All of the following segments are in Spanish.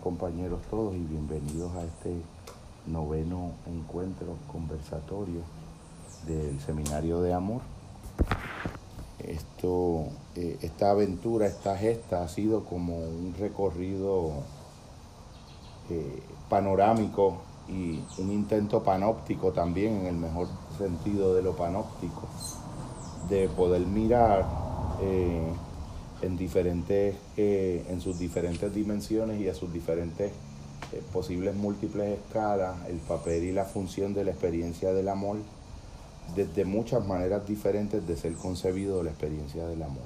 Compañeros todos y bienvenidos a este noveno encuentro conversatorio del Seminario de Amor. Esto, eh, esta aventura, esta gesta ha sido como un recorrido eh, panorámico y un intento panóptico también, en el mejor sentido de lo panóptico, de poder mirar eh, en, diferentes, eh, en sus diferentes dimensiones y a sus diferentes eh, posibles múltiples escalas el papel y la función de la experiencia del amor desde muchas maneras diferentes de ser concebido la experiencia del amor.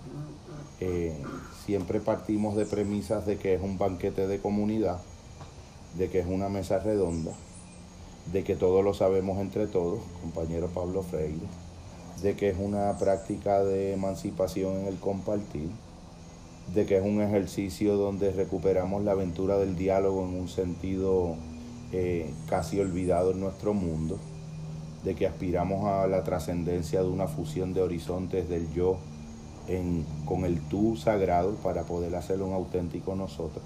Eh, siempre partimos de premisas de que es un banquete de comunidad, de que es una mesa redonda, de que todo lo sabemos entre todos, compañero Pablo Freire, de que es una práctica de emancipación en el compartir, de que es un ejercicio donde recuperamos la aventura del diálogo en un sentido eh, casi olvidado en nuestro mundo, de que aspiramos a la trascendencia de una fusión de horizontes del yo con el tú sagrado para poder hacerlo un auténtico nosotros.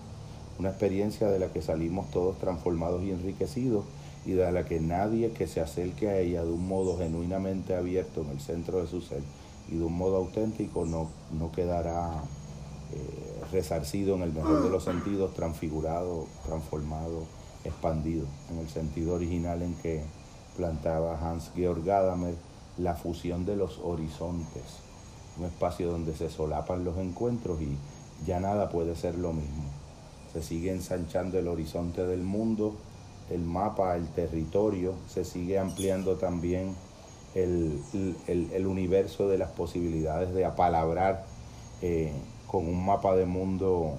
Una experiencia de la que salimos todos transformados y enriquecidos y de la que nadie que se acerque a ella de un modo genuinamente abierto en el centro de su ser y de un modo auténtico no, no quedará eh, resarcido en el mejor de los sentidos, transfigurado, transformado, expandido, en el sentido original en que plantaba Hans-Georg Gadamer la fusión de los horizontes, un espacio donde se solapan los encuentros y ya nada puede ser lo mismo. Se sigue ensanchando el horizonte del mundo, el mapa, el territorio, se sigue ampliando también el, el, universo de las posibilidades de apalabrar eh, con un mapa de mundo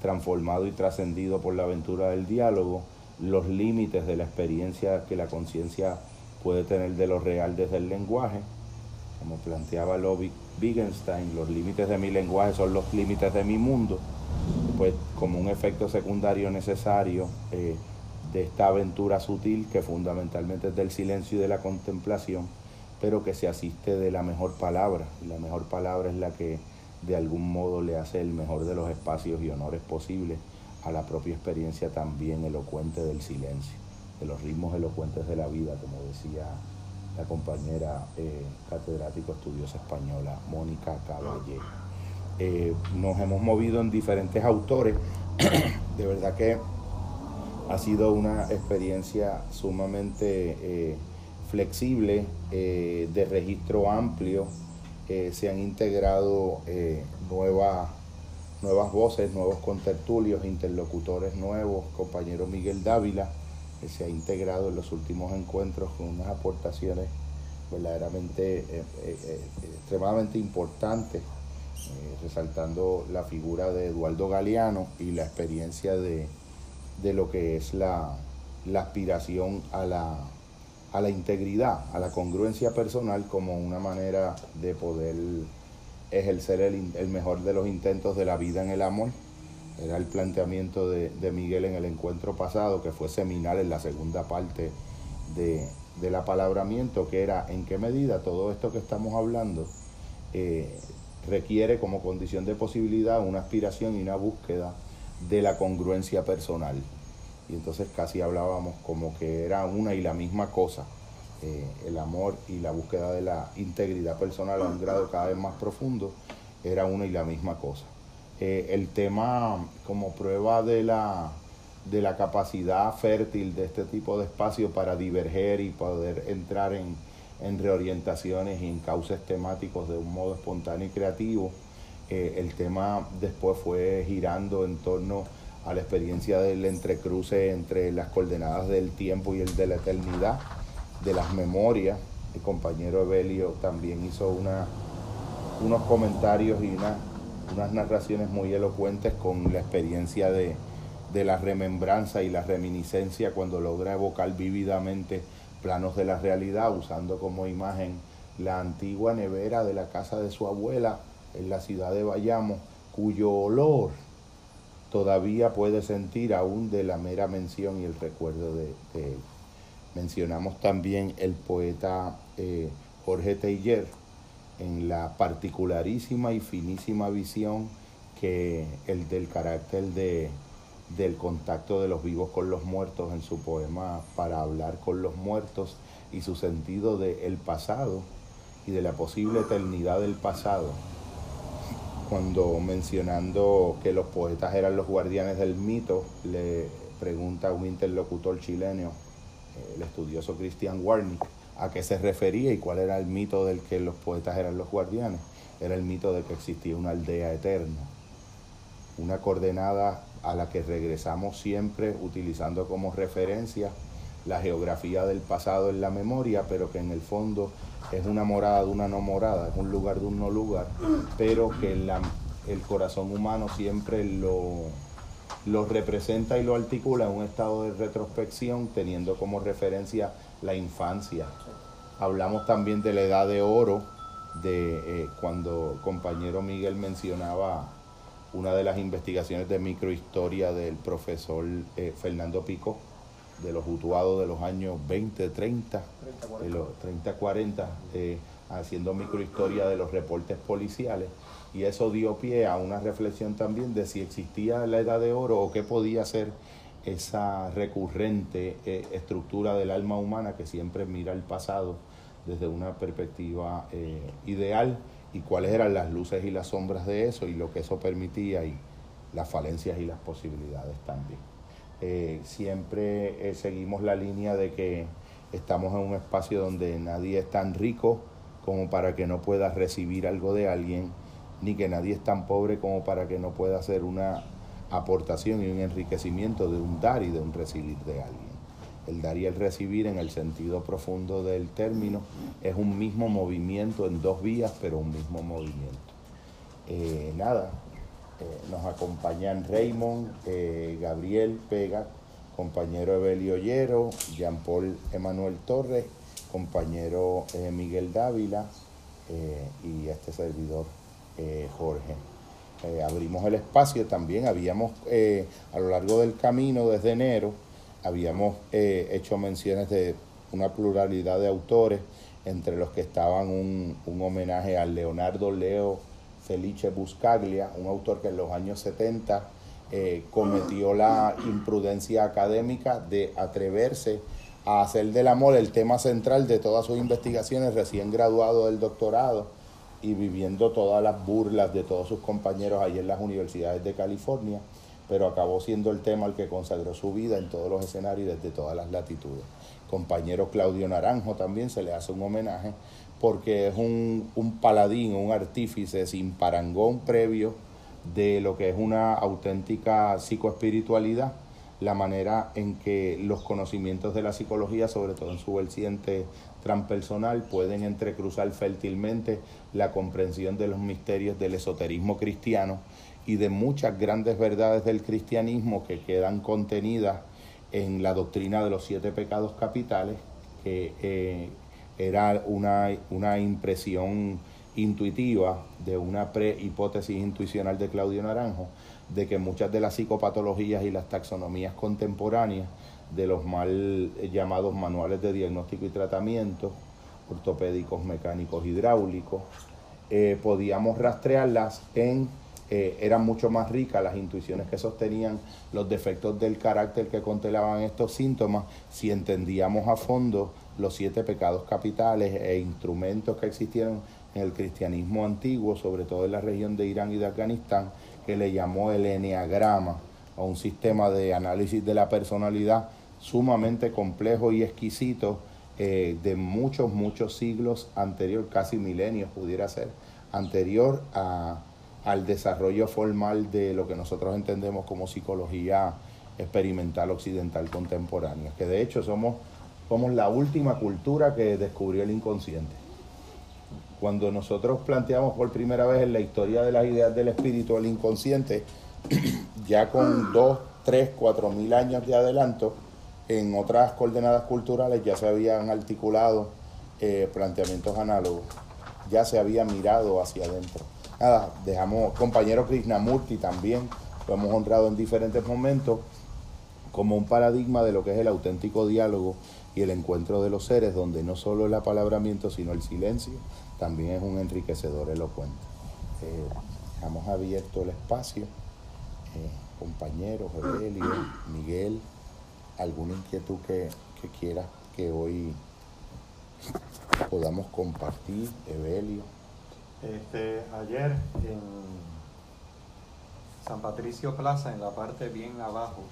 transformado y trascendido por la aventura del diálogo, los límites de la experiencia que la conciencia puede tener de lo real desde el lenguaje. Como planteaba Lovick Wittgenstein, los límites de mi lenguaje son los límites de mi mundo. Pues como un efecto secundario necesario eh, de esta aventura sutil que fundamentalmente es del silencio y de la contemplación, pero que se asiste de la mejor palabra. Y la mejor palabra es la que de algún modo le hace el mejor de los espacios y honores posibles a la propia experiencia también elocuente del silencio, de los ritmos elocuentes de la vida, como decía la compañera eh, catedrático estudiosa española Mónica Caballé. Eh, nos hemos movido en diferentes autores, de verdad que ha sido una experiencia sumamente eh, flexible, de registro amplio, se han integrado eh, nuevas, nuevas voces, nuevos contertulios, interlocutores nuevos, compañero Miguel Dávila, que se ha integrado en los últimos encuentros con unas aportaciones verdaderamente eh, eh, extremadamente importantes, resaltando la figura de Eduardo Galeano y la experiencia de, lo que es la aspiración a la a la integridad, a la congruencia personal como una manera de poder ejercer el, mejor de los intentos de la vida en el amor. Era el planteamiento de, Miguel en el encuentro pasado, que fue seminal en la segunda parte de, del apalabramiento, que era en qué medida todo esto que estamos hablando eh, requiere como condición de posibilidad una aspiración y una búsqueda de la congruencia personal y entonces casi hablábamos como que era una y la misma cosa, eh, el amor y la búsqueda de la integridad personal a un grado cada vez más profundo, era una y la misma cosa. Eh, el tema como prueba de la, de la capacidad fértil de este tipo de espacio para diverger y poder entrar en, en reorientaciones y en cauces temáticos de un modo espontáneo y creativo, eh, el tema después fue girando en torno a la experiencia del entrecruce entre las coordenadas del tiempo y el de la eternidad, de las memorias. El compañero Evelio también hizo unos comentarios y unas narraciones muy elocuentes con la experiencia de, de la remembranza y la reminiscencia cuando logra evocar vívidamente planos de la realidad usando como imagen la antigua nevera de la casa de su abuela en la ciudad de Bayamo, cuyo olor todavía puede sentir aún de la mera mención y el recuerdo de, él. Mencionamos también el poeta eh, Jorge Teiller en la particularísima y finísima visión que el del carácter de, del contacto de los vivos con los muertos en su poema Para hablar con los muertos y su sentido del el pasado y de la posible eternidad del pasado, cuando mencionando que los poetas eran los guardianes del mito, le pregunta a un interlocutor chileno, el estudioso Christian Warnick, a qué se refería y cuál era el mito del que los poetas eran los guardianes. Era el mito de que existía una aldea eterna, una coordenada a la que regresamos siempre utilizando como referencia la geografía del pasado en la memoria, pero que en el fondo es una morada de una no morada, es un lugar de un no lugar, pero que el corazón humano siempre lo, lo representa y lo articula en un estado de retrospección teniendo como referencia la infancia. Hablamos también de la edad de oro, de eh, cuando compañero Miguel mencionaba una de las investigaciones de microhistoria del profesor eh, Fernando Pico, de los utuados de los años 20, 30, 30, de los 30, 40, eh, haciendo microhistoria de los reportes policiales. Y eso dio pie a una reflexión también de si existía la edad de oro o qué podía ser esa recurrente eh, estructura del alma humana que siempre mira el pasado desde una perspectiva eh, ideal y cuáles eran las luces y las sombras de eso y lo que eso permitía y las falencias y las posibilidades también. Eh, siempre seguimos la línea de que estamos en un espacio donde nadie es tan rico como para que no pueda recibir algo de alguien, ni que nadie es tan pobre como para que no pueda hacer una aportación y un enriquecimiento de un dar y de un recibir de alguien. El dar y el recibir en el sentido profundo del término es un mismo movimiento en dos vías, pero un mismo movimiento. Eh, nada, eh, nos acompañan Raymond, eh, Gabriel Pega, compañero Evelio Ollero, Jean Paul Emanuel Torres, compañero Miguel Dávila y este servidor Jorge. Eh, abrimos el espacio, también habíamos eh, a lo largo del camino desde enero, habíamos eh, hecho menciones de una pluralidad de autores, entre los que estaban un, un homenaje a Leonardo Leo Felice Buscaglia, un autor que en los años 70 cometió la imprudencia académica de atreverse a hacer del amor el tema central de todas sus investigaciones, recién graduado del doctorado y viviendo todas las burlas de todos sus compañeros ahí en las universidades de California, pero acabó siendo el tema al que consagró su vida en todos los escenarios desde todas las latitudes. Compañero Claudio Naranjo también se le hace un homenaje porque es un, un paladín, un artífice sin parangón previo de lo que es una auténtica psicoespiritualidad la manera en que los conocimientos de la psicología, sobre todo en su vertiente transpersonal, pueden entrecruzar fértilmente la comprensión de los misterios del esoterismo cristiano y de muchas grandes verdades del cristianismo que quedan contenidas en la doctrina de los siete pecados capitales, que eh, era una, una impresión intuitiva de una pre-hipótesis intuicional de Claudio Naranjo, de que muchas de las psicopatologías y las taxonomías contemporáneas de los mal llamados manuales de diagnóstico y tratamiento, ortopédicos, mecánicos, hidráulicos, eh, podíamos rastrearlas en, eh, eran mucho más ricas las intuiciones que sostenían los defectos del carácter que contelaban estos síntomas si entendíamos a fondo los siete pecados capitales e instrumentos que existieron en el cristianismo antiguo, sobre todo en la región de Irán y de Afganistán, que le llamó el eneagrama, o un sistema de análisis de la personalidad sumamente complejo y exquisito eh, de muchos, muchos siglos anterior, casi milenios pudiera ser, anterior a, al desarrollo formal de lo que nosotros entendemos como psicología experimental occidental contemporánea, que de hecho somos, somos la última cultura que descubrió el inconsciente cuando nosotros planteamos por primera vez en la historia de las ideas del espíritu el inconsciente, ya con dos, tres, cuatro mil años de adelanto, en otras coordenadas culturales ya se habían articulado eh, planteamientos análogos, ya se había mirado hacia adentro. Nada, dejamos, compañero Krishnamurti también, lo hemos honrado en diferentes momentos, como un paradigma de lo que es el auténtico diálogo y el encuentro de los seres, donde no solo el apalabramiento, sino el silencio, también es un enriquecedor elocuente. Eh, hemos abierto el espacio eh, compañeros, Evelio, Miguel, alguna inquietud que, que quieras que hoy podamos compartir, Evelio. Este, ayer en San Patricio Plaza, en la parte bien abajo,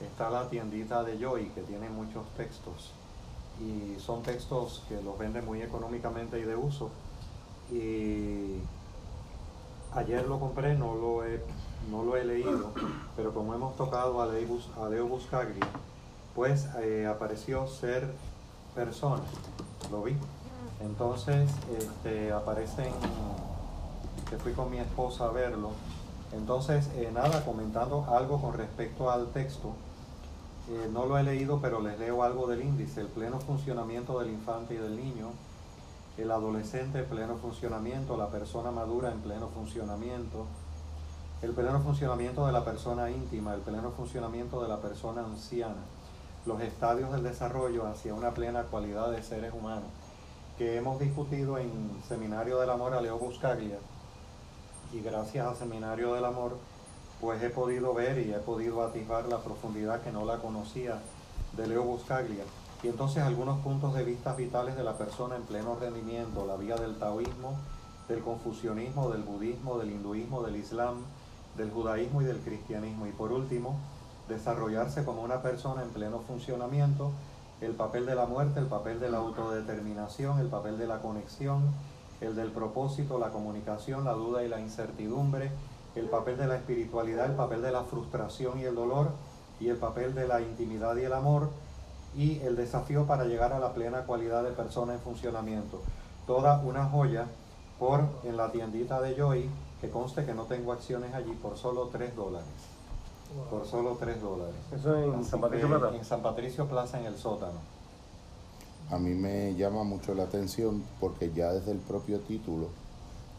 está la tiendita de Joy que tiene muchos textos y son textos que los venden muy económicamente y de uso. Y ayer lo compré, no lo he, no lo he leído, pero como hemos tocado a Leo, Buscaglia, pues eh, apareció ser persona, lo vi. Entonces este, aparecen, que fui con mi esposa a verlo. Entonces, eh, nada, comentando algo con respecto al texto, eh, no lo he leído, pero les leo algo del índice, el pleno funcionamiento del infante y del niño, el adolescente en pleno funcionamiento, la persona madura en pleno funcionamiento, el pleno funcionamiento de la persona íntima, el pleno funcionamiento de la persona anciana, los estadios del desarrollo hacia una plena cualidad de seres humanos, que hemos discutido en Seminario del Amor a Leo Buscaglia, y gracias al Seminario del Amor, pues he podido ver y he podido atisbar la profundidad que no la conocía de Leo Buscaglia. Y entonces algunos puntos de vista vitales de la persona en pleno rendimiento, la vía del taoísmo, del confucianismo, del budismo, del hinduismo, del islam, del judaísmo y del cristianismo. Y por último, desarrollarse como una persona en pleno funcionamiento, el papel de la muerte, el papel de la autodeterminación, el papel de la conexión, el del propósito, la comunicación, la duda y la incertidumbre, el papel de la espiritualidad, el papel de la frustración y el dolor, y el papel de la intimidad y el amor, y el desafío para llegar a la plena cualidad de persona en funcionamiento. Toda una joya por en la tiendita de Joy, que conste que no tengo acciones allí, por solo 3 dólares. Por solo 3 dólares. ¿Eso en San Patricio Plaza? En San Patricio Plaza, en el sótano. A mí me llama mucho la atención porque ya desde el propio título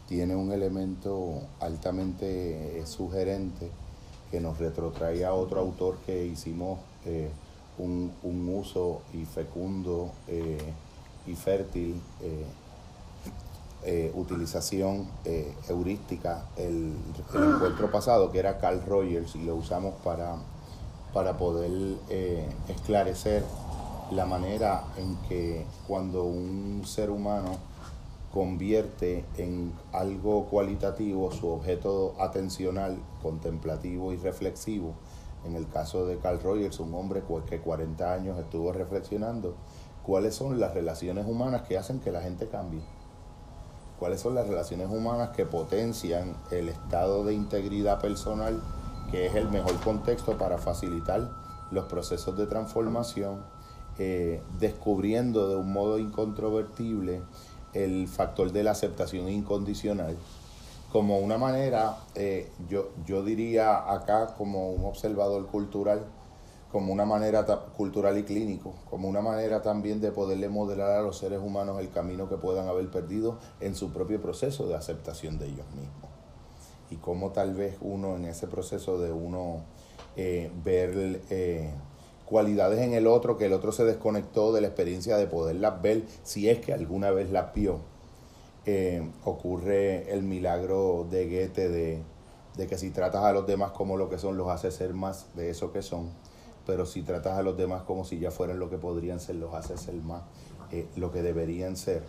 tiene un elemento altamente eh, sugerente que nos retrotrae a otro autor que hicimos eh, un, uso y fecundo eh, y fértil utilización heurística el, encuentro pasado que era Carl Rogers y lo usamos para, para poder esclarecer la manera en que cuando un ser humano convierte en algo cualitativo su objeto atencional, contemplativo y reflexivo. En el caso de Carl Rogers, un hombre que 40 años estuvo reflexionando cuáles son las relaciones humanas que hacen que la gente cambie. Cuáles son las relaciones humanas que potencian el estado de integridad personal, que es el mejor contexto para facilitar los procesos de transformación, eh, descubriendo de un modo incontrovertible el factor de la aceptación incondicional como una manera, eh, yo, yo diría acá como un observador cultural, como una manera cultural y clínico, como una manera también de poderle modelar a los seres humanos el camino que puedan haber perdido en su propio proceso de aceptación de ellos mismos. Y cómo tal vez uno en ese proceso de uno eh, ver eh, cualidades en el otro, que el otro se desconectó de la experiencia de poderlas ver, si es que alguna vez las vio. Eh, ocurre el milagro de Goethe de, que si tratas a los demás como lo que son, los hace ser más de eso que son, pero si tratas a los demás como si ya fueran lo que podrían ser, los hace ser más eh, lo que deberían ser.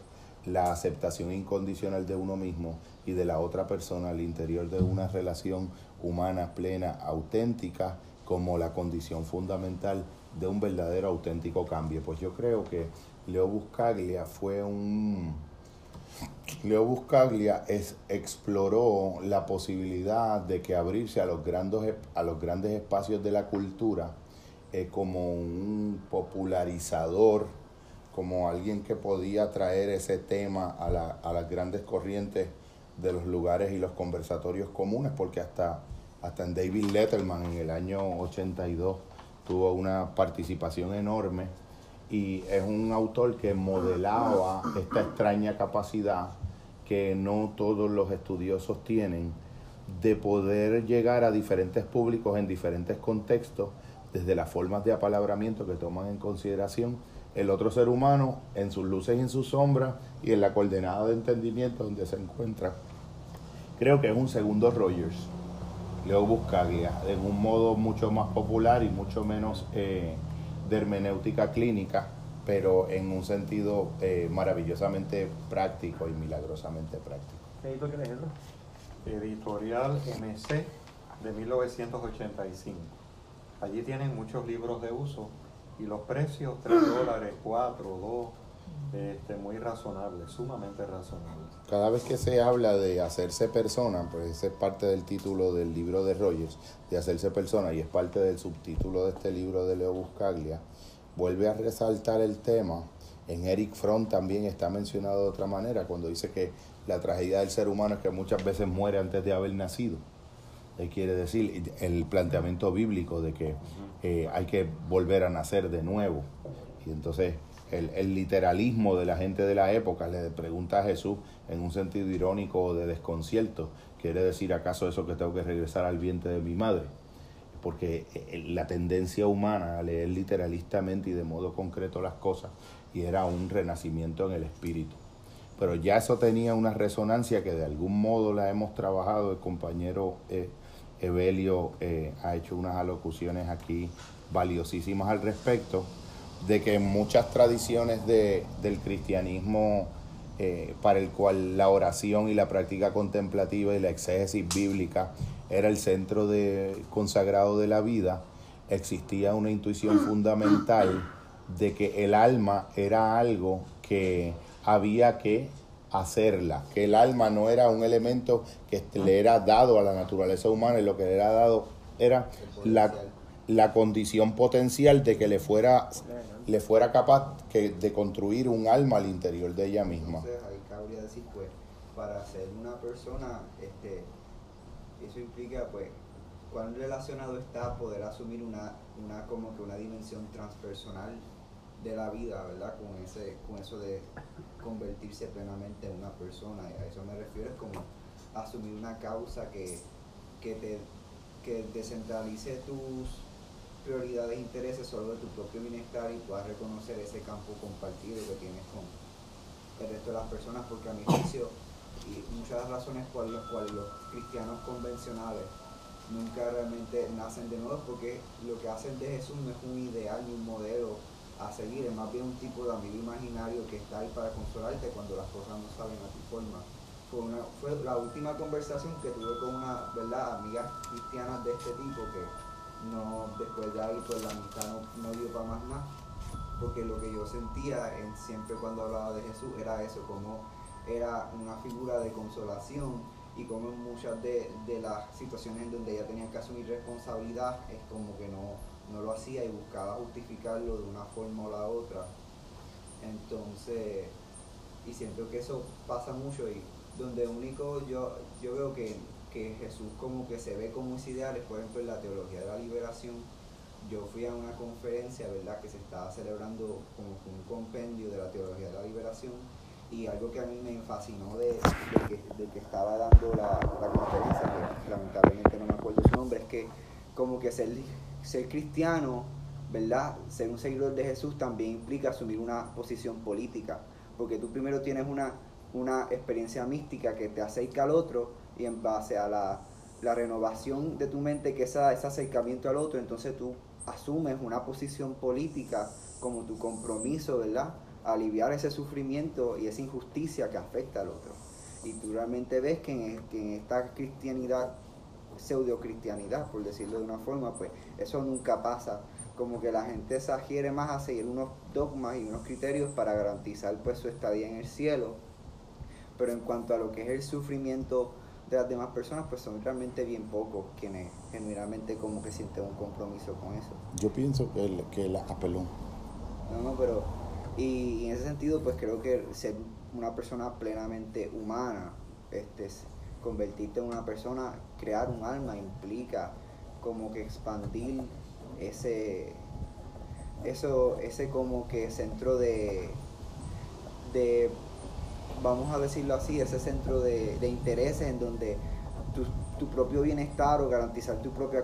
La aceptación incondicional de uno mismo y de la otra persona al interior de una relación humana plena, auténtica, como la condición fundamental de un verdadero auténtico cambio. Pues yo creo que Leo Buscaglia fue un... Leo Buscaglia exploró la posibilidad de que abrirse a los grandes, a los grandes espacios de la cultura eh, como un popularizador, como alguien que podía traer ese tema a, a las grandes corrientes de los lugares y los conversatorios comunes, porque hasta hasta en David Letterman en el año 82 tuvo una participación enorme y es un autor que modelaba esta extraña capacidad que no todos los estudiosos tienen de poder llegar a diferentes públicos en diferentes contextos desde las formas de apalabramiento que toman en consideración el otro ser humano en sus luces y en sus sombras y en la coordenada de entendimiento donde se encuentra. Creo que es un segundo Rogers Leo Buscaglia, en un modo mucho más popular y mucho menos eh, de hermenéutica clínica, pero en un sentido eh, maravillosamente práctico y milagrosamente práctico. ¿Qué editorial es eso? Editorial MC de 1985. Allí tienen muchos libros de uso y los precios, 3 dólares, 4, 2, este, muy razonable, sumamente razonable. Cada vez que se habla de hacerse persona, pues ese es parte del título del libro de Rogers, de hacerse persona, y es parte del subtítulo de este libro de Leo Buscaglia, vuelve a resaltar el tema. En Eric Fromm también está mencionado de otra manera, cuando dice que la tragedia del ser humano es que muchas veces muere antes de haber nacido. Eh, quiere decir el planteamiento bíblico de que eh, hay que volver a nacer de nuevo. Y entonces el, literalismo de la gente de la época le pregunta a Jesús en un sentido irónico o de desconcierto, ¿quiere decir acaso eso que tengo que regresar al vientre de mi madre? Porque eh, la tendencia humana a leer literalistamente y de modo concreto las cosas y era un renacimiento en el espíritu. Pero ya eso tenía una resonancia que de algún modo la hemos trabajado, el compañero eh, Evelio eh, ha hecho unas alocuciones aquí valiosísimas al respecto de que muchas tradiciones de, del cristianismo eh, para el cual la oración y la práctica contemplativa y la exégesis bíblica era el centro de, consagrado de la vida, existía una intuición fundamental de que el alma era algo que había que hacerla, que el alma no era un elemento que le era dado a la naturaleza humana y lo que le era dado era la, la condición potencial de que le fuera le fuera capaz que, de construir un alma al interior de ella misma. Entonces, ahí cabría decir, pues, para ser una persona, este, eso implica, pues, cuán relacionado está poder asumir una, una, como que una dimensión transpersonal de la vida, ¿verdad? Con, ese, con eso de convertirse plenamente en una persona. Y a eso me refiero, es como asumir una causa que, que te que descentralice tus prioridades e intereses solo de tu propio bienestar y puedas reconocer ese campo compartido que tienes con el resto de las personas, porque a mi juicio, y muchas razones por las cuales los cristianos convencionales nunca realmente nacen de nuevo, porque lo que hacen de Jesús no es un ideal ni un modelo a seguir, es más bien un tipo de amigo imaginario que está ahí para consolarte cuando las cosas no salen a tu forma. Fue la última conversación que tuve con una ¿verdad? amiga cristiana de este tipo que no, después de ahí pues la amistad no, dio para más nada, porque lo que yo sentía en, siempre cuando hablaba de Jesús era eso, como era una figura de consolación y como en muchas de, las situaciones en donde ella tenía que asumir responsabilidad, es como que no, no lo hacía y buscaba justificarlo de una forma o la otra. Entonces, y siento que eso pasa mucho y donde único yo, yo veo que que Jesús como que se ve como sus ideales, por ejemplo en la teología de la liberación, yo fui a una conferencia, ¿verdad?, que se estaba celebrando como un compendio de la teología de la liberación y algo que a mí me fascinó de, que, estaba dando la, conferencia, que lamentablemente no me acuerdo su nombre, es que como que ser, ser cristiano, ¿verdad?, ser un seguidor de Jesús también implica asumir una posición política, porque tú primero tienes una, una experiencia mística que te acerca al otro, y en base a la, renovación de tu mente, que es ese acercamiento al otro, entonces tú asumes una posición política como tu compromiso, ¿verdad? aliviar ese sufrimiento y esa injusticia que afecta al otro. Y tú realmente ves que en, que en esta cristianidad, pseudo-cristianidad, por decirlo de una forma, pues eso nunca pasa. Como que la gente se adhiere más a seguir unos dogmas y unos criterios para garantizar pues su estadía en el cielo. Pero en cuanto a lo que es el sufrimiento de las demás personas, pues son realmente bien pocos quienes genuinamente como que sienten un compromiso con eso. Yo pienso que, el, que la apelón. No, no, pero y, en ese sentido pues creo que ser una persona plenamente humana, este, convertirte en una persona, crear un alma implica como que expandir ese eso ese como que centro de de vamos a decirlo así, ese centro de, intereses en donde tu, propio bienestar o garantizar tu propia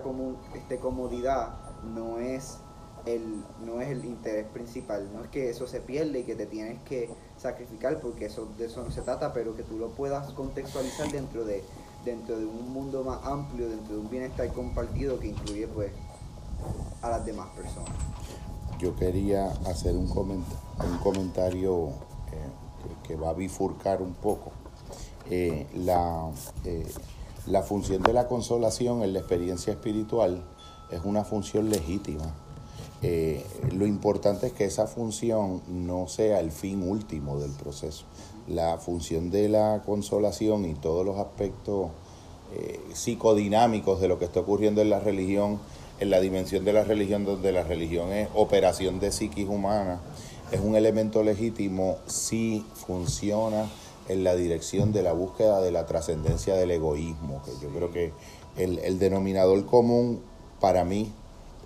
este, comodidad no es, el, no es el interés principal, no es que eso se pierde y que te tienes que sacrificar porque eso, de eso no se trata, pero que tú lo puedas contextualizar dentro de, dentro de un mundo más amplio, dentro de un bienestar compartido que incluye pues a las demás personas. Yo quería hacer un, un comentario eh, que, va a bifurcar un poco. Eh, la, eh, la función de la consolación en la experiencia espiritual es una función legítima. lo importante es que esa función no sea el fin último del proceso. La función de la consolación y todos los aspectos psicodinámicos de lo que está ocurriendo en la religión en la dimensión de la religión, donde la religión es operación de psiquis humana, es un elemento legítimo si funciona en la dirección de la búsqueda de la trascendencia del egoísmo, que yo creo que el, denominador común para mí,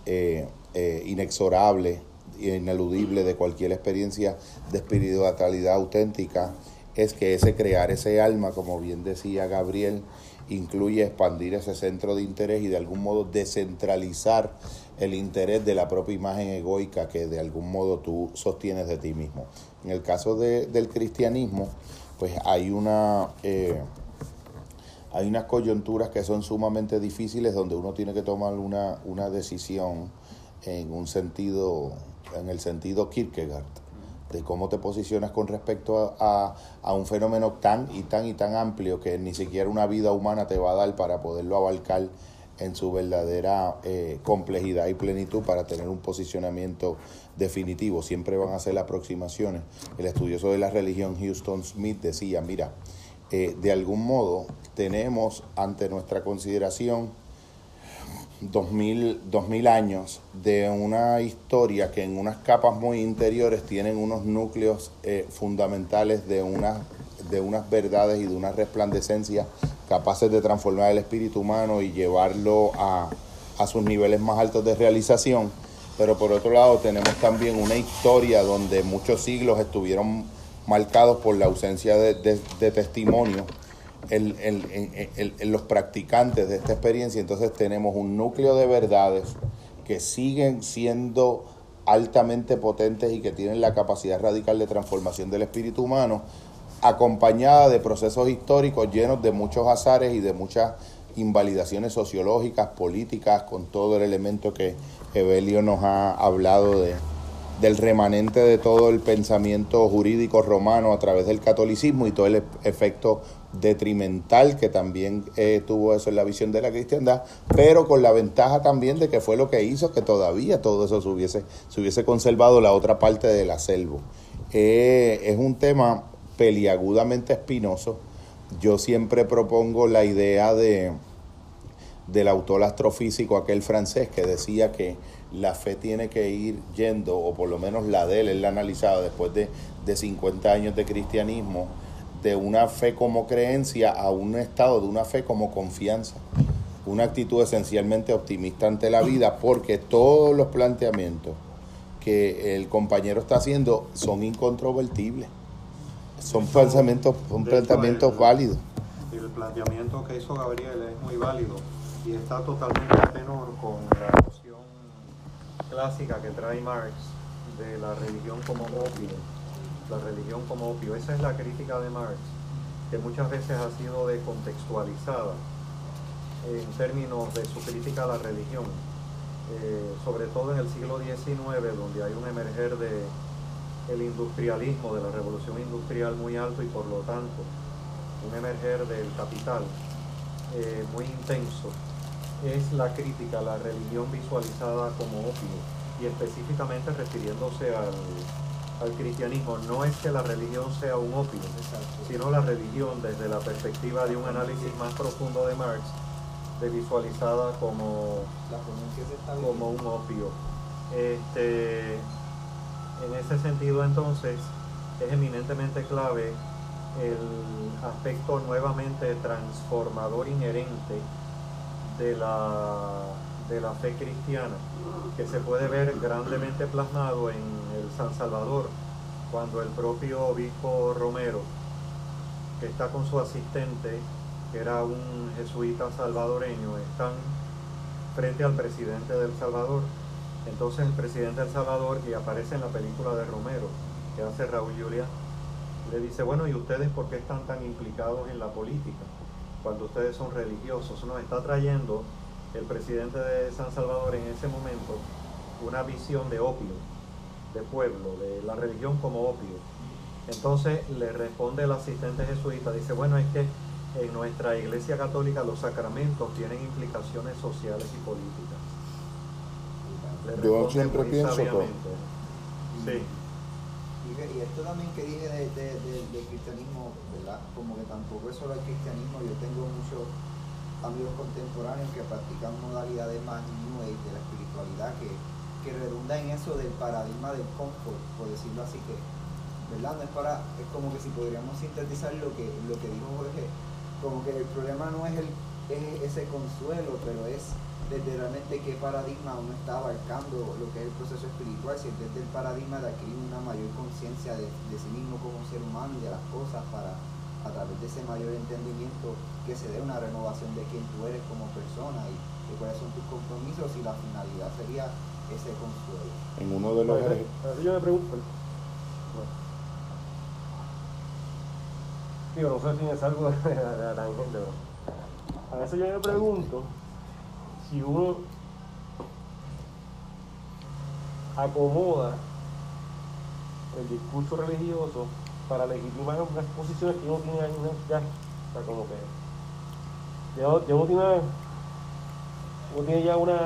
eh, eh, inexorable e ineludible de cualquier experiencia de espiritualidad auténtica, es que ese crear ese alma, como bien decía Gabriel, incluye expandir ese centro de interés y de algún modo descentralizar el interés de la propia imagen egoica que de algún modo tú sostienes de ti mismo. En el caso del cristianismo, pues hay una... Eh, hay unas coyunturas que son sumamente difíciles donde uno tiene que tomar una, una decisión en un sentido, en el sentido Kierkegaard de cómo te posicionas con respecto a, un fenómeno tan y tan y tan amplio que ni siquiera una vida humana te va a dar para poderlo abarcar en su verdadera eh, complejidad y plenitud para tener un posicionamiento definitivo. Siempre van a ser aproximaciones. El estudioso de la religión Houston Smith decía, mira, eh, de algún modo tenemos ante nuestra consideración 2000, 2000 años de una historia que en unas capas muy interiores tienen unos núcleos eh, fundamentales de unas, de unas verdades y de una resplandecencia capaces de transformar el espíritu humano y llevarlo a, sus niveles más altos de realización. Pero por otro lado tenemos también una historia donde muchos siglos estuvieron marcados por la ausencia de, de testimonio en, los practicantes de esta experiencia, entonces tenemos un núcleo de verdades que siguen siendo altamente potentes y que tienen la capacidad radical de transformación del espíritu humano, acompañada de procesos históricos llenos de muchos azares y de muchas invalidaciones sociológicas, políticas, con todo el elemento que Evelio nos ha hablado de, del remanente de todo el pensamiento jurídico romano a través del catolicismo y todo el efecto detrimental que también eh, tuvo eso en la visión de la cristiandad, pero con la ventaja también de que fue lo que hizo que todavía todo eso se hubiese, se hubiese conservado la otra parte de la selva. Eh, es un tema peliagudamente espinoso. Yo siempre propongo la idea de del autor astrofísico aquel francés que decía que la fe tiene que ir yendo, o por lo menos la de él, él la analizaba después de, de 50 años de cristianismo, de una fe como creencia a un estado de una fe como confianza. Una actitud esencialmente optimista ante la vida porque todos los planteamientos que el compañero está haciendo son incontrovertibles. Son pensamientos, son planteamientos válidos. El planteamiento que hizo Gabriel es muy válido y está totalmente a tenor con la noción clásica que trae Marx de la religión como opio la religión como opio. Esa es la crítica de Marx, que muchas veces ha sido descontextualizada en términos de su crítica a la religión, eh, sobre todo en el siglo XIX, donde hay un emerger de el industrialismo, de la revolución industrial muy alto y por lo tanto un emerger del capital eh, muy intenso, es la crítica a la religión visualizada como opio y específicamente refiriéndose al al cristianismo. No es que la religión sea un opio, sino la religión desde la perspectiva de un análisis más profundo de Marx, de visualizada como, como un opio. Este, en ese sentido entonces es eminentemente clave el aspecto nuevamente transformador inherente de la, de la fe cristiana, que se puede ver grandemente plasmado en San Salvador, cuando el propio obispo Romero, que está con su asistente, que era un jesuita salvadoreño, están frente al presidente del Salvador. Entonces el presidente del Salvador, que aparece en la película de Romero, que hace Raúl Julia, le dice, bueno, ¿y ustedes por qué están tan implicados en la política? cuando ustedes son religiosos. Nos está trayendo el presidente de San Salvador en ese momento una visión de opio, de pueblo, de la religión como opio. Entonces le responde el asistente jesuita, dice, bueno, es que en nuestra iglesia católica los sacramentos tienen implicaciones sociales y políticas. Yo siempre pienso que... Sí. Y, esto también que dije del de, cristianismo, ¿verdad? Como que tampoco es solo el cristianismo, yo tengo muchos amigos contemporáneos que practican modalidades más new age de la espiritualidad que, que redunda en eso del paradigma del confort, por decirlo así que, ¿verdad? No es para, es como que si podríamos sintetizar lo que, lo que dijo Jorge, como que el problema no es el es ese consuelo, pero es desde realmente qué paradigma uno está abarcando lo que es el proceso espiritual, si es desde el paradigma de adquirir una mayor conciencia de, sí mismo como ser humano y de las cosas para a través de ese mayor entendimiento que se dé una renovación de quién tú eres como persona y, cuáles son tus compromisos y la finalidad sería ese consuelo. En uno de los... yo me pregunto, digo, no sé si es algo de la tangente, a veces yo me pregunto si uno acomoda el discurso religioso para legitimar unas posiciones que uno tiene ahí ya, o sea, como que ya, uno tiene, uno tiene ya una,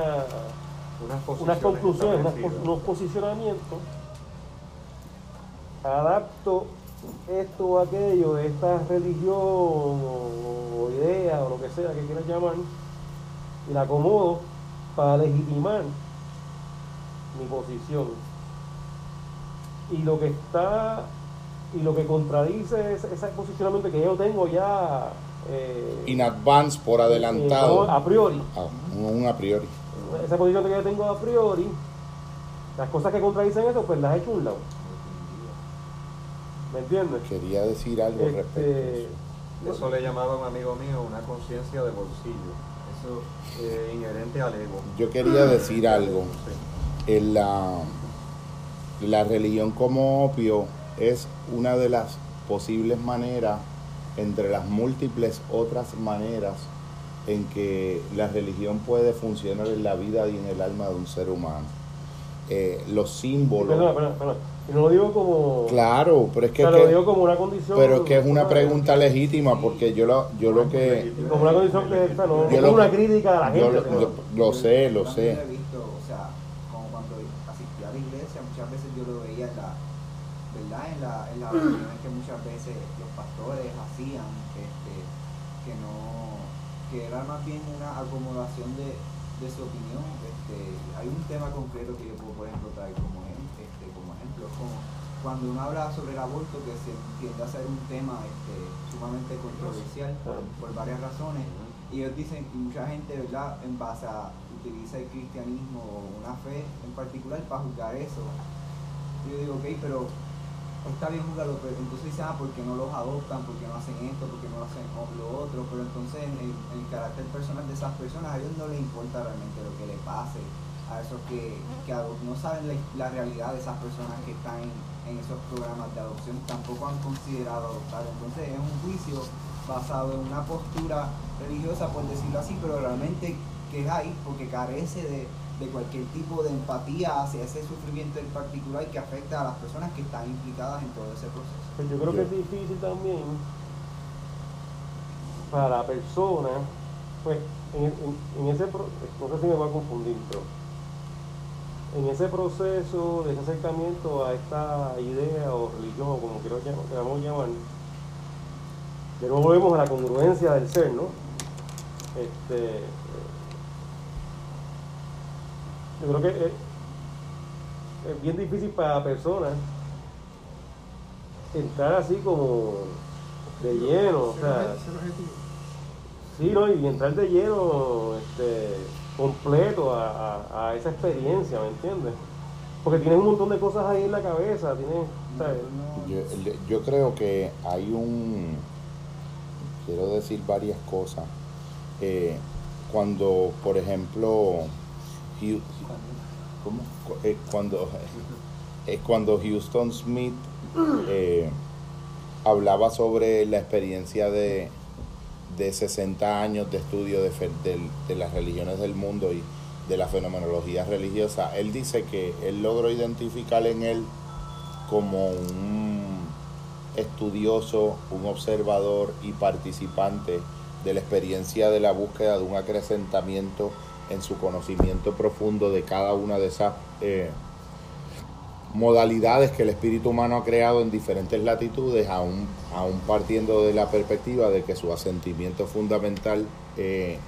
unas, conclusiones, unos posicionamientos, adapto esto o aquello, esta religión o, o idea o lo que sea que quieras llamar, y la acomodo para legitimar mi posición. Y lo que está y lo que contradice ese, posicionamiento que yo tengo ya eh, in advance por adelantado a priori ah, un a priori esa posición que yo tengo a priori las cosas que contradicen eso pues las he hecho un lado ¿me entiendes? quería decir algo este, respecto a eso. eso le llamaba a un amigo mío una conciencia de bolsillo eh, inherente al ego. Yo quería decir algo. En la, la religión como opio es una de las posibles maneras, entre las múltiples otras maneras en que la religión puede funcionar en la vida y en el alma de un ser humano. Eh, los símbolos. Y no lo digo como. Claro, pero es que. lo digo como una condición. Pero es que es una pregunta legítima, porque yo lo, yo lo que. Como una condición que esta, no, es una crítica a la gente. Yo, lo sé, lo sé. He visto, o sea, como cuando asistí a la iglesia, muchas veces yo lo veía en la. ¿Verdad? En la, en la reuniones que muchas veces los pastores hacían, este, que no. que era más bien una acomodación de, de su opinión. Este, hay un tema concreto que yo puedo, por ejemplo, traer como cuando uno habla sobre el aborto, que se tiende a ser un tema este, sumamente controversial por, varias razones, y ellos dicen, y mucha gente, ¿verdad?, en base a, utiliza el cristianismo o una fe en particular para juzgar eso. yo digo, ok, pero está bien juzgarlo, pero entonces dicen, ah, ¿por qué no los adoptan? ¿Por qué no hacen esto? ¿Por qué no hacen lo otro? Pero entonces en el, carácter personal de esas personas, a ellos no les importa realmente lo que le pase a esos que, no saben la, realidad de esas personas que están en, esos programas de adopción, tampoco han considerado adoptar. Entonces es un juicio basado en una postura religiosa, por decirlo así, pero realmente que hay, porque carece de, cualquier tipo de empatía hacia ese sufrimiento en particular que afecta a las personas que están implicadas en todo ese proceso. Pues yo creo que es difícil también para la persona, pues en, en, ese, no sé si me va a confundir, pero en ese proceso de ese acercamiento a esta idea o religión o como queramos llamar, de nuevo volvemos a la congruencia del ser, ¿no? Este, yo creo que es, bien difícil para personas entrar así como de lleno, o sea, sí, ¿no? Y entrar de lleno, este, completo a, esa experiencia, ¿me entiendes? Porque tienes un montón de cosas ahí en la cabeza, yo, yo, creo que hay un, quiero decir varias cosas. Eh, cuando, por ejemplo, ¿cómo? Eh, cuando, es cuando Houston Smith eh, hablaba sobre la experiencia de, de 60 años de estudio de, de las religiones del mundo y de la fenomenología religiosa, él dice que él logró identificar en él como un estudioso, un observador y participante de la experiencia de la búsqueda de un acrecentamiento en su conocimiento profundo de cada una de esas eh, modalidades que el espíritu humano ha creado en diferentes latitudes, aún, aún partiendo de la perspectiva de que su asentimiento fundamental eh,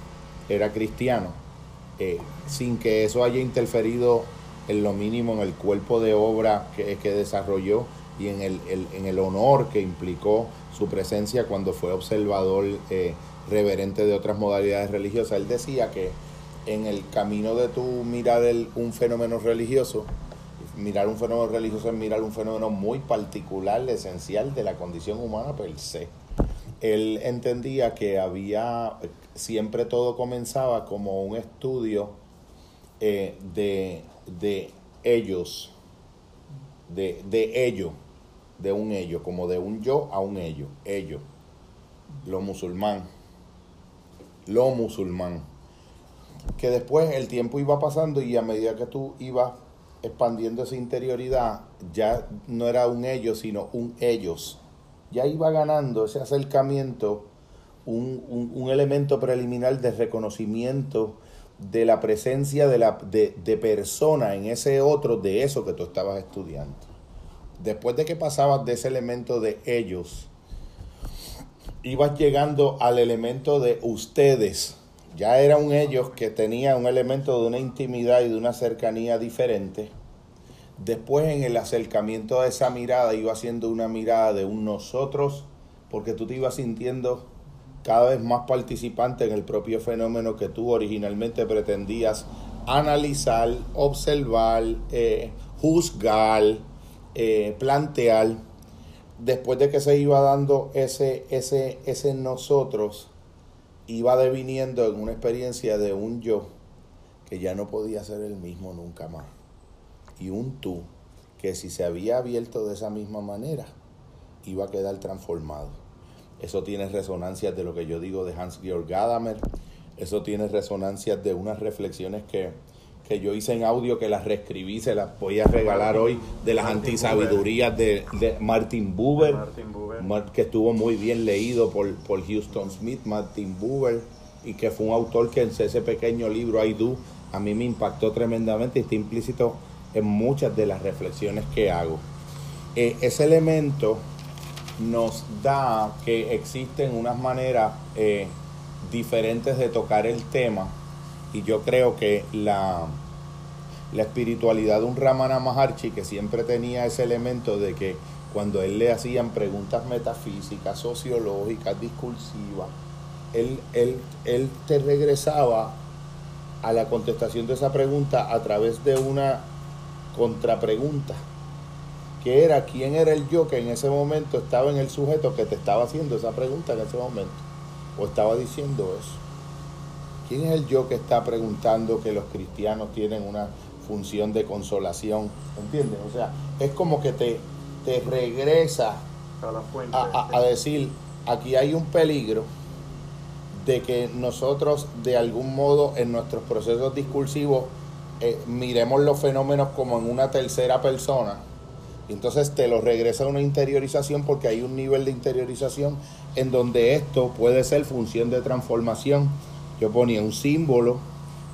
era cristiano, eh, sin que eso haya interferido en lo mínimo en el cuerpo de obra que, desarrolló y en el, honor que implicó su presencia cuando fue observador eh, reverente de otras modalidades religiosas. Él decía que en el camino de tu mirar un fenómeno religioso, mirar un fenómeno religioso es mirar un fenómeno muy particular, esencial de la condición humana per se. Él entendía que había, siempre todo comenzaba como un estudio eh, de, de ellos, de, de ello, de un ello, como de un yo a un ello, ello, lo musulmán, lo musulmán. Que después el tiempo iba pasando y a medida que tú ibas expandiendo esa interioridad, ya no era un ellos, sino un ellos. Ya iba ganando ese acercamiento, un, un, elemento preliminar de reconocimiento de la presencia de, la, de, de persona en ese otro, de eso que tú estabas estudiando. Después de que pasabas de ese elemento de ellos, ibas llegando al elemento de ustedes. Ya era un ellos que tenía un elemento de una intimidad y de una cercanía diferente. Después en el acercamiento a esa mirada iba siendo una mirada de un nosotros, porque tú te ibas sintiendo cada vez más participante en el propio fenómeno que tú originalmente pretendías analizar, observar, eh, juzgar, eh, plantear después de que se iba dando ese, ese, ese nosotros, iba deviniendo en una experiencia de un yo que ya no podía ser el mismo nunca más. Y un tú que si se había abierto de esa misma manera, iba a quedar transformado. Eso tiene resonancias de lo que yo digo de Hans-Georg Gadamer, eso tiene resonancias de unas reflexiones que, que yo hice en audio, que las reescribí, se las voy a regalar hoy, de las antisabidurías de, de, Martin Buber, que estuvo muy bien leído por, por Houston Smith, Martin Buber, y que fue un autor que en ese pequeño libro, I Do, a mí me impactó tremendamente y está implícito en muchas de las reflexiones que hago. Eh, ese elemento nos da que existen unas maneras eh, diferentes de tocar el tema, y yo creo que la, la espiritualidad de un Ramana Maharshi, que siempre tenía ese elemento de que cuando él le hacían preguntas metafísicas, sociológicas, discursivas, él, él, él te regresaba a la contestación de esa pregunta a través de una contrapregunta, que era quién era el yo que en ese momento estaba en el sujeto que te estaba haciendo esa pregunta en ese momento, o estaba diciendo eso. ¿Quién es el yo que está preguntando que los cristianos tienen una función de consolación? ¿Entiendes? O sea, es como que te, te regresa a, a, decir, aquí hay un peligro de que nosotros de algún modo en nuestros procesos discursivos eh, miremos los fenómenos como en una tercera persona. Entonces te lo regresa a una interiorización porque hay un nivel de interiorización en donde esto puede ser función de transformación yo ponía un símbolo,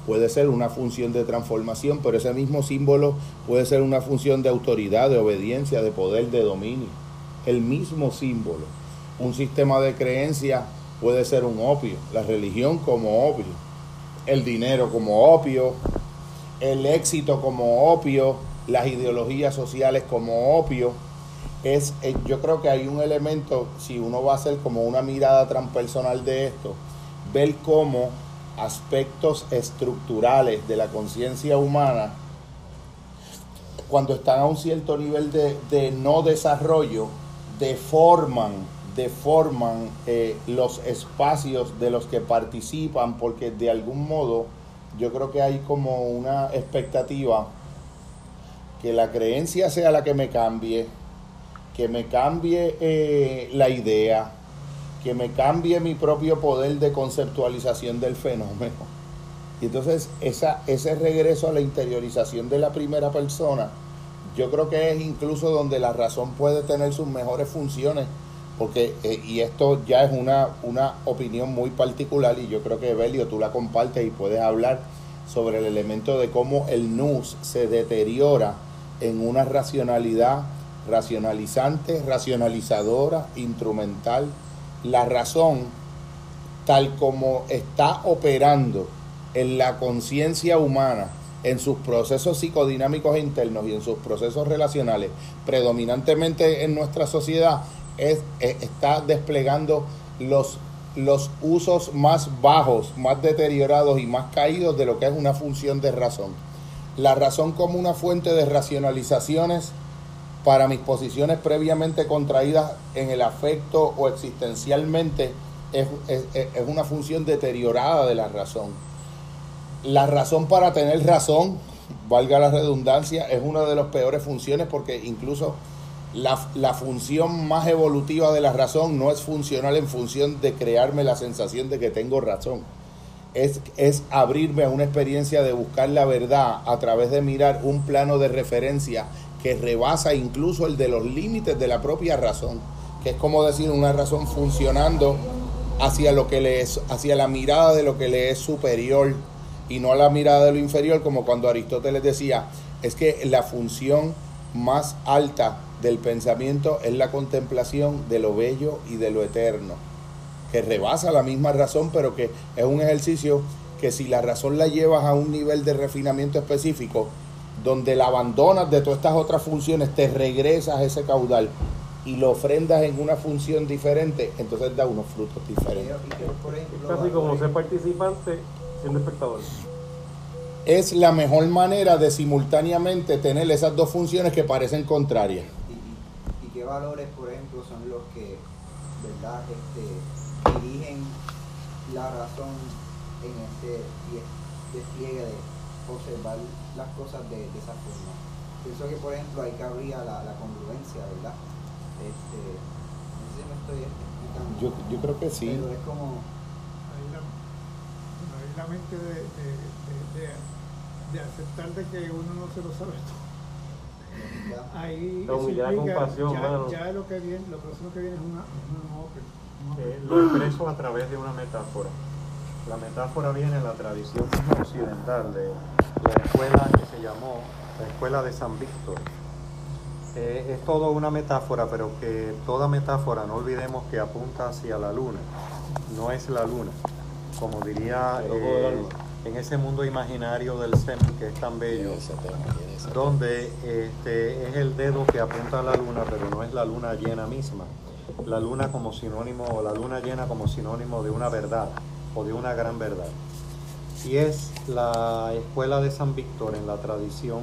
puede ser una función de transformación, pero ese mismo símbolo puede ser una función de autoridad, de obediencia, de poder, de dominio. El mismo símbolo. Un sistema de creencia puede ser un opio, la religión como opio, el dinero como opio, el éxito como opio, las ideologías sociales como opio. Es, eh, yo creo que hay un elemento, si uno va a hacer como una mirada transpersonal de esto, ver cómo aspectos estructurales de la conciencia humana, cuando están a un cierto nivel de, no desarrollo, deforman, deforman eh, los espacios de los que participan, porque de algún modo yo creo que hay como una expectativa que la creencia sea la que me cambie, que me cambie eh, la idea, que me cambie mi propio poder de conceptualización del fenómeno. Y entonces esa, ese regreso a la interiorización de la primera persona, yo creo que es incluso donde la razón puede tener sus mejores funciones, porque, eh, y esto ya es una, una opinión muy particular, y yo creo que Belio tú la compartes y puedes hablar sobre el elemento de cómo el NUS se deteriora en una racionalidad racionalizante, racionalizadora, instrumental. La razón, tal como está operando en la conciencia humana, en sus procesos psicodinámicos internos y en sus procesos relacionales, predominantemente en nuestra sociedad, es, está desplegando los, los usos más bajos, más deteriorados y más caídos de lo que es una función de razón. La razón como una fuente de racionalizaciones para mis posiciones previamente contraídas en el afecto o existencialmente es, una función deteriorada de la razón. La razón para tener razón, valga la redundancia, es una de las peores funciones porque incluso la, la, función más evolutiva de la razón no es funcional en función de crearme la sensación de que tengo razón. Es, es abrirme a una experiencia de buscar la verdad a través de mirar un plano de referencia que rebasa incluso el de los límites de la propia razón, que es como decir una razón funcionando hacia lo que le es, hacia la mirada de lo que le es superior y no a la mirada de lo inferior, como cuando Aristóteles decía, es que la función más alta del pensamiento es la contemplación de lo bello y de lo eterno, que rebasa la misma razón, pero que es un ejercicio que si la razón la llevas a un nivel de refinamiento específico, donde la abandonas de todas estas otras funciones, te regresas ese caudal y lo ofrendas en una función diferente, entonces da unos frutos diferentes. Casi como ser participante siendo espectador. Es la mejor manera de simultáneamente tener esas dos funciones que parecen contrarias. ¿Y, qué valores, por ejemplo, son los que ¿verdad? Este, dirigen la razón en este despliegue de observar las cosas de, esa forma. Pienso que, por ejemplo, ahí cabría la, la congruencia, ¿verdad? Este, no sé si me estoy explicando. Yo, yo creo que sí. Pero es como... Ahí la, ahí la mente de, de, de, de, aceptar de que uno no se lo sabe todo. Ahí la humildad, compasión, ya, mano. ya lo que viene, lo próximo que viene es una, una, una eh, lo expreso a través de una metáfora. La metáfora viene en la tradición occidental de la escuela que se llamó la Escuela de San Víctor. Eh, es todo una metáfora, pero que toda metáfora, no olvidemos que apunta hacia la luna, no es la luna, como diría eh, en ese mundo imaginario del SEM que es tan bello, donde este, es el dedo que apunta a la luna, pero no es la luna llena misma. La luna como sinónimo, o la luna llena como sinónimo de una verdad o de una gran verdad. Y es la escuela de San Víctor en la tradición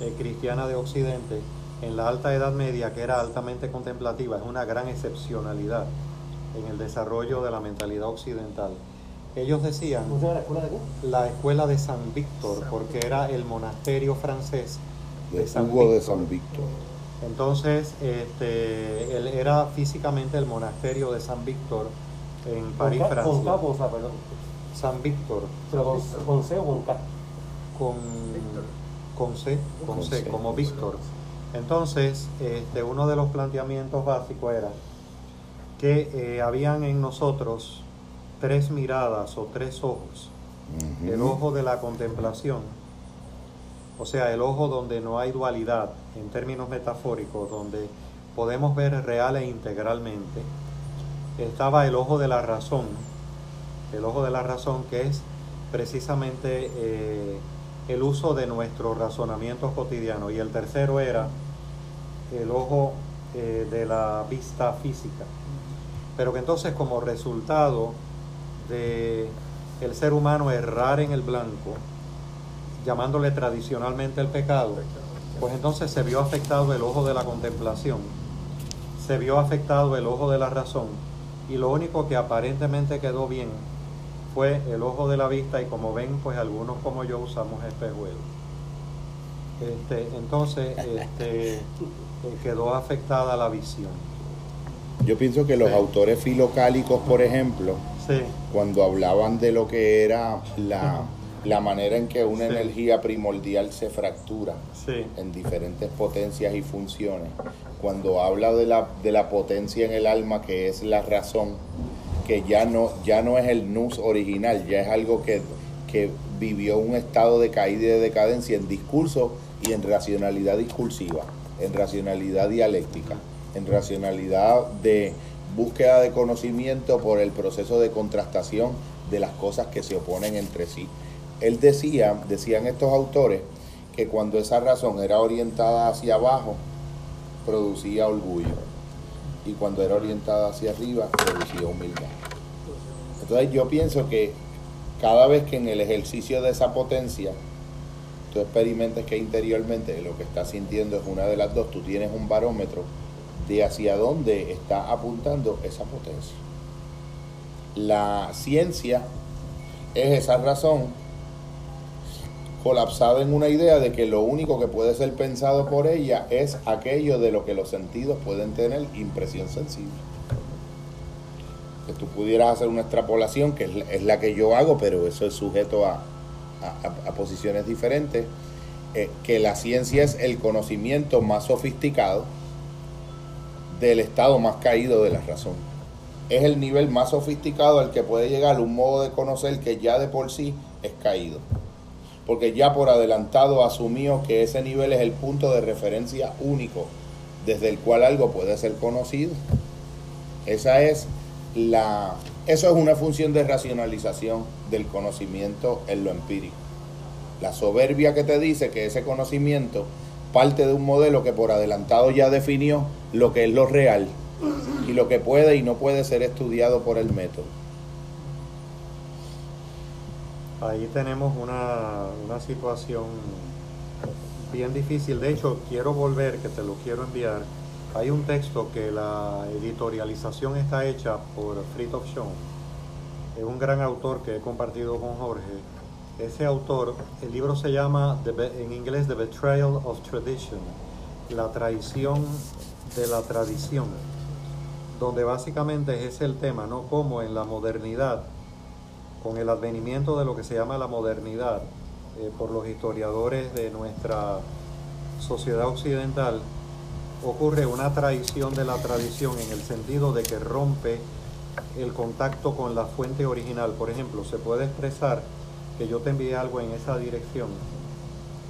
eh, cristiana de Occidente, en la alta Edad Media, que era altamente contemplativa, es una gran excepcionalidad en el desarrollo de la mentalidad occidental. Ellos decían la escuela de qué? La escuela de San Víctor, porque era el monasterio francés de, San, Víctor. de San Víctor. Entonces, este, él era físicamente el monasterio de San Víctor en París, con Francia. Con perdón. San Víctor. Pero con, con, C o con K. Con, con C, con, C, como Víctor. Entonces, este, uno de los planteamientos básicos era que eh, habían en nosotros tres miradas o tres ojos. El ojo de la contemplación, o sea, el ojo donde no hay dualidad en términos metafóricos, donde podemos ver real e integralmente estaba el ojo de la razón, el ojo de la razón que es precisamente eh, el uso de nuestro razonamiento cotidiano. Y el tercero era el ojo eh, de la vista física. Pero que entonces como resultado de el ser humano errar en el blanco, llamándole tradicionalmente el pecado, pues entonces se vio afectado el ojo de la contemplación, se vio afectado el ojo de la razón y lo único que aparentemente quedó bien fue el ojo de la vista y como ven pues algunos como yo usamos espejuelos. Este, entonces este, eh, quedó afectada la visión. Yo pienso que los Sí. autores filocálicos, por ejemplo, Sí, cuando hablaban de lo que era la, la manera en que una Sí. energía primordial se fractura sí, en diferentes potencias y funciones, cuando habla de la, de la potencia en el alma que es la razón, que ya no, ya no es el nus original, ya es algo que, que vivió un estado de caída y de decadencia en discurso y en racionalidad discursiva, en racionalidad dialéctica, en racionalidad de búsqueda de conocimiento por el proceso de contrastación de las cosas que se oponen entre sí. Él decía, decían estos autores, que cuando esa razón era orientada hacia abajo, producía orgullo. Y cuando era orientada hacia arriba, producía humildad. Entonces yo pienso que cada vez que en el ejercicio de esa potencia, tú experimentes que interiormente lo que estás sintiendo es una de las dos, tú tienes un barómetro de hacia dónde está apuntando esa potencia. La ciencia es esa razón colapsada en una idea de que lo único que puede ser pensado por ella es aquello de lo que los sentidos pueden tener impresión sensible. Que tú pudieras hacer una extrapolación, que es la, que yo hago, pero eso es sujeto a posiciones diferentes, eh, que la ciencia es el conocimiento más sofisticado del estado más caído de la razón. Es el nivel más sofisticado al que puede llegar un modo de conocer que ya de por sí es caído porque ya por adelantado asumió que ese nivel es el punto de referencia único desde el cual algo puede ser conocido. Esa es la eso es una función de racionalización del conocimiento en lo empírico. La soberbia que te dice que ese conocimiento parte de un modelo que por adelantado ya definió lo que es lo real y lo que puede y no puede ser estudiado por el método. Ahí tenemos una, una situación bien difícil. De hecho, quiero volver, que te lo quiero enviar. Hay un texto que la editorialización está hecha por Fritjof Schoen. Es un gran autor que he compartido con Jorge. Ese autor, el libro se llama, en inglés, The Betrayal of Tradition, la traición de la tradición, donde básicamente es el tema, ¿no? Como en la modernidad, con el advenimiento de lo que se llama la modernidad, eh, por los historiadores de nuestra sociedad occidental, ocurre una traición de la tradición en el sentido de que rompe el contacto con la fuente original. Por ejemplo, se puede expresar que yo te envié algo en esa dirección.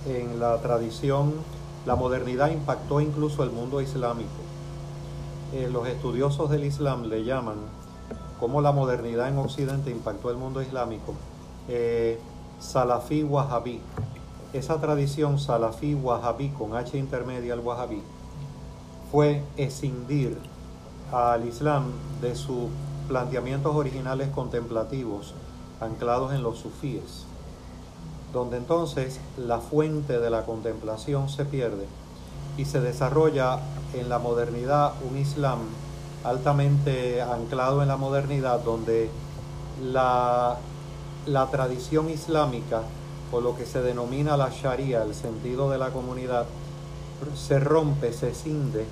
En la tradición, la modernidad impactó incluso el mundo islámico. Eh, los estudiosos del Islam le llaman cómo la modernidad en Occidente impactó el mundo islámico. Eh, salafí wahabí. Esa tradición salafí wahabí, con H intermedia al wahabí, fue escindir al Islam de sus planteamientos originales contemplativos anclados en los sufíes, donde entonces la fuente de la contemplación se pierde y se desarrolla en la modernidad un Islam altamente anclado en la modernidad, donde la, la tradición islámica, o lo que se denomina la Sharia, el sentido de la comunidad, se rompe, se cinde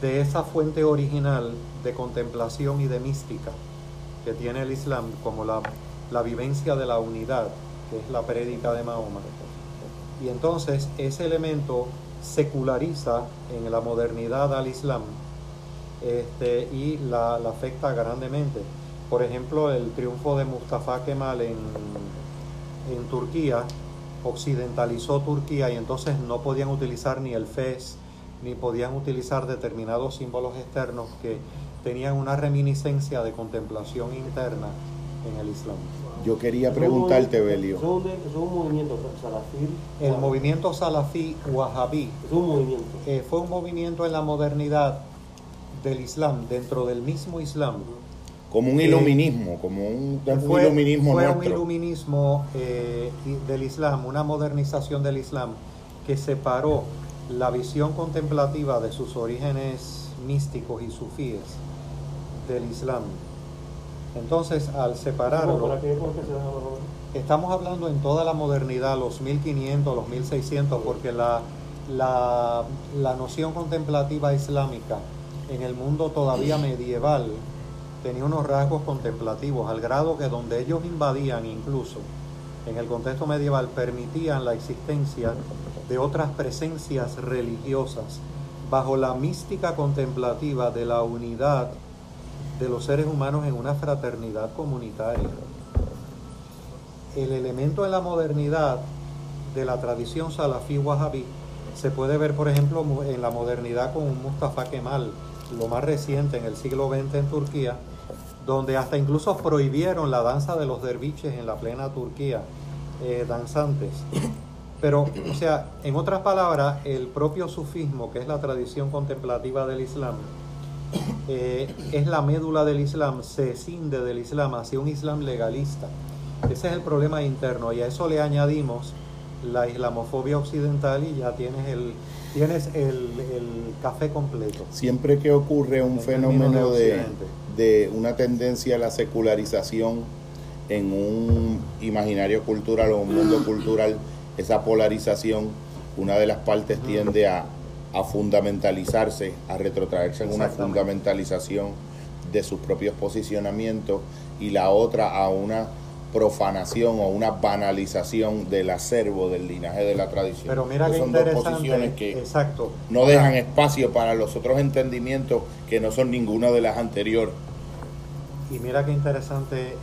de esa fuente original de contemplación y de mística que tiene el Islam, como la, la vivencia de la unidad, que es la prédica de Mahoma. Y entonces ese elemento seculariza en la modernidad al Islam este, y la, la afecta grandemente. Por ejemplo, el triunfo de Mustafa Kemal en, en Turquía occidentalizó Turquía y entonces no podían utilizar ni el fez ni podían utilizar determinados símbolos externos que tenían una reminiscencia de contemplación interna en el Islam. Yo quería preguntarte, movimiento- Belio. Es un, es un movimiento salafí. El movimiento salafí wahabí Es un movimiento. eh, fue un movimiento en la modernidad del Islam, dentro del mismo Islam. Como un Eh, iluminismo, como un, un fue, iluminismo fue un iluminismo eh, del Islam, una modernización del Islam que separó la visión contemplativa de sus orígenes místicos y sufíes del Islam. Entonces, al separarlo, estamos hablando en toda la modernidad, los 1500, los 1600, porque la, la, la noción contemplativa islámica en el mundo todavía medieval tenía unos rasgos contemplativos, al grado que donde ellos invadían incluso, en el contexto medieval, permitían la existencia de otras presencias religiosas bajo la mística contemplativa de la unidad de los seres humanos en una fraternidad comunitaria. El elemento en la modernidad de la tradición salafí wahhabí se puede ver, por ejemplo, en la modernidad con un Mustafa Kemal, lo más reciente en el siglo XX en Turquía, donde hasta incluso prohibieron la danza de los derviches en la plena Turquía, eh, danzantes. Pero, o sea, en otras palabras, el propio sufismo, que es la tradición contemplativa del Islam, eh, es la médula del Islam, se escinde del Islam hacia un Islam legalista. Ese es el problema interno y a eso le añadimos la islamofobia occidental y ya tienes el, tienes el, café completo. Siempre que ocurre un fenómeno de, de, una tendencia a la secularización en un imaginario cultural o un mundo cultural, esa polarización, una de las partes tiende a, fundamentalizarse, a retrotraerse en una fundamentalización de sus propios posicionamientos y la otra a una profanación o una banalización del acervo del linaje de la tradición. Pero mira que son dos posiciones que exacto. no dejan espacio para los otros entendimientos que no son ninguna de las anteriores. Y mira qué interesante,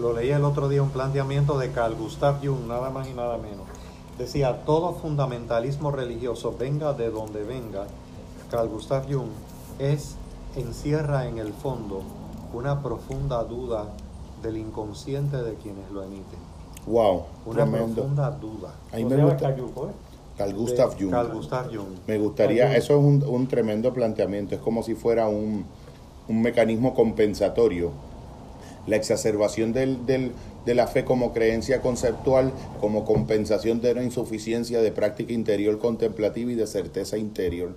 lo leí el otro día, un planteamiento de Carl Gustav Jung, nada más y nada menos. Decía, todo fundamentalismo religioso, venga de donde venga, Carl Gustav Jung, es, encierra en el fondo una profunda duda del inconsciente de quienes lo emiten. Wow, una profunda duda. A mí me gusta. Carl Gustav Jung. Carl Gustav Jung. Me gustaría, eso es un, un tremendo planteamiento, es como si fuera un un mecanismo compensatorio. La exacerbación del, del, de la fe como creencia conceptual, como compensación de una insuficiencia de práctica interior contemplativa y de certeza interior.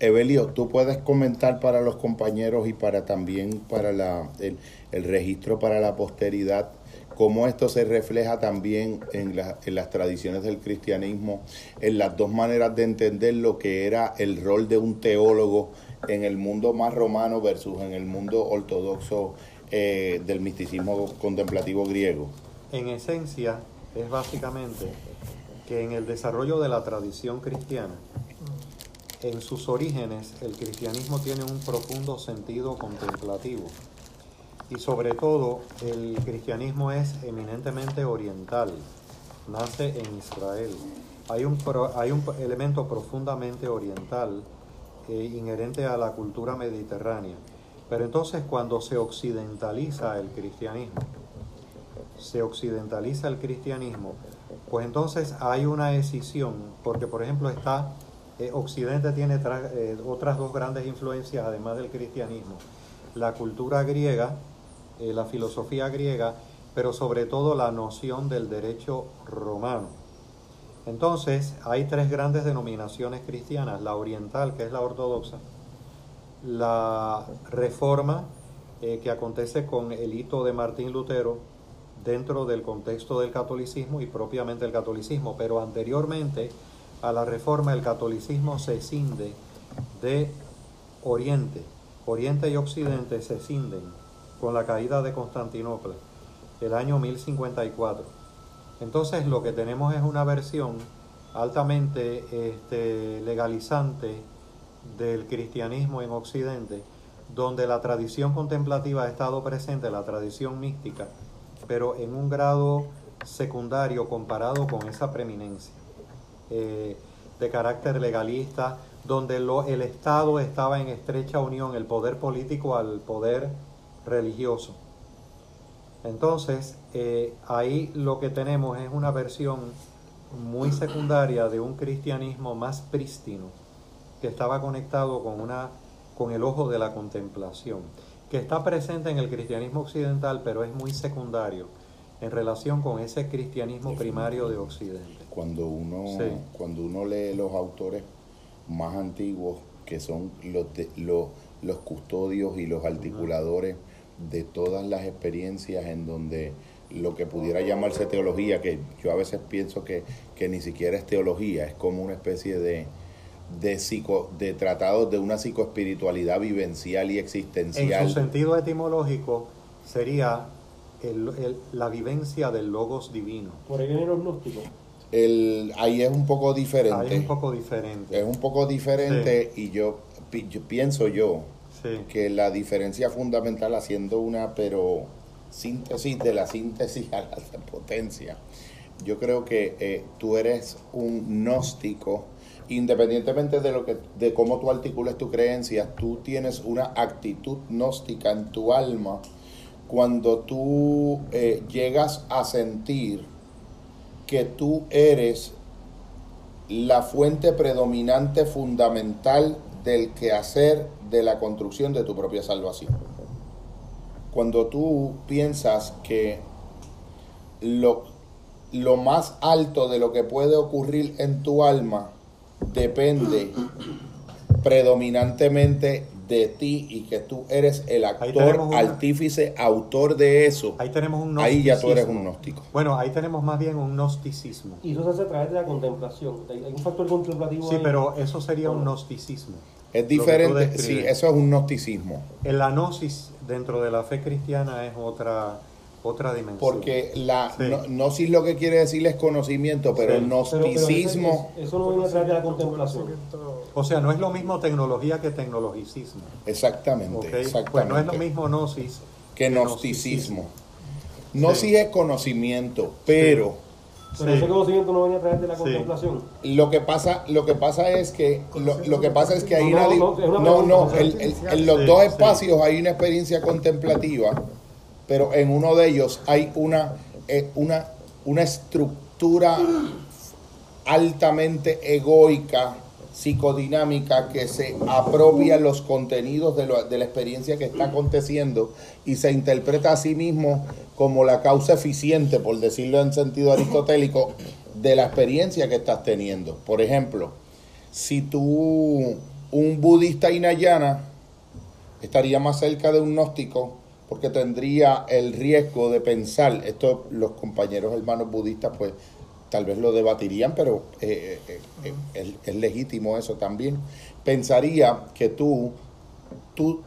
Evelio, tú puedes comentar para los compañeros y para también para la, el, registro para la posteridad cómo esto se refleja también en, en, las tradiciones del cristianismo, en las dos maneras de entender lo que era el rol de un teólogo en el mundo más romano versus en el mundo ortodoxo eh, del misticismo contemplativo griego? En esencia, es básicamente que en el desarrollo de la tradición cristiana, en sus orígenes, el cristianismo tiene un profundo sentido contemplativo. Y sobre todo, el cristianismo es eminentemente oriental, nace en Israel. Hay un, hay un elemento profundamente oriental eh, inherente a la cultura mediterránea. Pero entonces cuando se occidentaliza el cristianismo, se occidentaliza el cristianismo, pues entonces hay una escisión, porque por ejemplo está, eh, Occidente tiene eh, otras dos grandes influencias además del cristianismo, la cultura griega, la filosofía griega, pero sobre todo la noción del derecho romano. Entonces, hay tres grandes denominaciones cristianas, la oriental, que es la ortodoxa, la reforma, eh, que acontece con el hito de Martín Lutero dentro del contexto del catolicismo y propiamente el catolicismo, pero anteriormente a la reforma el catolicismo se cinde de Oriente. Oriente y Occidente se cinden con la caída de Constantinopla, el año 1054. Entonces lo que tenemos es una versión altamente este, legalizante del cristianismo en Occidente, donde la tradición contemplativa ha estado presente, la tradición mística, pero en un grado secundario comparado con esa preeminencia eh, de carácter legalista, donde el Estado estaba en estrecha unión, el poder político al poder religioso. Entonces, eh, ahí lo que tenemos es una versión muy secundaria de un cristianismo más prístino, que estaba conectado con, una, con el ojo de la contemplación, que está presente en el cristianismo occidental, pero es muy secundario en relación con ese cristianismo primario de Occidente. Cuando uno, cuando uno lee los autores más antiguos, que son los, los, los custodios y los articuladores, de todas las experiencias en donde lo que pudiera llamarse teología, que yo a veces pienso que, ni siquiera es teología, es como una especie de, de, psico, de tratados de una psicoespiritualidad vivencial y existencial. En su sentido etimológico sería el, el, la vivencia del logos divino. Por ahí vienen los gnósticos. El, ahí es un poco diferente. Ahí es un poco diferente. Es un poco diferente y yo, yo, pienso yo Sí. que la diferencia fundamental haciendo una pero síntesis de la síntesis a la potencia. Yo creo que eh, tú eres un gnóstico, independientemente de lo que, de cómo tú articules tu creencia, tú tienes una actitud gnóstica en tu alma cuando tú eh, llegas a sentir que tú eres la fuente predominante fundamental del quehacer de la construcción de tu propia salvación. Cuando tú piensas que lo, lo más alto de lo que puede ocurrir en tu alma depende predominantemente de ti y que tú eres el actor, una- artífice, autor de eso, Ahí tenemos un ahí ya tú eres un gnóstico. Bueno, ahí tenemos más bien un gnosticismo. Y eso se hace a través de la contemplación. Hay, un factor contemplativo Sí, ahí. pero eso sería un gnosticismo. Es diferente, sí, eso es un gnosticismo. El gnosis dentro de la fe cristiana es otra, otra dimensión. Porque la Sí. no- gnosis lo que quiere decir es conocimiento, pero Sí. el Pero- pero gnosticismo, eso, eso no viene a través de la contemplación. O sea, no es lo mismo tecnología que tecnologicismo. exactamente, ¿ok? exactamente. Pues no es lo mismo gnosis que gnosticismo. Gnosis es conocimiento, pero Pero Sí. ese conocimiento no viene a través de la Sí. contemplación. lo que pasa, lo que pasa es que lo, lo que pasa es que hay No, una no, no, es una no, no, el- el- en los Sí, dos sí. espacios hay una experiencia contemplativa, pero en uno de ellos hay una eh, una una estructura altamente egoica, psicodinámica, que se apropia los contenidos de, de la experiencia que está aconteciendo y se interpreta a sí mismo como la causa eficiente, por decirlo en sentido aristotélico, de la experiencia que estás teniendo. Por ejemplo, si tú, un budista hinayana, estaría más cerca de un gnóstico porque tendría el riesgo de pensar, esto los compañeros hermanos budistas pues tal vez lo debatirían, pero eh, eh, eh, es, es legítimo eso también. Pensaría que tú, tú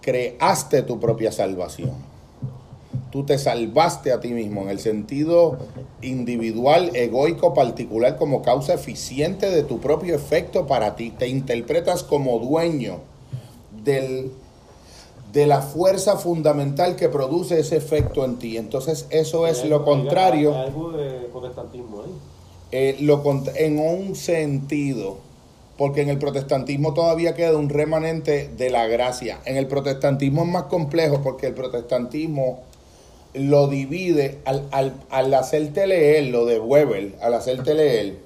creaste tu propia salvación. Tú te salvaste a ti mismo en el sentido individual, egoico, particular, como causa eficiente de tu propio efecto para ti. Te interpretas como dueño del, de la fuerza fundamental que produce ese efecto en ti. Entonces eso es lo contrario. hay algo de protestantismo ahí. Eh, lo en un sentido, porque en el protestantismo todavía queda un remanente de la gracia. En el protestantismo es más complejo porque el protestantismo lo divide al, al, al hacerte leer, lo de Weber, al hacerte leer,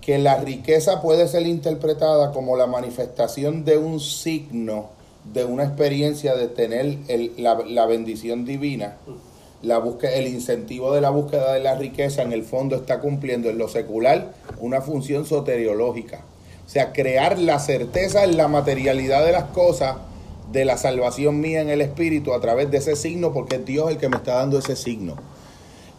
que la riqueza puede ser interpretada como la manifestación de un signo, de una experiencia de tener la, la bendición divina. La el incentivo de la búsqueda de la riqueza en el fondo está cumpliendo en lo secular una función soteriológica. O sea, crear la certeza en la materialidad de las cosas, de la salvación mía en el espíritu a través de ese signo, porque es Dios el que me está dando ese signo.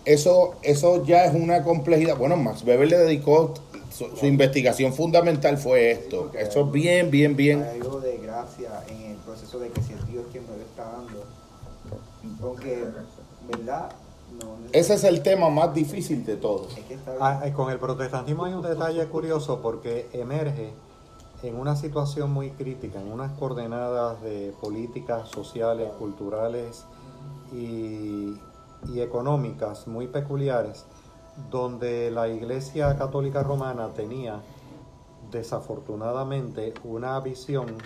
Eso, eso ya es una complejidad. Bueno, Max Weber le dedicó, su, su investigación fundamental fue esto. Eso es bien, bien, bien. Hay algo de gracia en el proceso de que si el Dios quien me lo está dando, aunque, ¿verdad? No, Ese es el tema más difícil de todos. es que. Ah, eh, con el protestantismo hay un detalle curioso porque emerge en una situación muy crítica, en unas coordenadas de políticas sociales, culturales y, y económicas muy peculiares, donde la Iglesia Católica Romana tenía desafortunadamente una visión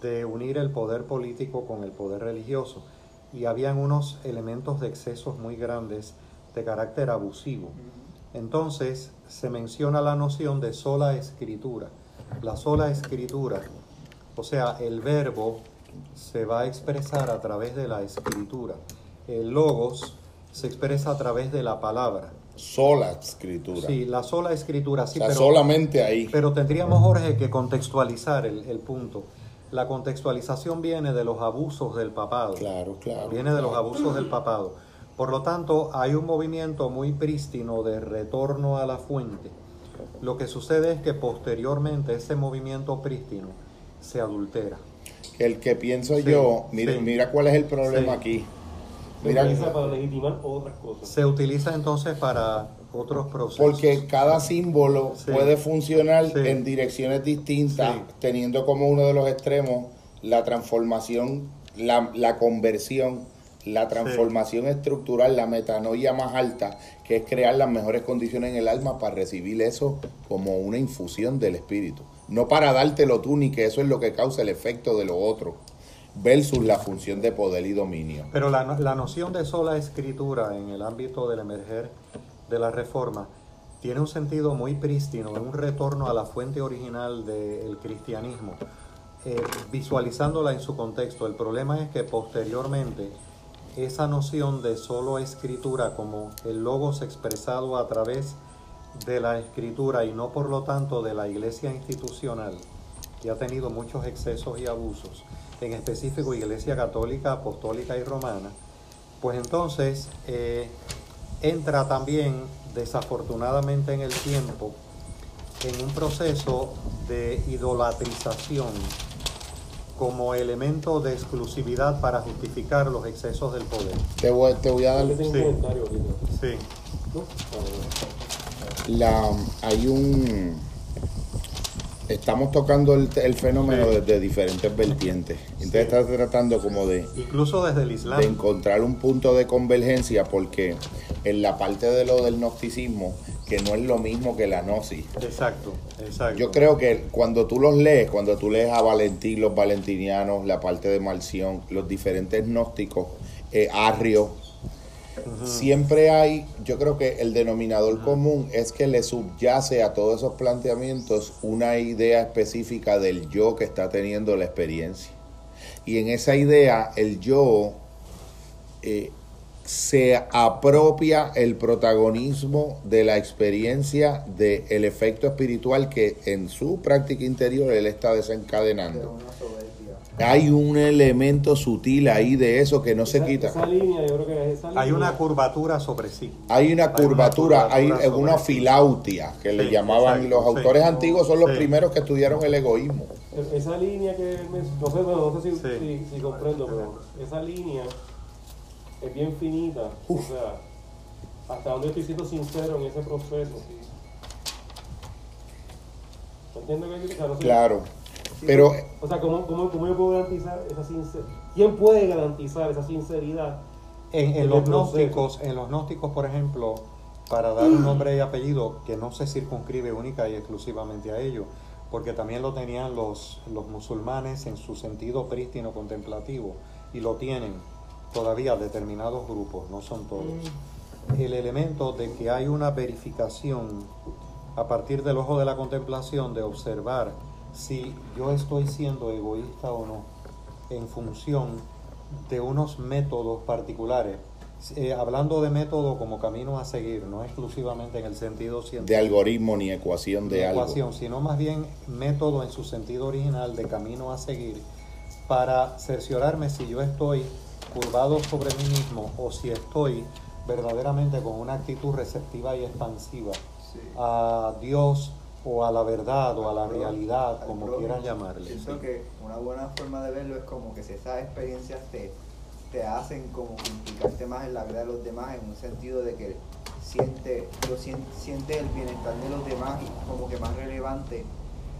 de unir el poder político con el poder religioso y habían unos elementos de excesos muy grandes de carácter abusivo. Entonces se menciona la noción de sola escritura. La sola escritura, o sea, el verbo se va a expresar a través de la escritura. El logos se expresa a través de la palabra. Sola escritura. Sí, la sola escritura, o sí, sea, pero, solamente ahí. pero tendríamos, Jorge, que contextualizar el, el punto. La contextualización viene de los abusos del papado. Claro, claro. Viene de los abusos del papado. Por lo tanto, hay un movimiento muy prístino de retorno a la fuente. Lo que sucede es que posteriormente ese movimiento prístino se adultera. El que pienso Sí, yo, mira, sí. mira cuál es el problema Sí. aquí. Se Mira, utiliza para legitimar otras cosas. Se utiliza entonces para otros procesos. porque cada símbolo Sí. puede funcionar Sí. en direcciones distintas, Sí. teniendo como uno de los extremos la transformación, la, la conversión, la transformación estructural, la metanoia más alta, que es crear las mejores condiciones en el alma para recibir eso como una infusión del espíritu. No para dártelo tú, ni que eso es lo que causa el efecto de lo otro, versus la función de poder y dominio. Pero la, la noción de sola escritura en el ámbito del emerger de la reforma tiene un sentido muy prístino, un retorno a la fuente original del cristianismo, eh, visualizándola en su contexto. El problema es que posteriormente esa noción de solo escritura como el logos expresado a través de la escritura y no por lo tanto de la iglesia institucional, que ha tenido muchos excesos y abusos, en específico Iglesia Católica, Apostólica y Romana, pues entonces eh, entra también desafortunadamente en el tiempo en un proceso de idolatrización como elemento de exclusividad para justificar los excesos del poder. Te voy, te voy a dar Sí. un comentario. Sí, la hay un estamos tocando el, el fenómeno Sí. desde diferentes vertientes entonces estás tratando como de, incluso desde el de Islam. encontrar un punto de convergencia porque en la parte de lo del gnosticismo que no es lo mismo que la gnosis Exacto, exacto. yo creo que cuando tú los lees, cuando tú lees a Valentín, los valentinianos, la parte de Marción, los diferentes gnósticos, eh, Arrio, siempre hay, yo creo que el denominador común es que le subyace a todos esos planteamientos una idea específica del yo que está teniendo la experiencia. Y en esa idea, el yo eh, se apropia el protagonismo de la experiencia del efecto espiritual que en su práctica interior él está de desencadenando. Hay un elemento sutil ahí de eso que no se quita. Esa línea, yo creo que es esa línea. Hay una curvatura sobre sí. Hay una Hay una curvatura, hay una filautia que le llamaban exacto, los sí. autores antiguos, son los Sí. primeros que estudiaron el egoísmo. Esa línea que él men- no sé, no sé si, Sí. si- si comprendo, pero esa línea es bien finita. O sea, hasta donde estoy siendo sincero en ese proceso. ¿Entiendes lo que digo? O sea, no sé- Claro. Pero O sea, ¿cómo, cómo, cómo yo puedo garantizar esa sinceridad? ¿Quién puede garantizar esa sinceridad? En, en los gnósticos, en los gnósticos, por ejemplo, para dar un nombre y apellido que no se circunscribe única y exclusivamente a ello, porque también lo tenían los, los musulmanes en su sentido prístino contemplativo y lo tienen todavía determinados grupos, no son todos. El elemento de que hay una verificación a partir del ojo de la contemplación de observar si yo estoy siendo egoísta o no en función de unos métodos particulares. Eh, hablando de método como camino a seguir, no exclusivamente en el sentido de científico algoritmo ni ecuación de algo. ecuación, sino más bien método en su sentido original de camino a seguir para cerciorarme si yo estoy curvado sobre mí mismo o si estoy verdaderamente con una actitud receptiva y expansiva Sí. a Dios o a la verdad o a la realidad, al como quieran llamarle. Pienso sí. que una buena forma de verlo es como que si esas experiencias te, te hacen como implicarte más en la vida de los demás, en un sentido de que siente, lo sien- sientes el bienestar de los demás y como que más relevante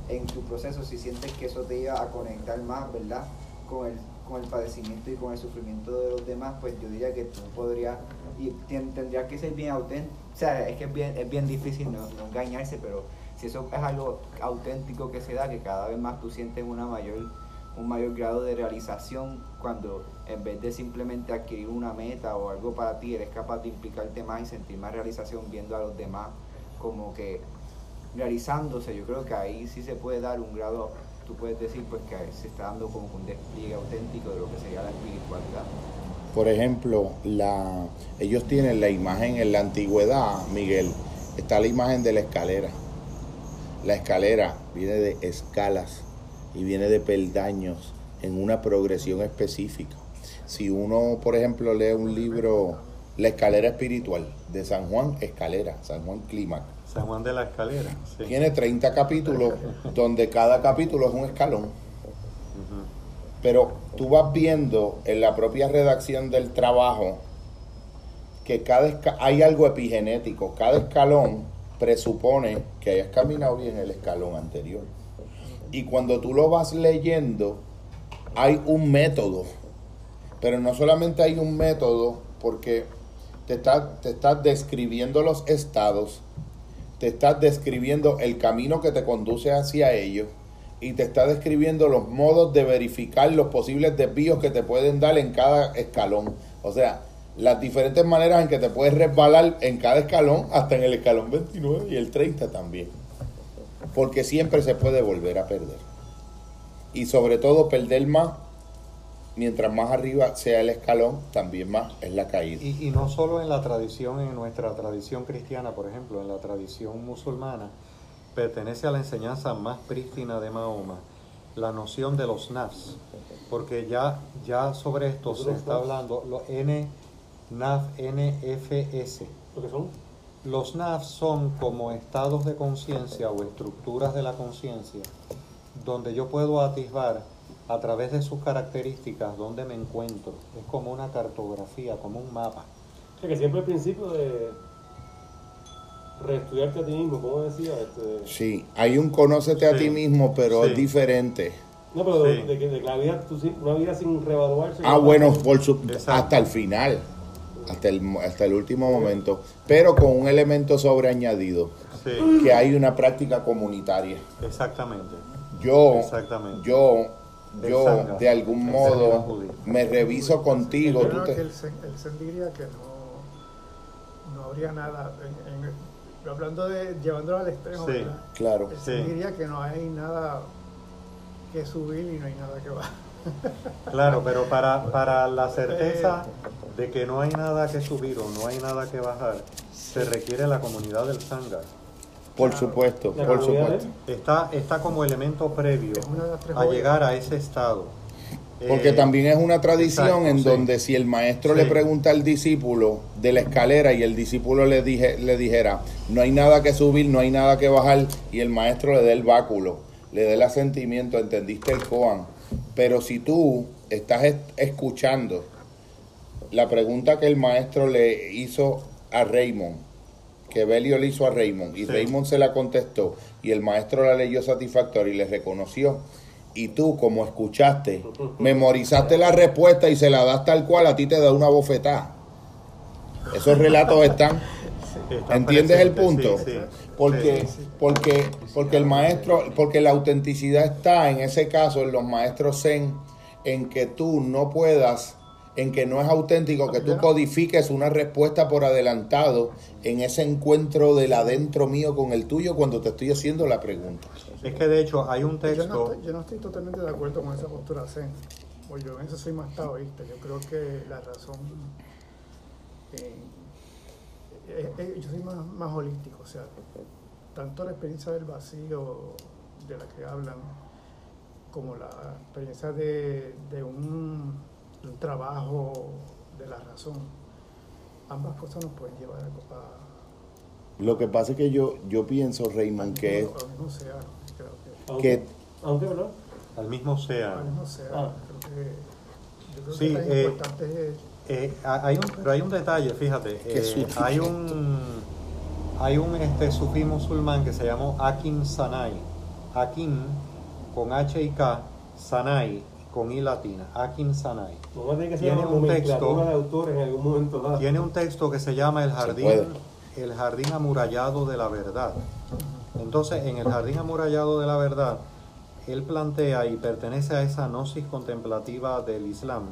en tu proceso, si sientes que eso te lleva a conectar más, ¿verdad? Con el, con el padecimiento y con el sufrimiento de los demás, pues yo diría que tú podrías, y tendrías que ser bien auténtico, o sea, es que es bien, es bien difícil no, no engañarse, pero si eso es algo auténtico que se da, que cada vez más tú sientes una mayor, un mayor grado de realización cuando en vez de simplemente adquirir una meta o algo para ti, eres capaz de implicarte más y sentir más realización viendo a los demás como que realizándose, yo creo que ahí sí se puede dar un grado, tú puedes decir pues que se está dando como un despliegue auténtico de lo que sería la espiritualidad. Por ejemplo, la, ellos tienen la imagen en la antigüedad, Miguel, está la imagen de la escalera. La escalera viene de escalas y viene de peldaños en una progresión específica. Si uno, por ejemplo, lee un libro la escalera espiritual de San Juan Escalera, San Juan Clímax. San Juan de la Escalera. Sí. Tiene 30 capítulos donde cada capítulo es un escalón. Pero tú vas viendo en la propia redacción del trabajo que cada hay algo epigenético. Cada escalón presupone que hayas caminado bien el escalón anterior. Y cuando tú lo vas leyendo, hay un método. Pero no solamente hay un método porque te está, te estás describiendo los estados, te estás describiendo el camino que te conduce hacia ellos y te está describiendo los modos de verificar los posibles desvíos que te pueden dar en cada escalón. O sea, las diferentes maneras en que te puedes resbalar en cada escalón, hasta en el escalón 29 y el 30 también. Porque siempre se puede volver a perder. Y sobre todo perder más, mientras más arriba sea el escalón, también más es la caída. Y, y no solo en la tradición, en nuestra tradición cristiana, por ejemplo, en la tradición musulmana, pertenece a la enseñanza más prístina de Mahoma, la noción de los nafs, porque ya, ya sobre esto se está hablando, los N, NAF, NFS. ¿Lo que son? Los nafs son como estados de conciencia o estructuras de la conciencia, donde yo puedo atisbar a través de sus características dónde me encuentro. Es como una cartografía, como un mapa. O sea, que siempre el principio de reestudiarte a ti mismo, como decía, este, Sí, hay un conócete a Sí. ti mismo, pero Sí. es diferente. no, pero de, Sí. de que de que la vida, tú una vida sin revaluarse. Ah, bueno, por su- hasta el final, hasta el, mo- hasta el último momento, pero con un elemento sobreañadido, Sí, que hay una práctica comunitaria. exactamente. Yo, Exactamente. yo, yo, de algún modo, me reviso contigo. Yo tú creo te- que el Zen, el Zen diría que no, no habría nada, en- en- pero hablando de llevándolo al extremo. Claro, El Zen Sí. diría que no hay nada que subir y no hay nada que bajar. Claro, pero para, para la certeza de que no hay nada que subir o no hay nada que bajar, se requiere la comunidad del Sangha. por supuesto, La por supuesto. Está, está como elemento previo a llegar a ese estado. Porque Eh, también es una tradición exacto, en sí. donde si el maestro Sí. le pregunta al discípulo de la escalera y el discípulo le, dije, le dijera, no hay nada que subir, no hay nada que bajar, y el maestro le dé el báculo, le dé el asentimiento, entendiste el koan. Pero si tú estás es- escuchando la pregunta que el maestro le hizo a Raymond, que Belio le hizo a Raymond, y Sí. Raymond se la contestó, y el maestro la leyó satisfactoria y le reconoció, y tú como escuchaste, memorizaste la respuesta y se la das tal cual, a ti te da una bofetada. Esos relatos están, ¿entiendes el punto? sí, sí. Porque, porque, porque el maestro, porque la autenticidad está en ese caso, en los maestros zen, en que tú no puedas, en que no es auténtico que tú codifiques una respuesta por adelantado en ese encuentro del adentro mío con el tuyo cuando te estoy haciendo la pregunta. Es que de hecho hay un Yo no, texto, estoy, yo no estoy totalmente de acuerdo con esa postura zen. O yo en eso soy más taoísta. Yo creo que la razón. eh, eh, eh, yo soy más, más holístico. O sea, tanto la experiencia del vacío de la que hablan, como la experiencia de, de un, de un trabajo de la razón, ambas cosas nos pueden llevar a. a Lo que pasa es que yo, yo pienso, Raymond, que es al mismo creo que. Aunque, que aunque, ¿verdad? al mismo Al mismo océano, Ah. creo que. Yo creo Sí, que eh, importante es. Eh, ha- hay un, pero hay un detalle, fíjate. Eh, hay un hay un este sufí musulmán que se llamó Akin Sanai. Akin con H y K, Sanai con I latina. Akin Sanai. Tiene que ser Tiene una un texto- de autores en algún momento dado. Tiene un texto que se llama El jardín, el jardín amurallado de la verdad. Entonces, en el jardín amurallado de la verdad, él plantea y pertenece a esa gnosis contemplativa del Islam.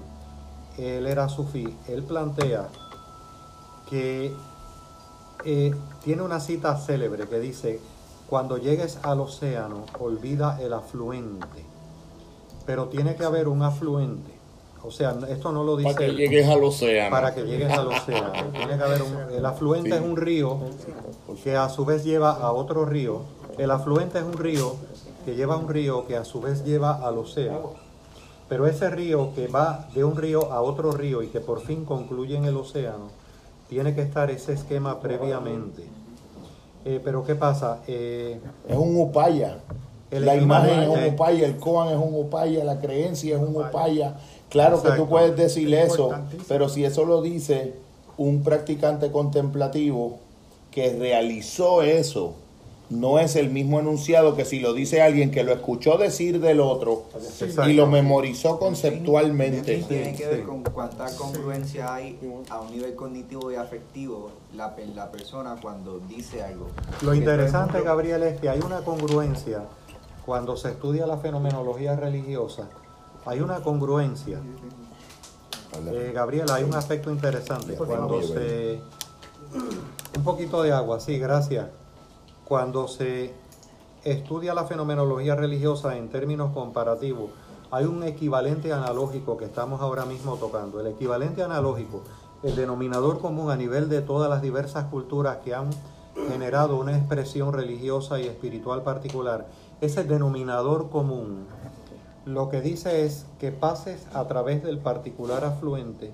Él era sufí. Él plantea que eh, tiene una cita célebre que dice: Cuando llegues al océano, olvida el afluente. Pero tiene que haber un afluente. O sea, esto no lo dice. para que él llegues al océano. para que llegues al océano. Tiene que haber un, el afluente Sí. es un río que a su vez lleva a otro río. El afluente es un río que lleva a un río que a su vez lleva al océano. Pero ese río que va de un río a otro río y que por fin concluye en el océano, tiene que estar ese esquema previamente. Eh, pero ¿qué pasa? Eh, Es un upaya. El la imagen es un upaya, el koan es un upaya, la creencia es un upaya. Claro que tú puedes decir Es eso, pero si eso lo dice un practicante contemplativo que realizó eso, no es el mismo enunciado que si lo dice alguien que lo escuchó decir del otro y lo memorizó conceptualmente. Tiene que ver con cuánta congruencia hay a un nivel cognitivo y afectivo la, la persona cuando dice algo. Lo interesante, Gabriel, es que hay una congruencia cuando se estudia la fenomenología religiosa. Hay una congruencia. Eh, Gabriel, hay un aspecto interesante. Cuando se... Un poquito de agua, sí, gracias. Cuando se estudia la fenomenología religiosa en términos comparativos, hay un equivalente analógico que estamos ahora mismo tocando. El equivalente analógico, el denominador común a nivel de todas las diversas culturas que han generado una expresión religiosa y espiritual particular, ese denominador común lo que dice es que pases a través del particular afluente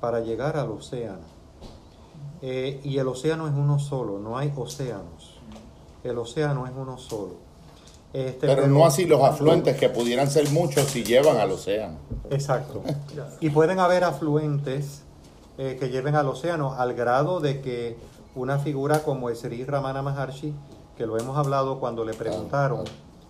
para llegar al océano. Eh, y el océano es uno solo, no hay océanos. El océano es uno solo. Este, Pero no así los afluentes, que pudieran ser muchos si llevan al océano. Exacto. Y pueden haber afluentes eh, que lleven al océano al grado de que una figura como Sri Ramana Maharshi, que lo hemos hablado cuando le preguntaron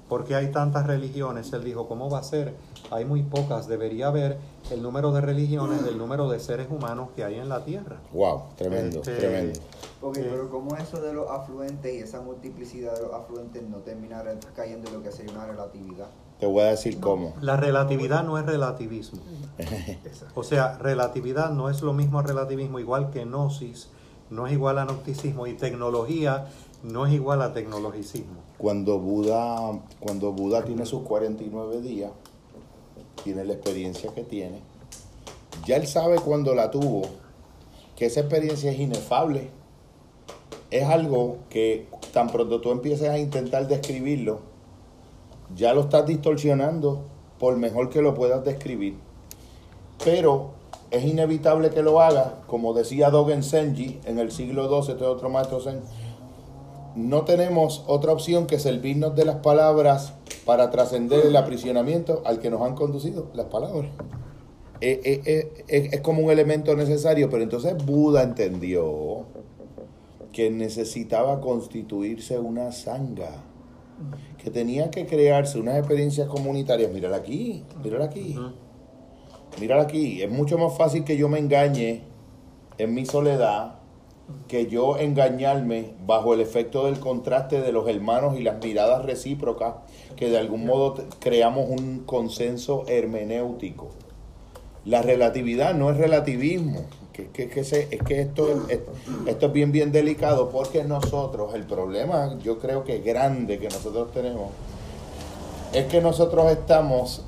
por qué hay tantas religiones, él dijo, ¿cómo va a ser? Hay muy pocas, debería haber el número de religiones del número de seres humanos que hay en la Tierra. Wow, tremendo, Este, tremendo. Ok, Eh, pero como eso de los afluentes y esa multiplicidad de los afluentes no termina re- cayendo en lo que sería una relatividad. Te voy a decir cómo. La relatividad no es relativismo. O sea, relatividad no es lo mismo a relativismo, igual que gnosis no es igual a gnosticismo y tecnología no es igual a tecnologicismo. Cuando Buda, cuando Buda tiene sus 49 días, tiene la experiencia que tiene, ya él sabe cuando la tuvo, que esa experiencia es inefable. Es algo que tan pronto tú empieces a intentar describirlo, ya lo estás distorsionando por mejor que lo puedas describir. Pero es inevitable que lo haga, como decía Dogen Senji en el siglo XII, este otro maestro Zen, no tenemos otra opción que servirnos de las palabras para trascender el aprisionamiento al que nos han conducido las palabras. Eh, eh, eh, es como un elemento necesario, pero entonces Buda entendió que necesitaba constituirse una sanga, que tenía que crearse unas experiencias comunitarias. Mírala aquí, mírala aquí, mírala aquí. Es mucho más fácil que yo me engañe en mi soledad que yo engañarme bajo el efecto del contraste de los hermanos y las miradas recíprocas, que de algún modo creamos un consenso hermenéutico. La relatividad no es relativismo, que, que, que se- es que esto, es, esto es bien, bien delicado porque nosotros, el problema yo creo que grande que nosotros tenemos, es que nosotros estamos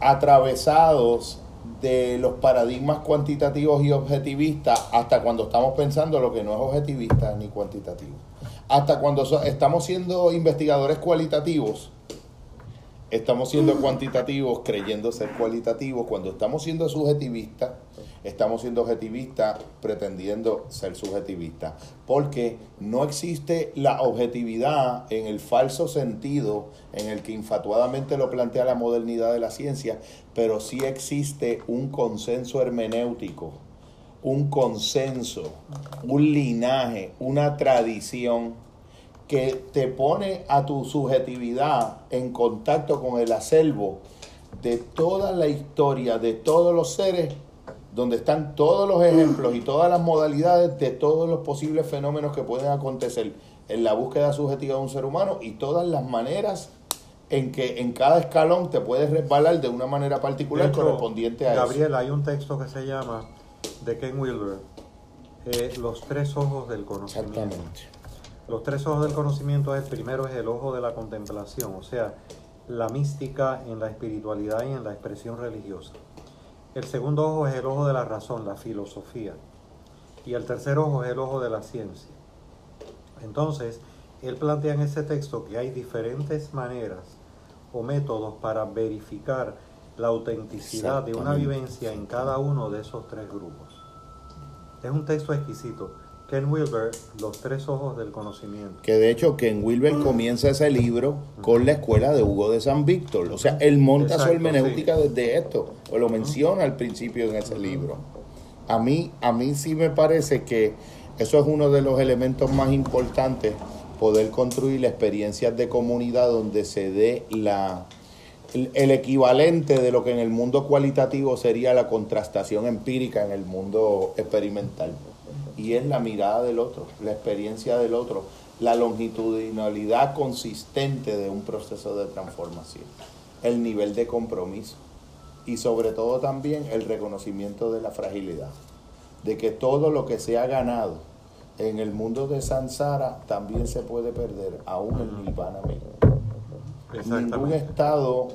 atravesados de los paradigmas cuantitativos y objetivistas hasta cuando estamos pensando lo que no es objetivista ni cuantitativo. Hasta cuando so- estamos siendo investigadores cualitativos, estamos siendo cuantitativos creyendo ser cualitativos. Cuando estamos siendo subjetivistas, estamos siendo objetivistas pretendiendo ser subjetivistas. Porque no existe la objetividad en el falso sentido en el que infatuadamente lo plantea la modernidad de la ciencia, pero sí existe un consenso hermenéutico, un consenso, un linaje, una tradición que te pone a tu subjetividad en contacto con el acervo de toda la historia, de todos los seres, donde están todos los ejemplos y todas las modalidades de todos los posibles fenómenos que pueden acontecer en la búsqueda subjetiva de un ser humano y todas las maneras en que en cada escalón te puedes resbalar de una manera particular hecho, correspondiente a eso. Gabriel, hay un texto que se llama de Ken Wilber, eh, Los tres ojos del conocimiento. Exactamente. Los tres ojos del conocimiento es, primero es el ojo de la contemplación, o sea, la mística en la espiritualidad y en la expresión religiosa. El segundo ojo es el ojo de la razón, la filosofía. Y el tercer ojo es el ojo de la ciencia. Entonces, él plantea en ese texto que hay diferentes maneras o métodos para verificar la autenticidad de una vivencia en cada uno de esos tres grupos. Es un texto exquisito. Ken Wilber, Los tres ojos del conocimiento. Que de hecho Ken Wilber comienza ese libro con la escuela de Hugo de San Víctor. O sea, él monta su Exacto, hermenéutica desde esto, o lo menciona al principio en ese libro. A mí, a mí sí me parece que eso es uno de los elementos más importantes, poder construir experiencias de comunidad donde se dé la, el, el equivalente de lo que en el mundo cualitativo sería la contrastación empírica en el mundo experimental. Y es la mirada del otro, la experiencia del otro, la longitudinalidad consistente de un proceso de transformación, el nivel de compromiso y sobre todo también el reconocimiento de la fragilidad, de que todo lo que se ha ganado en el mundo de Sansara también se puede perder, aún en Nirvana mismo. Ningún estado,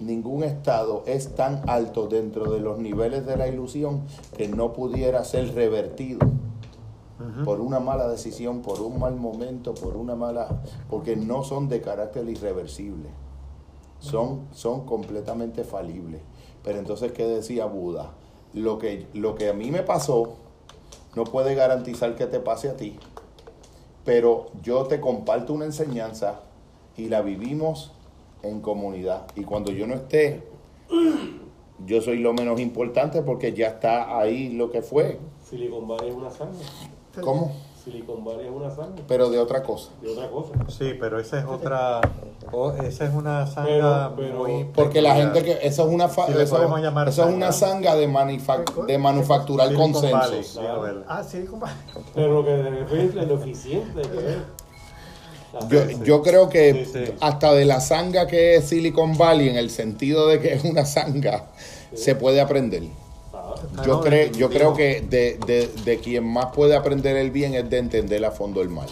ningún estado es tan alto dentro de los niveles de la ilusión que no pudiera ser revertido Por una mala decisión, por un mal momento, por una mala, porque no son de carácter irreversible, son, son completamente falibles. Pero entonces, ¿qué decía Buda? Lo que, lo que a mí me pasó no puede garantizar que te pase a ti, pero yo te comparto una enseñanza y la vivimos en comunidad. Y cuando yo no esté, yo soy lo menos importante porque ya está ahí lo que fue. Silicon Valley es una sangre. ¿Cómo? Silicon Valley es una sangre. Pero de otra cosa. De otra cosa. Sí, pero esa es otra. esa es una sanga Pero- pero- muy. Porque la gente que eso es una fa- Sí, le eso, podemos llamar eso es una sanga de, de manufacturar Silicon consensos. Valley. Ah, sí, compadre. Pero lo que refieres es lo eficiente que es. Yo, yo creo que Sí, sí. hasta de la sanga que es Silicon Valley, en el sentido de que es una sanga, se puede aprender. Ah, Yo, no, creo, yo creo que de, de- de quien más puede aprender el bien es de entender a fondo el mal.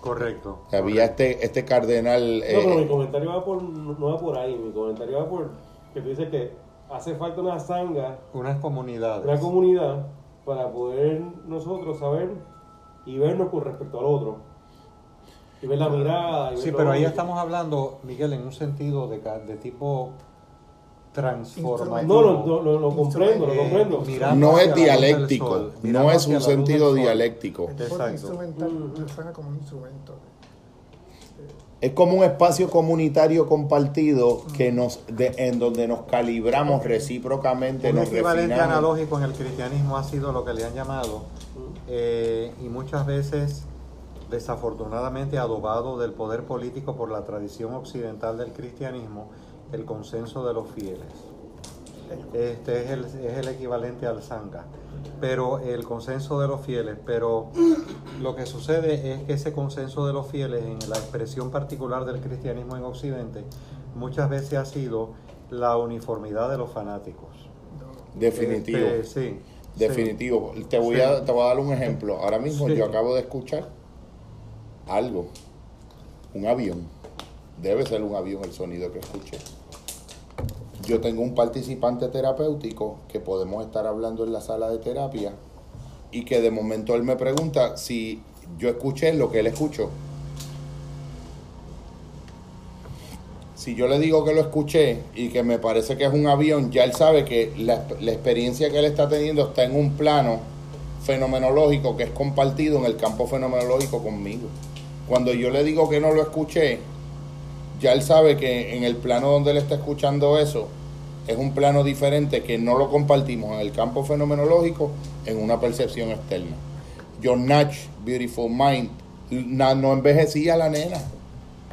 Correcto. Había este, este cardenal... No, pero mi eh, comentario va por, no va por ahí, mi comentario va por que tú dices que hace falta una sanga, Unas comunidades. una comunidad, para poder nosotros saber y vernos con respecto al otro. Y ver la mirada. Y ver Sí, pero ahí estamos hablando, Miguel, en un sentido de tipo transformativo. No, lo, lo, lo- lo comprendo, lo Eh, comprendo. no es dialéctico, no es un sentido dialéctico. Exacto. como un instrumento. Es como un espacio comunitario compartido que nos de- en donde nos calibramos recíprocamente, Un nos equivalente refinamos. analógico en el cristianismo ha sido lo que le han llamado, eh, y muchas veces desafortunadamente adobado del poder político por la tradición occidental del cristianismo, el consenso de los fieles. Este es el, es el equivalente al Sangha, pero el consenso de los fieles, pero lo que sucede es que ese consenso de los fieles en la expresión particular del cristianismo en Occidente muchas veces ha sido la uniformidad de los fanáticos. Definitivo. Este, sí. Definitivo. Te, voy Sí. a, te voy a dar un ejemplo. Ahora mismo Sí. yo acabo de escuchar algo. Un avión. Debe ser un avión el sonido que escuché. Yo tengo un participante terapéutico que podemos estar hablando en la sala de terapia y que de momento él me pregunta si yo escuché lo que él escuchó. Si yo le digo que lo escuché y que me parece que es un avión, ya él sabe que la, experiencia que él está teniendo está en un plano fenomenológico que es compartido en el campo fenomenológico conmigo. Cuando yo le digo que no lo escuché, ya él sabe que en el plano donde él está escuchando eso es un plano diferente que no lo compartimos en el campo fenomenológico en una percepción externa. John Natch, Beautiful Mind, no envejecía la nena,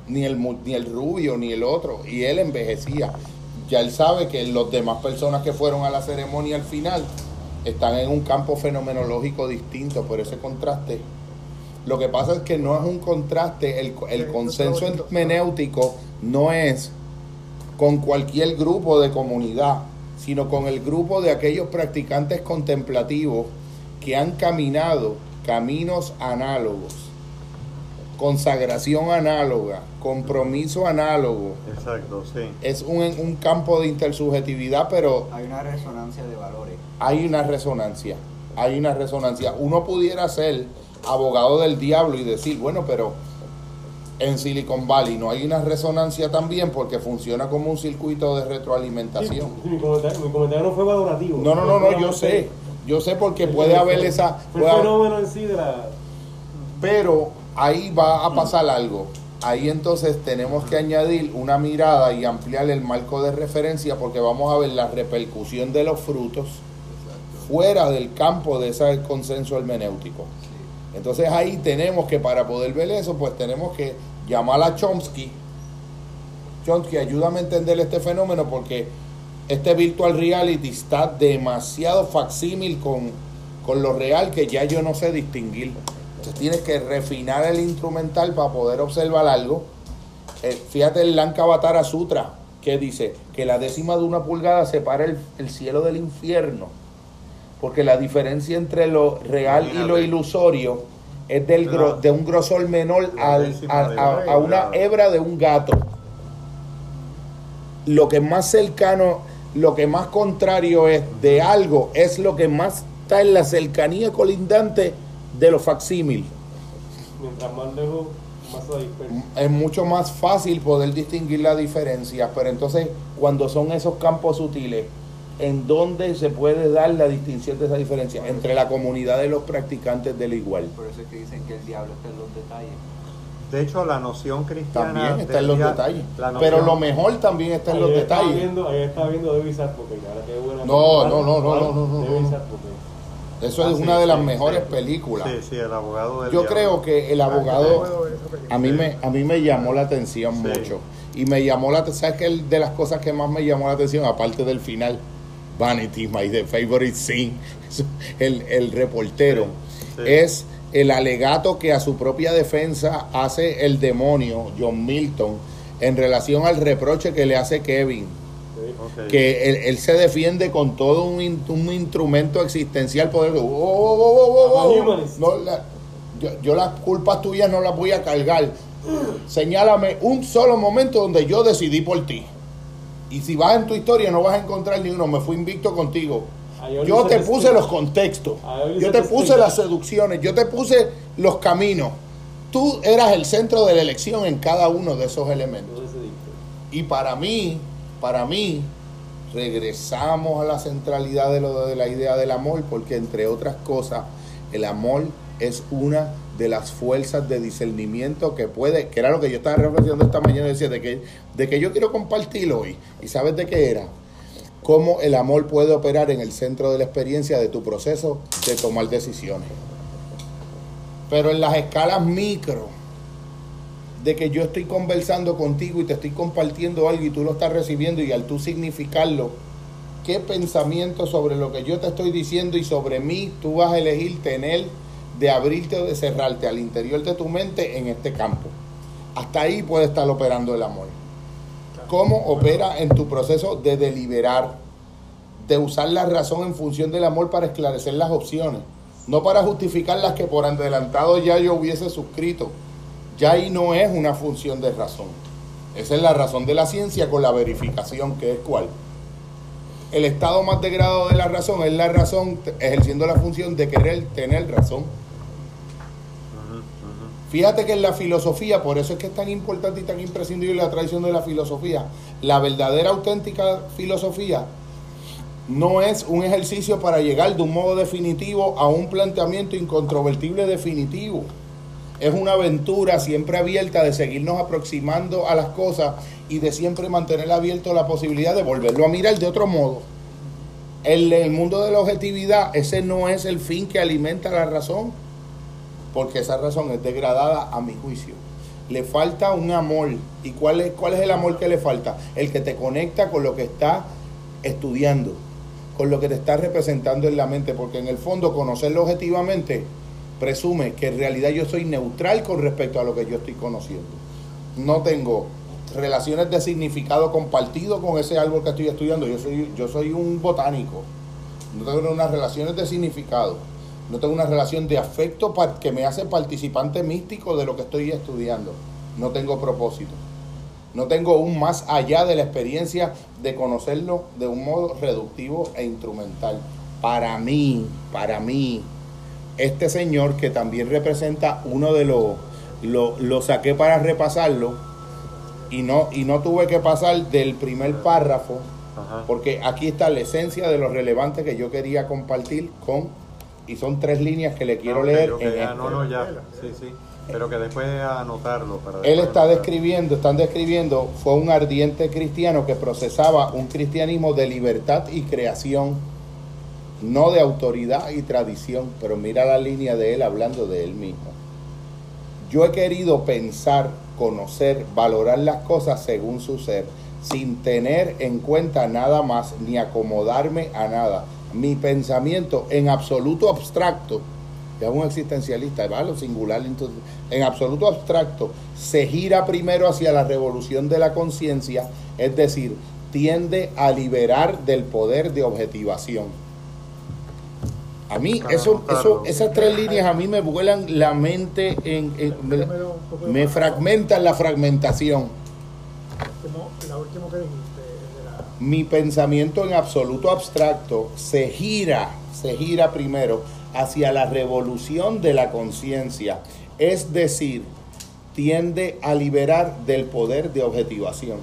ni el, ni el rubio, ni el otro, y él envejecía. Ya él sabe que las demás personas que fueron a la ceremonia al final están en un campo fenomenológico distinto, por ese contraste. Lo que pasa es que no es un contraste, el, el consenso hermenéutico no es con cualquier grupo de comunidad, sino con el grupo de aquellos practicantes contemplativos que han caminado caminos análogos, consagración análoga, compromiso análogo. Exacto, sí. Es un, un campo de intersubjetividad, pero Hay una resonancia de valores. hay una resonancia, hay una resonancia. Uno pudiera ser abogado del diablo y decir, bueno, pero en Silicon Valley no hay una resonancia también porque funciona como un circuito de retroalimentación. sí, mi, comentario, mi comentario no fue valorativo. No, no, no, no, yo sé, Yo sé porque puede haber esa... Fue puede el fenómeno en sí de la. pero ahí va a pasar algo. Ahí entonces tenemos que añadir una mirada y ampliar el marco de referencia porque vamos a ver la repercusión de los frutos fuera del campo de ese consenso hermenéutico. Entonces ahí tenemos que para poder ver eso, pues tenemos que llamar a Chomsky. Chomsky, ayúdame a entender este fenómeno porque este virtual reality está demasiado facsímil con, con lo real que ya yo no sé distinguir. Entonces tienes que refinar el instrumental para poder observar algo. Eh, fíjate el Lankavatara Sutra que dice que la décima de una pulgada separa el, el cielo del infierno. Porque la diferencia entre lo real y lo ilusorio es del gro- de un grosor menor al- a, una a una pulgada. hebra de un gato. Lo que más cercano, lo que más contrario es de algo, es lo que más está en la cercanía colindante de los facsímil. Mientras más lejos, más. Es mucho más fácil poder distinguir la diferencia, pero entonces cuando son esos campos sutiles, ¿en dónde se puede dar la distinción de esa diferencia? Entre la comunidad de los practicantes del igual. Por eso es que dicen que el diablo está en los detalles. De hecho, la noción cristiana. También está en los detalles. Pero lo mejor también está en los detalles. Viendo, ayer estaba viendo David Sarpoque, que ahora qué buena. No, no, no, no, no, no, no. Eso Ah, es sí, una de las sí, mejores sí. películas. Sí, sí, el abogado del Yo diablo. creo que el Ah, abogado a mí me a mí me llamó la atención Sí. mucho y me llamó la atención sabes que el- de las cosas que más me llamó la atención aparte del final Vanity my the favorite scene el, el reportero Sí. es el alegato que a su propia defensa hace el demonio John Milton en relación al reproche que le hace Kevin que él, él se defiende con todo un, un instrumento existencial poderoso. Oh. No, la- yo, yo las culpas tuyas no las voy a cargar. Señálame un solo momento donde yo decidí por ti. Y si vas en tu historia no vas a encontrar ni uno. Me fui invicto contigo. Yo te puse los contextos. Yo te puse las seducciones. Yo te puse los caminos. Tú eras el centro de la elección en cada uno de esos elementos. Y para mí, para mí, regresamos a la centralidad de, lo de la idea del amor, porque entre otras cosas, el amor es una de las fuerzas de discernimiento que puede, que era lo que yo estaba reflexionando esta mañana, decía, de que, de que yo quiero compartir hoy. ¿Y sabes de qué era? Cómo el amor puede operar en el centro de la experiencia de tu proceso de tomar decisiones. Pero en las escalas micro, de que yo estoy conversando contigo y te estoy compartiendo algo y tú lo estás recibiendo y al tú significarlo, ¿qué pensamiento sobre lo que yo te estoy diciendo y sobre mí tú vas a elegir tener de abrirte o de cerrarte al interior de tu mente en este campo? Hasta ahí puede estar operando el amor. ¿Cómo opera en tu proceso de deliberar, de usar la razón en función del amor para esclarecer las opciones? No para justificar las que por adelantado ya yo hubiese suscrito. Ya ahí no es una función de razón. Esa es la razón de la ciencia con la verificación, que es cuál. El estado más degradado de la razón es la razón ejerciendo la función de querer tener razón. Fíjate que en la filosofía, por eso es que es tan importante y tan imprescindible la tradición de la filosofía, la verdadera auténtica filosofía no es un ejercicio para llegar de un modo definitivo a un planteamiento incontrovertible definitivo. Es una aventura siempre abierta de seguirnos aproximando a las cosas y de siempre mantener abierto la posibilidad de volverlo a mirar de otro modo. En el mundo de la objetividad, ese no es el fin que alimenta la razón porque esa razón es degradada a mi juicio. Le falta un amor. ¿Y cuál es, cuál es el amor que le falta? El que te conecta con lo que está estudiando, con lo que te está representando en la mente, porque en el fondo conocerlo objetivamente presume que en realidad yo soy neutral con respecto a lo que yo estoy conociendo. No tengo relaciones de significado compartido con ese árbol que estoy estudiando. Yo soy, yo soy un botánico. No tengo unas relaciones de significado. No tengo una relación de afecto que me hace participante místico de lo que estoy estudiando. No tengo propósito. No tengo un más allá de la experiencia de conocerlo de un modo reductivo e instrumental. Para mí, para mí, este señor que también representa uno de los, lo, lo saqué para repasarlo y no, y no tuve que pasar del primer párrafo Ajá. Porque aquí está la esencia de lo relevante que yo quería compartir con, y son tres líneas que le quiero leer en ah, este. no, no, ya. Sí, sí. Pero que después anotarlo. Para Él está anotarlo. describiendo, están describiendo, fue un ardiente cristiano que procesaba un cristianismo de libertad y creación, no de autoridad y tradición, pero mira la línea de él hablando de él mismo. Yo he querido pensar, conocer, valorar las cosas según su ser, sin tener en cuenta nada más ni acomodarme a nada. Mi pensamiento en absoluto abstracto, es un existencialista, va lo singular, entonces, en absoluto abstracto, se gira primero hacia la revolución de la conciencia, es decir, tiende a liberar del poder de objetivación. A mí, eso, eso, esas tres líneas a mí me vuelan la mente, en, en- me, fragmentan la fragmentación. Como la última que dijiste. Mi pensamiento en absoluto abstracto se gira, se gira primero hacia la revolución de la conciencia, es decir, tiende a liberar del poder de objetivación.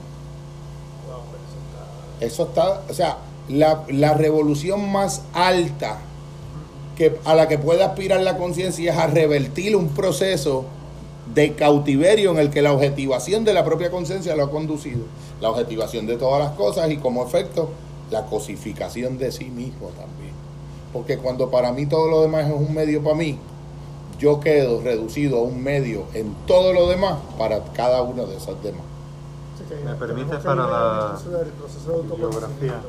Eso está, o sea, la, la revolución más alta que, a la que puede aspirar la conciencia es a revertir un proceso de cautiverio en el que la objetivación de la propia conciencia lo ha conducido. La objetivación de todas las cosas y como efecto la cosificación de sí mismo también. Porque cuando para mí todo lo demás es un medio para mí, yo quedo reducido a un medio en todo lo demás para cada uno de esos demás. ¿Me permite para hablar la entonces del proceso de autoconocimiento, bibliografía?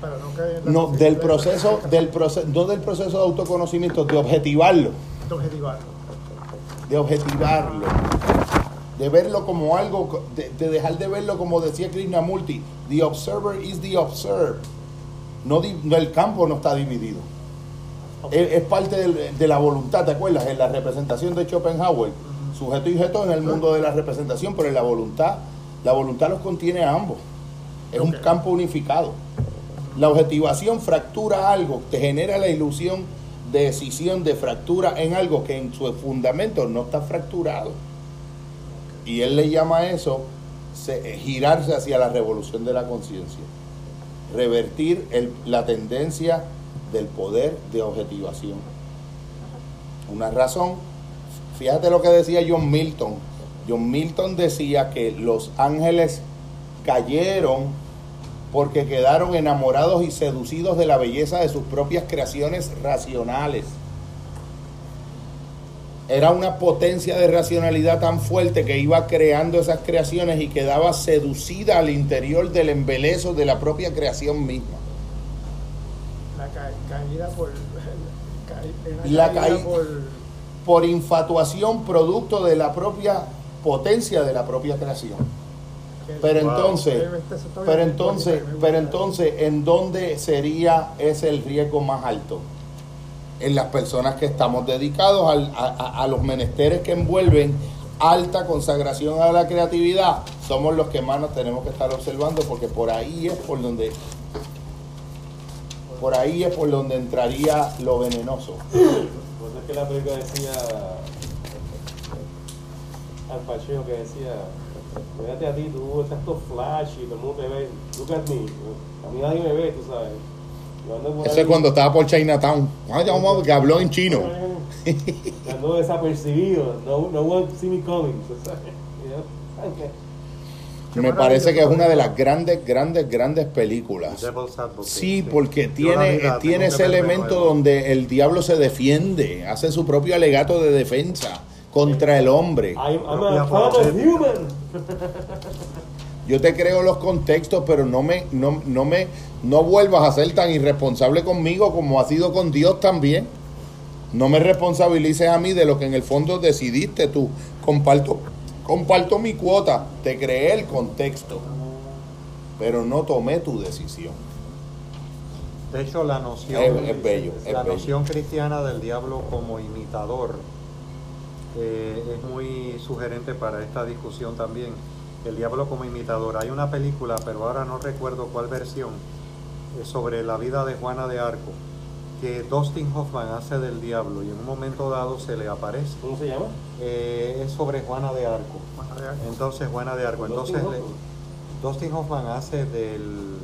para no caer en la No, del de- proceso, del proceso, no del proceso de autoconocimiento, de objetivarlo, de objetivarlo. De objetivarlo, de verlo como algo, de, de dejar de verlo como decía Krishnamurti, the observer is the observed. No, no, el campo no está dividido. Es, es parte del- de la voluntad, ¿te acuerdas? En la representación de Schopenhauer, sujeto y objeto en el mundo de la representación, pero en la voluntad, la voluntad los contiene a ambos. Es un campo unificado. La objetivación fractura algo, te genera la ilusión decisión, de fractura en algo que en su fundamento no está fracturado. Y él le llama a eso eh, girarse hacia la revolución de la conciencia. Revertir la tendencia del poder de objetivación. Una razón, fíjate lo que decía John Milton. John Milton decía que los ángeles cayeron porque quedaron enamorados y seducidos de la belleza de sus propias creaciones racionales. Era una potencia de racionalidad tan fuerte que iba creando esas creaciones y quedaba seducida al interior del embelezo de la propia creación misma. La ca- caída por... La una caí- por... Por infatuación producto de la propia potencia de la propia creación. Pero entonces, pero entonces, pero entonces, ¿en dónde sería ese el riesgo más alto? En las personas que estamos dedicados al- a, los menesteres que envuelven alta consagración a la creatividad, somos los que más nos tenemos que estar observando porque por ahí es por donde por ahí es por donde entraría lo venenoso. Eso es que la película decía al Pacino que decía, fíjate a ti, tú estás todo flash y todo el mundo te ve, look at me, a mí nadie me ve, tú sabes. Ahí- es cuando estaba por Chinatown. Ah, ya vamos, que habló en chino. Ando desapercibido, no, no one see me coming? Me parece que es una de las grandes, grandes, grandes películas. Sí, porque tiene, tiene ese elemento donde el diablo se defiende, hace su propio alegato de defensa contra el hombre. I'm, I'm a human. Yo te creo los contextos, pero no me, no, no me, no vuelvas a ser tan irresponsable conmigo como ha sido con Dios también. No me responsabilices a mí de lo que en el fondo decidiste tú. Comparto, comparto mi cuota, te creé el contexto, pero no tomé tu decisión. De hecho, la noción, Es- es bello, es la bello. noción cristiana del diablo como imitador eh, es muy sugerente para esta discusión también. El diablo como imitador. Hay una película, pero ahora no recuerdo cuál versión, eh, sobre la vida de Juana de Arco, que Dustin Hoffman hace del diablo y en un momento dado se le aparece. ¿Cómo se llama? Eh, es sobre Juana de Arco. Entonces, Juana de Arco. Dustin Entonces, le-. Dustin Hoffman hace del,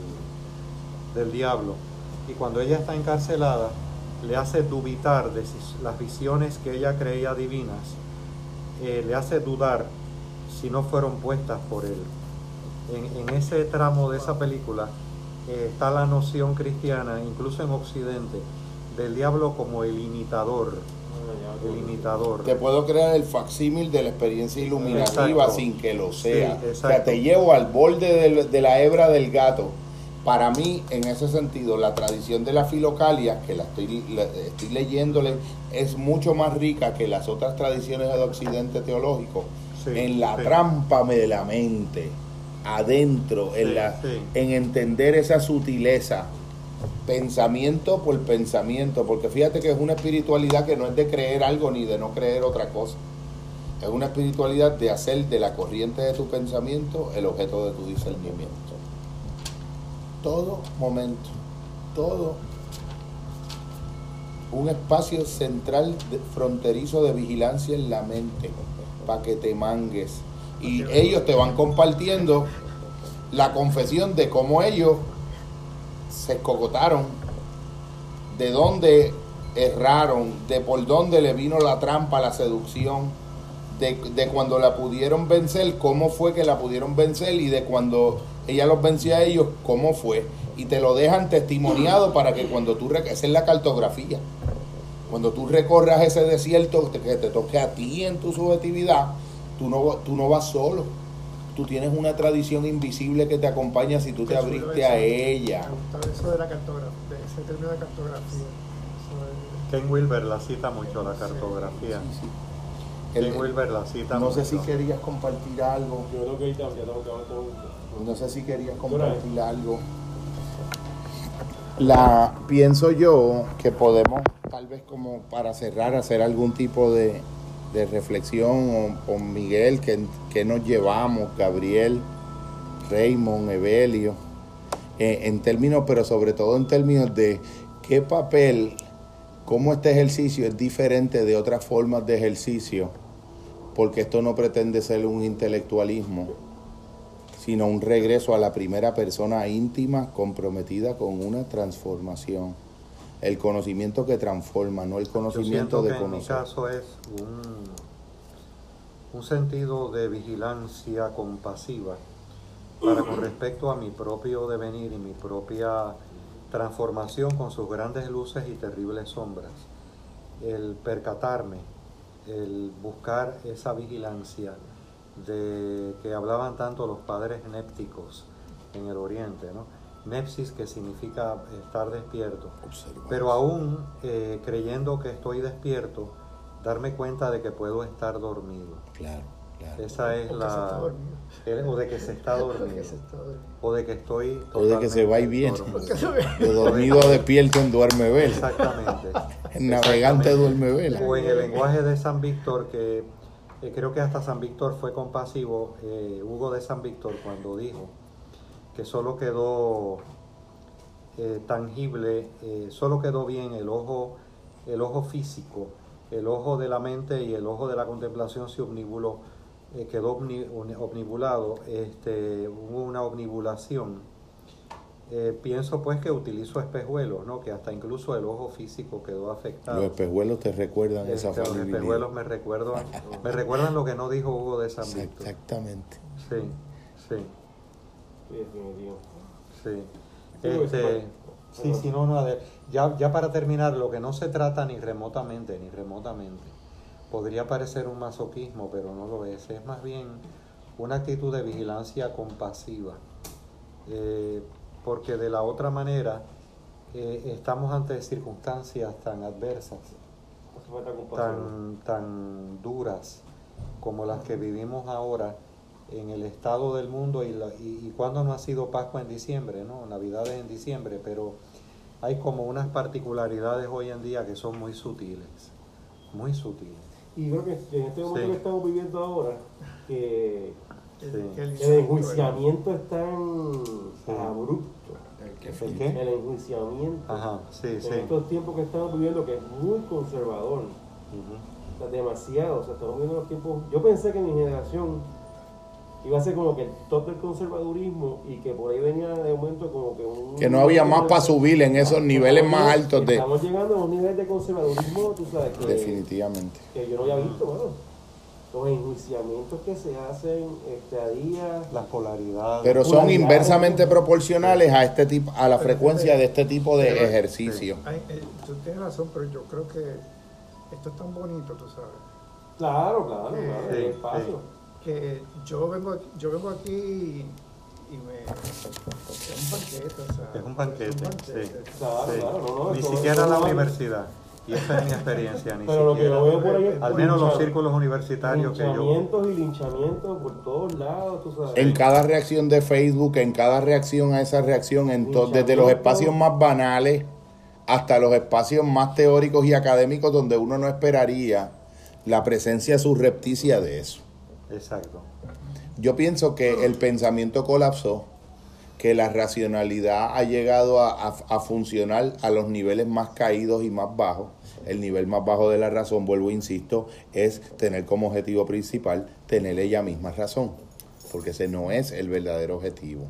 del diablo. Y cuando ella está encarcelada, le hace dubitar de si las visiones que ella creía divinas, eh, le hace dudar si no fueron puestas por él. En, en ese tramo de esa película eh, está la noción cristiana, incluso en Occidente, del diablo como el imitador. El imitador. Te puedo crear el facsímil de la experiencia iluminativa Exacto. sin que lo sea. Sí, o sea, te llevo al borde de la hebra del gato. Para mí, en ese sentido, la tradición de la filocalia, que la estoy, la- estoy leyéndole, es mucho más rica que las otras tradiciones del occidente teológico. Sí, en la sí. trampa de la mente, adentro, en, la, en entender esa sutileza, pensamiento por pensamiento, porque fíjate que es una espiritualidad que no es de creer algo ni de no creer otra cosa. Es una espiritualidad de hacer de la corriente de tu pensamiento el objeto de tu discernimiento. Todo momento, todo un espacio central de- fronterizo de vigilancia en la mente para que te mangues. Y ellos te van compartiendo la confesión de cómo ellos se escogotaron, de dónde erraron, de por dónde le vino la trampa, la seducción, de, de cuando la pudieron vencer, cómo fue que la pudieron vencer y de cuando ella los venció a ellos, cómo fue. Y te lo dejan testimoniado para que cuando tú, esa es la cartografía, cuando tú recorras ese desierto que te toque a ti en tu subjetividad, tú no, tú no vas solo. Tú tienes una tradición invisible que te acompaña si tú te abriste eso. a ella. Me gustaba eso de la cartografía, de ese término de cartografía. Ken Wilber la cita mucho, la cartografía. Ken Wilber la cita no mucho. sé si querías compartir algo. Yo creo que ahorita ya tengo que hablar con No sé si querías compartir algo. La pienso yo que podemos tal vez como para cerrar hacer algún tipo de, de reflexión o con Miguel que, que nos llevamos, Gabriel, Raymond, Evelio, eh, en términos, pero sobre todo en términos de qué papel, cómo este ejercicio es diferente de otras formas de ejercicio, porque esto no pretende ser un intelectualismo sino un regreso a la primera persona íntima comprometida con una transformación. El conocimiento que transforma, no el Yo conocimiento siento que de en mi conocer. caso es un, un sentido de vigilancia compasiva para con respecto a mi propio devenir y mi propia transformación con sus grandes luces y terribles sombras. El percatarme, el buscar esa vigilancia de que hablaban tanto los padres népticos en el oriente, ¿no? Nepsis que significa estar despierto. Pero aún eh, creyendo que estoy despierto, darme cuenta de que puedo estar dormido. Claro, claro. Esa es O la... el- O de que se está dormido. se está dormido. O de que estoy... O de que se va y viene. De dormido a despierto en duerme vela. Exactamente. El navegante Exactamente. duerme vela. O en el lenguaje de San Víctor, que eh, creo que hasta San Víctor fue compasivo, eh, Hugo de San Víctor, cuando dijo que solo quedó eh, tangible, eh, solo quedó bien el ojo, el ojo físico, el ojo de la mente y el ojo de la contemplación se omnibuló, quedó omni- omnibulado, este, hubo una omnibulación. Eh, pienso pues que utilizo espejuelos, ¿no? que hasta incluso el ojo físico quedó afectado. Los espejuelos te recuerdan esa Este, los espejuelos me recuerdan, me recuerdan lo que no dijo Hugo de San Víctor. Exactamente. Sí, sí, Sí, definitivo. sí. Sí, Este, sí, sí, no, no, ya, ya para terminar, lo que no se trata ni remotamente, ni remotamente, podría parecer un masoquismo, pero no lo es, es más bien una actitud de vigilancia compasiva, Eh, porque de la otra manera eh, estamos ante circunstancias tan adversas tan, tan duras como las que vivimos ahora en el estado del mundo y, la, y, y cuando no ha sido Pascua en diciembre, ¿no? Navidades en diciembre, pero hay como unas particularidades hoy en día que son muy sutiles, muy sutiles. Y creo que en este momento Sí. que estamos viviendo ahora, que El- el enjuiciamiento es tan Sí. abrupto. ¿El qué? El enjuiciamiento Ajá, sí, en sí. estos tiempos que estamos viviendo, que es muy conservador. O sea, demasiado. O sea, estamos viviendo los tiempos. Yo pensé que mi generación iba a ser como que el top del conservadurismo y que por ahí venía de momento como que un... Que no había más para subir en esos niveles más altos de... Estamos llegando a un nivel de conservadurismo, tú sabes, que, Definitivamente. que yo no había visto, bueno, los enjuiciamientos que se hacen este, a día... Las polaridades. Pero son Polaridades. inversamente proporcionales a este tipo, a la frecuencia de este tipo de Pero- ejercicio. Ay, eh, tú tienes razón, pero yo creo que esto es tan bonito, tú sabes. Claro, claro, claro, sí, que yo vengo aquí, yo vengo aquí y, y me es un banquete, o sea, Es un banquete, es un banquete. sí. Claro, Sí. claro, no, no, Ni siquiera la universidad. Y esa es mi experiencia. Ni Pero lo que siquiera. yo veo por ahí es Al menos los círculos universitarios que yo. linchamientos y linchamientos por todos lados, tú sabes. En cada reacción de Facebook, en cada reacción a esa reacción, en to- desde los espacios más banales hasta los espacios más teóricos y académicos donde uno no esperaría la presencia surrepticia de eso. Exacto. Yo pienso que el pensamiento colapsó, que la racionalidad ha llegado a, a- a funcionar a los niveles más caídos y más bajos. El nivel más bajo de la razón, vuelvo e insisto, es tener como objetivo principal tener ella misma razón, porque ese no es el verdadero objetivo.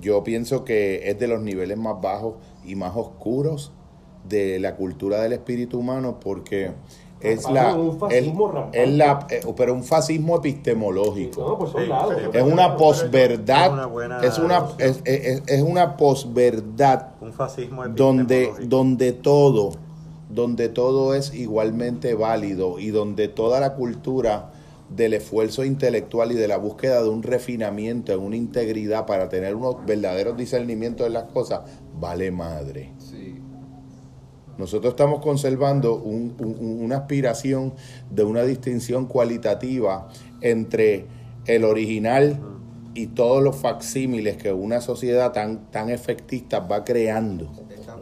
Yo pienso que es de los niveles más bajos y más oscuros de la cultura del espíritu humano porque es la, un es, fascismo es la eh, pero un fascismo epistemológico. No, por todos Sí, lados. sí. Es una posverdad, Es una es una, es, es- es una posverdad Un fascismo donde, epistemológico. donde todo, donde todo es igualmente válido y donde toda la cultura del esfuerzo intelectual y de la búsqueda de un refinamiento, en una integridad para tener unos verdaderos discernimientos de las cosas, vale madre. Sí. Nosotros estamos conservando un- un- un- una aspiración de una distinción cualitativa entre el original y todos los facsímiles que una sociedad tan, tan efectista va creando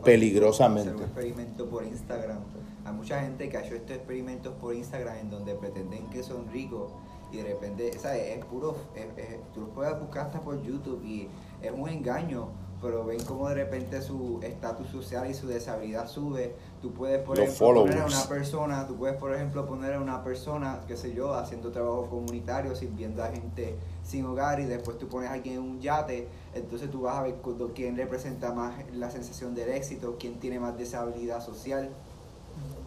peligrosamente. Hacer un experimento por Instagram. Hay mucha gente que ha hecho estos experimentos por Instagram en donde pretenden que son ricos y de repente, ¿sabes? Es puro, es- es- tú los puedes buscar hasta por YouTube y es un engaño, pero ven como de repente su estatus social y su deshabilidad sube. Tú puedes, por Los ejemplo, poner a una persona, tú puedes, por ejemplo, poner a una persona, qué sé yo, haciendo trabajo comunitario, sirviendo a gente sin hogar y después tú pones a alguien en un yate, entonces tú vas a ver quién representa más la sensación del éxito, quién tiene más deshabilidad social.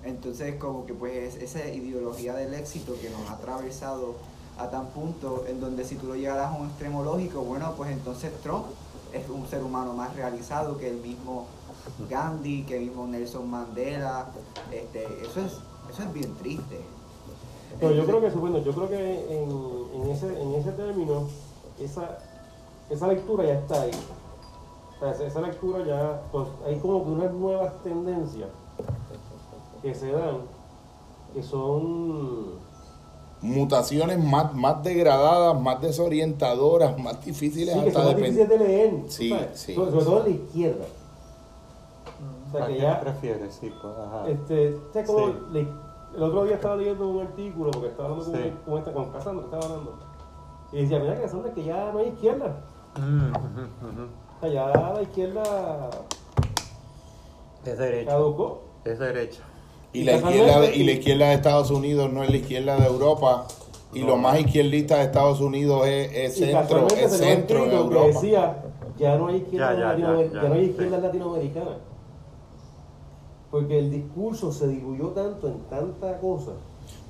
Entonces como que pues es esa ideología del éxito que nos ha atravesado a tan punto en donde si tú lo llegaras a un extremo lógico, bueno, pues entonces Trump es un ser humano más realizado que el mismo Gandhi, que el mismo Nelson Mandela. Este, eso es eso es bien triste. Pero yo creo que, bueno, yo creo que en, en ese, en ese término, esa, esa lectura ya está ahí. O sea, esa, esa lectura ya, pues hay como que unas nuevas tendencias que se dan, que son Mutaciones más, más degradadas, más desorientadoras, más difíciles sí, que hasta son más de pen- difíciles de leer. Sí, ¿sabes? sí, sobre, sobre todo en la izquierda. O sea, ¿A que ya, prefieres? Sí, pues, ajá. este, como Sí. le- el otro día estaba leyendo un artículo, porque estaba hablando con, Sí. con, esta, con Cassandra, estaba hablando, y decía, mira Cassandra, que ya no hay izquierda. Mm. O sea, ya la izquierda Es derecha. caducó. Es derecha. Y la, izquierda de, y la izquierda de Estados Unidos no es la izquierda de Europa. Y No. lo más izquierdista de Estados Unidos es, es centro, es centro en escrito que Europa. decía, ya no hay izquierda, Ya, ya, latinoamer- ya, ya no hay izquierda sí. latinoamericana. Porque el discurso se diluyó tanto en tanta cosa.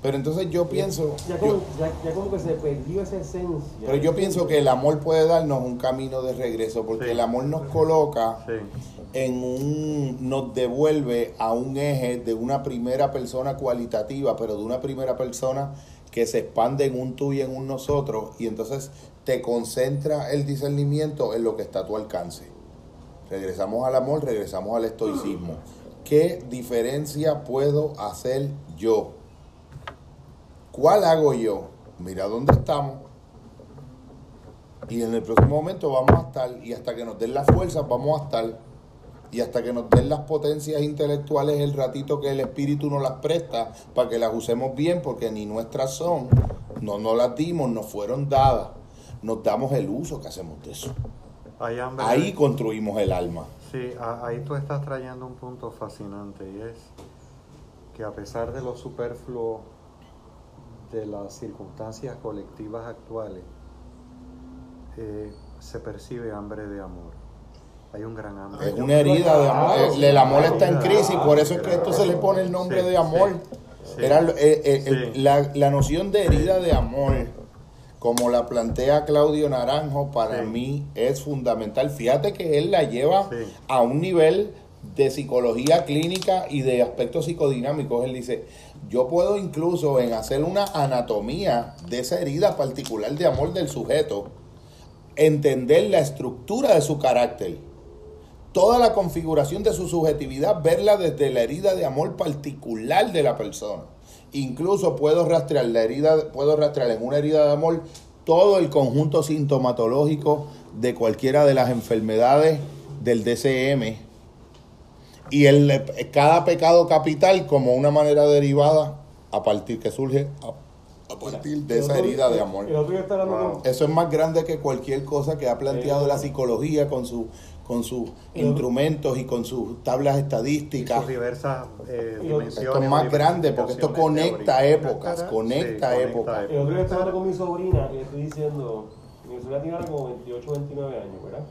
Pero entonces yo pienso, Ya como, yo- ya, ya como que se perdió esa esencia. pero yo pienso que el amor puede darnos un camino de regreso, porque Sí. el amor nos coloca Sí. en un, nos devuelve a un eje de una primera persona cualitativa, pero de una primera persona que se expande en un tú y en un nosotros, y entonces te concentra el discernimiento en lo que está a tu alcance. Regresamos al amor, regresamos al estoicismo. ¿Qué diferencia puedo hacer yo? ¿Cuál hago yo? Mira dónde estamos. Y en el próximo momento vamos a estar, y hasta que nos den las fuerzas vamos a estar, y hasta que nos den las potencias intelectuales el ratito que el espíritu nos las presta para que las usemos bien, porque ni nuestras son, no nos las dimos, nos fueron dadas. Nos damos el uso que hacemos de eso. Ahí, Ahí construimos el alma. Sí, ahí tú estás trayendo un punto fascinante y es que a pesar de lo superfluo de las circunstancias colectivas actuales, eh, se percibe hambre de amor. Hay un gran hambre. Es una herida de amor. El, el amor está en crisis, por eso es que esto se le pone el nombre Sí, de amor. sí, sí. Era el- eh, eh, el- la, la noción de herida de amor, como la plantea Claudio Naranjo, para Sí. mí es fundamental. Fíjate que él la lleva Sí. a un nivel de psicología clínica y de aspectos psicodinámicos. Él dice, yo puedo incluso en hacer una anatomía de esa herida particular de amor del sujeto, entender la estructura de su carácter, toda la configuración de su subjetividad, verla desde la herida de amor particular de la persona. Incluso puedo rastrear la herida, puedo rastrear en una herida de amor todo el conjunto sintomatológico de cualquiera de las enfermedades del DCM y el, cada pecado capital como una manera derivada a partir que surge a, a partir de esa herida de amor. Wow. Eso es más grande que cualquier cosa que ha planteado Sí. la psicología con, su, con sus Y- instrumentos y con sus tablas Y estadísticas. sus diversas eh, Y dimensiones. Esto es más grande porque esto conecta épocas, Sí, conecta conecta épocas. El otro día estaba hablando con mi sobrina y le estoy diciendo, mi sobrina tiene ahora como 28 29 años, ¿verdad?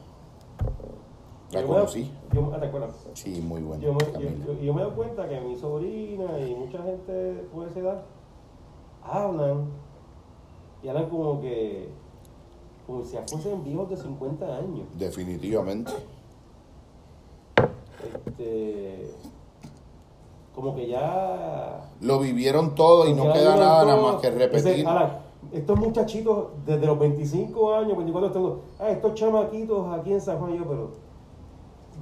La Yo me da- conocí. Yo, ¿te acuerdas? Sí, muy bueno. Yo me, yo, yo- me doy cuenta que mi sobrina y mucha gente por esa edad hablan y hablan como que como si fuesen viejos de 50 años. Definitivamente. Este, como que ya Lo vivieron todo y no queda nada, nada más que repetir. "Ahora, estos muchachitos desde los 25 años, 24 estos, ah, estos chamaquitos aquí en San Juan, yo, pero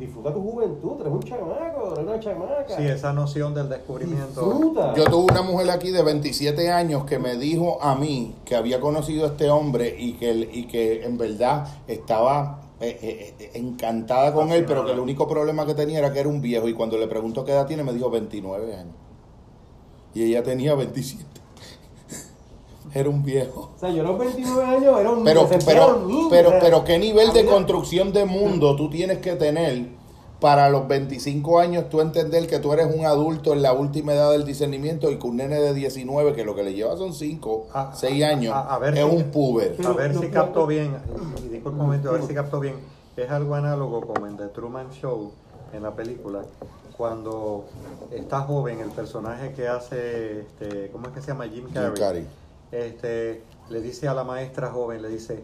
disfruta tu juventud, eres un chamaco, eres una chamaca. Sí, esa noción del descubrimiento. Disfruta. Yo tuve una mujer aquí de 27 años que me dijo a mí que había conocido a este hombre y que, y que en verdad estaba eh, eh, eh, encantada con él, pero que el único problema que tenía era que era un viejo. Y cuando le preguntó qué edad tiene, me dijo 29 años. Y ella tenía 27. Era un viejo. O sea, yo a los 29 años era un Pero, pero, niño, pero, o sea, pero qué nivel de construcción de mundo tú tienes que tener para los 25 años tú entender que tú eres un adulto en la última edad del discernimiento y que un nene de 19 que lo que le lleva son 5, A- 6 años a- a ver es si- un puber. A ver Pero si capto bien, y disculpa un momento, a ver si capto bien. Es algo análogo como en The Truman Show, en la película, cuando está joven el personaje que hace, este, ¿cómo es que se llama? Jim Carrey. Jim Carrey. Este, le dice a la maestra joven, le dice,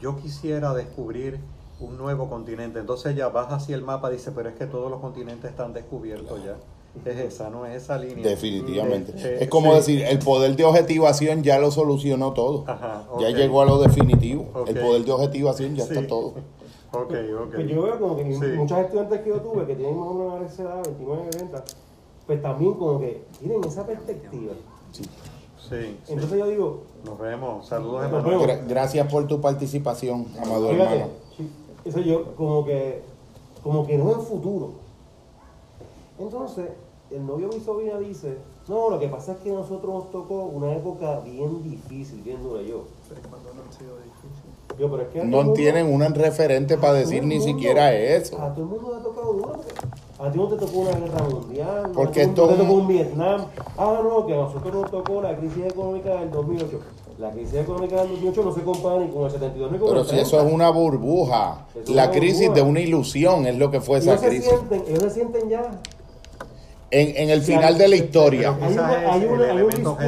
yo quisiera descubrir un nuevo continente. Entonces ella baja hacia el mapa, dice, pero es que todos los continentes están descubiertos ya. Es esa, no es esa línea. Definitivamente. Este, es como sí. decir, el poder de objetivación ya lo solucionó todo. Ajá, Ya llegó a lo definitivo. El poder de objetivación ya Sí. está todo. Ok, ok. Pues yo veo como que Sí. muchos estudiantes que yo tuve que tienen más o menos esa edad, 29, 30, pues también como que tienen esa perspectiva. Sí. Sí, sí. Entonces yo digo, Nos vemos. Saludos, vemos. Gra- gracias por tu participación, amado fíjate, hermano. eso yo como que, como que no es futuro. Entonces, el novio de mi sobrina dice, no, lo que pasa es que a nosotros nos tocó una época bien difícil, bien dura. Yo, Pero cuando no han sido difícil. yo pero es que No mundo- tienen un referente para decir ni siquiera eso. A todo el mundo le ha tocado duro. Porque A ti no te tocó una guerra mundial, Porque no te, no esto- te tocó un Vietnam. Ah, no, que a nosotros nos tocó la crisis económica del 2008. La crisis económica del 2008 no se compara ni con el 72 ni con Pero el si eso 30. es una burbuja, es la una crisis burbuja. de una ilusión es lo que fue esa ellos se crisis. sienten, ellos se sienten ya. En, en el Sí, final hay- de la historia. Hay, un discurso,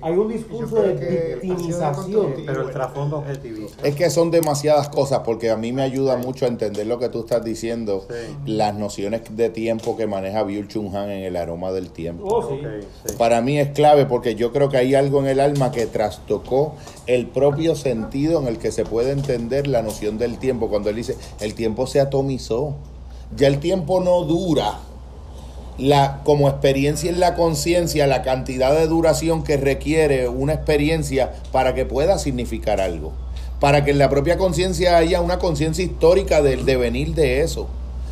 hay un discurso de victimización. Pero el trasfondo objetivista. Es que son demasiadas cosas porque a mí me ayuda mucho a entender lo que tú estás diciendo, Sí. las nociones de tiempo que maneja Byul Chung Han en el aroma del tiempo. Oh, sí. Para mí es clave porque yo creo que hay algo en el alma que trastocó el propio sentido en el que se puede entender la noción del tiempo. Cuando él dice, el tiempo se atomizó. Ya el tiempo no dura. La, como experiencia en la conciencia, la cantidad de duración que requiere una experiencia para que pueda significar algo. Para que en la propia conciencia haya una conciencia histórica del devenir de eso.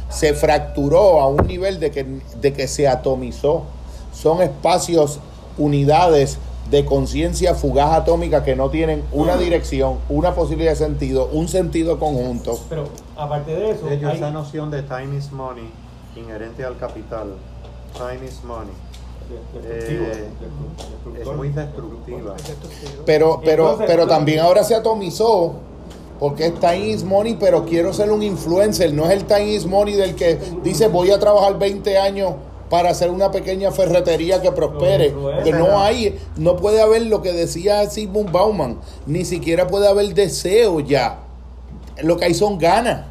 Se fracturó a un nivel de que, de que se atomizó. Son espacios, unidades de conciencia fugaz atómica que no tienen una dirección, una posibilidad de sentido, un sentido conjunto. Pero aparte de eso, De hecho, hay- esa noción de time is money, inherente al capital, time is money, destructivo, eh, es muy destructiva. Pero, pero, pero también ahora se atomizó Porque es time is money, pero quiero ser un influencer. No es el time is money del que dice voy a trabajar 20 años para hacer una pequeña ferretería que prospere. Que no hay, no puede haber lo que decía Sigmund Bauman, ni siquiera puede haber deseo ya. Lo que hay son ganas.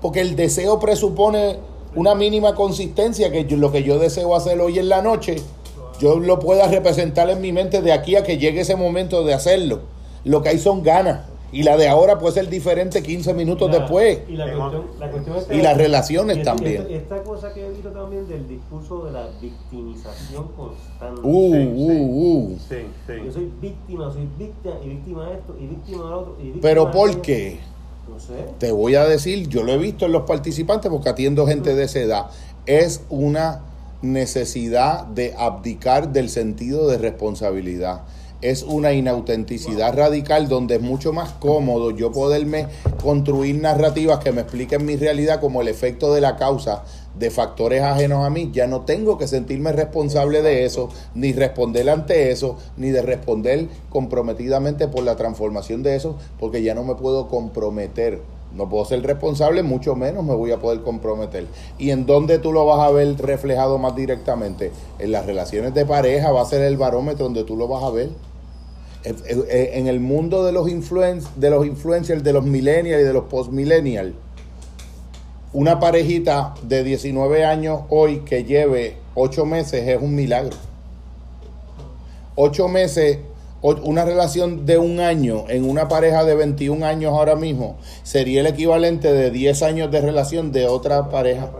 Porque el deseo presupone una mínima consistencia que yo- lo que yo deseo hacer hoy en la noche, yo lo pueda representar en mi mente de aquí a que llegue ese momento de hacerlo. Lo que hay son ganas. Y la de ahora puede ser diferente 15 minutos La- después. Y la Tengo- cuestión, la cuestión es Y las relaciones y esta- también. Esta, esta cosa que he visto también del discurso de la victimización constante. Uh, Sí, uh, uh. Sí, Yo soy víctima, soy víctima y víctima de esto y víctima de lo otro. Y víctima Pero de ¿por qué? No sé. Te voy a decir, yo lo he visto en los participantes porque atiendo gente de esa edad. Es una necesidad de abdicar del sentido de responsabilidad. Es una inautenticidad radical donde es mucho más cómodo yo poderme construir narrativas que me expliquen mi realidad como el efecto de la causa de factores ajenos a mí. Ya no tengo que sentirme responsable de eso, ni responder ante eso, ni de responder comprometidamente por la transformación de eso, porque ya no me puedo comprometer. No puedo ser responsable, mucho menos me voy a poder comprometer. ¿Y en dónde tú lo vas a ver reflejado más directamente? En las relaciones de pareja va a ser el barómetro donde tú lo vas a ver. Eh, eh, En el mundo de los, influen de los influencers, de los millennials y de los postmillennials, una parejita de 19 años hoy que lleve 8 meses es un milagro. 8 meses, una relación de un año en una pareja de 21 años ahora mismo sería el equivalente de 10 años de relación de otra pareja.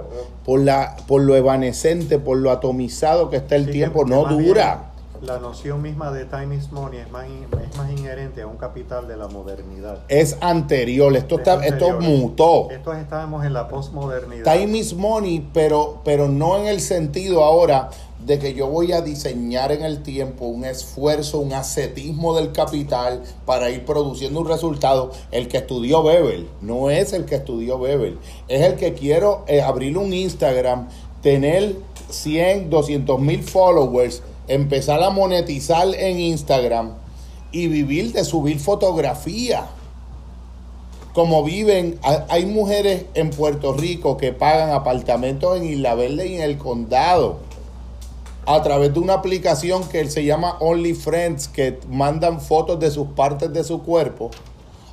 Por, la, por lo evanescente, por lo atomizado que está el Sí, tiempo, no dura. La noción misma de time is money es más, es más inherente a un capital de la modernidad. Es anterior, esto, está, Es esto mutó. Estos estábamos en la postmodernidad. Time is money, pero, pero no en el sentido ahora de que yo voy a diseñar en el tiempo un esfuerzo, un ascetismo del capital para ir produciendo un resultado. El que estudió Bebel no es el que estudió Bebel, es el que quiero eh, abrir un Instagram, tener 100, 200 mil followers, empezar a monetizar en Instagram y vivir de subir fotografía. Como viven, ha- hay mujeres en Puerto Rico que pagan apartamentos en Isla Verde y en el condado a través de una aplicación que se llama OnlyFriends que mandan fotos de sus partes de su cuerpo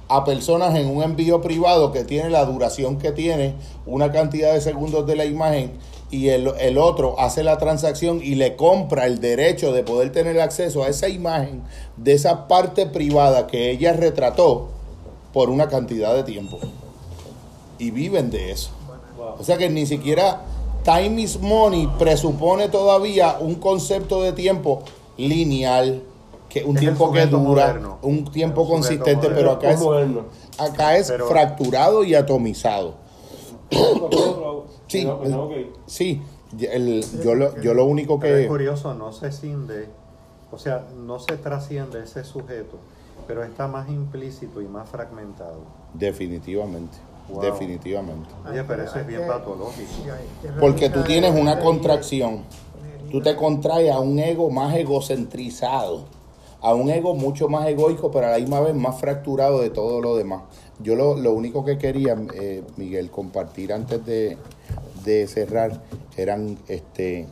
a personas en un envío privado que tiene la duración que tiene, una cantidad de segundos de la imagen y el, el otro hace la transacción y le compra el derecho de poder tener acceso a esa imagen de esa parte privada que ella retrató por una cantidad de tiempo. Y viven de eso. O sea que ni siquiera time is money presupone todavía un concepto de tiempo lineal, que un Es tiempo que dura, moderno. un tiempo consistente, moderno. pero acá es, moderno. acá es Pero- fracturado y atomizado. Sí. Sí, el- yo, lo, yo lo único Pero es que... curioso, no se cinde, o sea, no se trasciende ese sujeto, pero está más implícito y más fragmentado. Definitivamente, Wow. definitivamente. Oye, pero eso es bien que- patológico. que Porque tú tienes una contracción. Tú te contraes a un ego más egocentrizado, a un ego mucho más egoico, pero a la misma vez más fracturado de todo lo demás. Yo lo, lo único que quería, eh, Miguel, compartir antes de, de cerrar eran este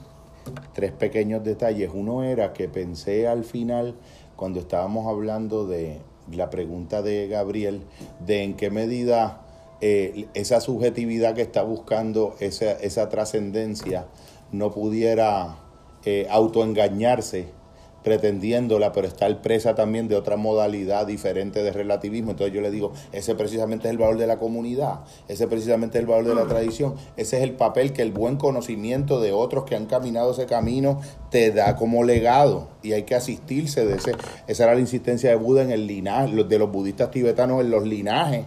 tres pequeños detalles. Uno era que pensé al final, cuando estábamos hablando de la pregunta de Gabriel, de en qué medida eh, esa subjetividad que está buscando esa, esa trascendencia no pudiera eh, autoengañarse pretendiéndola, pero estar presa también de otra modalidad diferente de relativismo. Entonces yo le digo, ese precisamente es el valor de la comunidad, ese precisamente es el valor de la tradición, ese es el papel que el buen conocimiento de otros que han caminado ese camino te da como legado y hay que asistirse de ese. Esa era la insistencia de Buda en el linaje, de los budistas tibetanos en los linajes,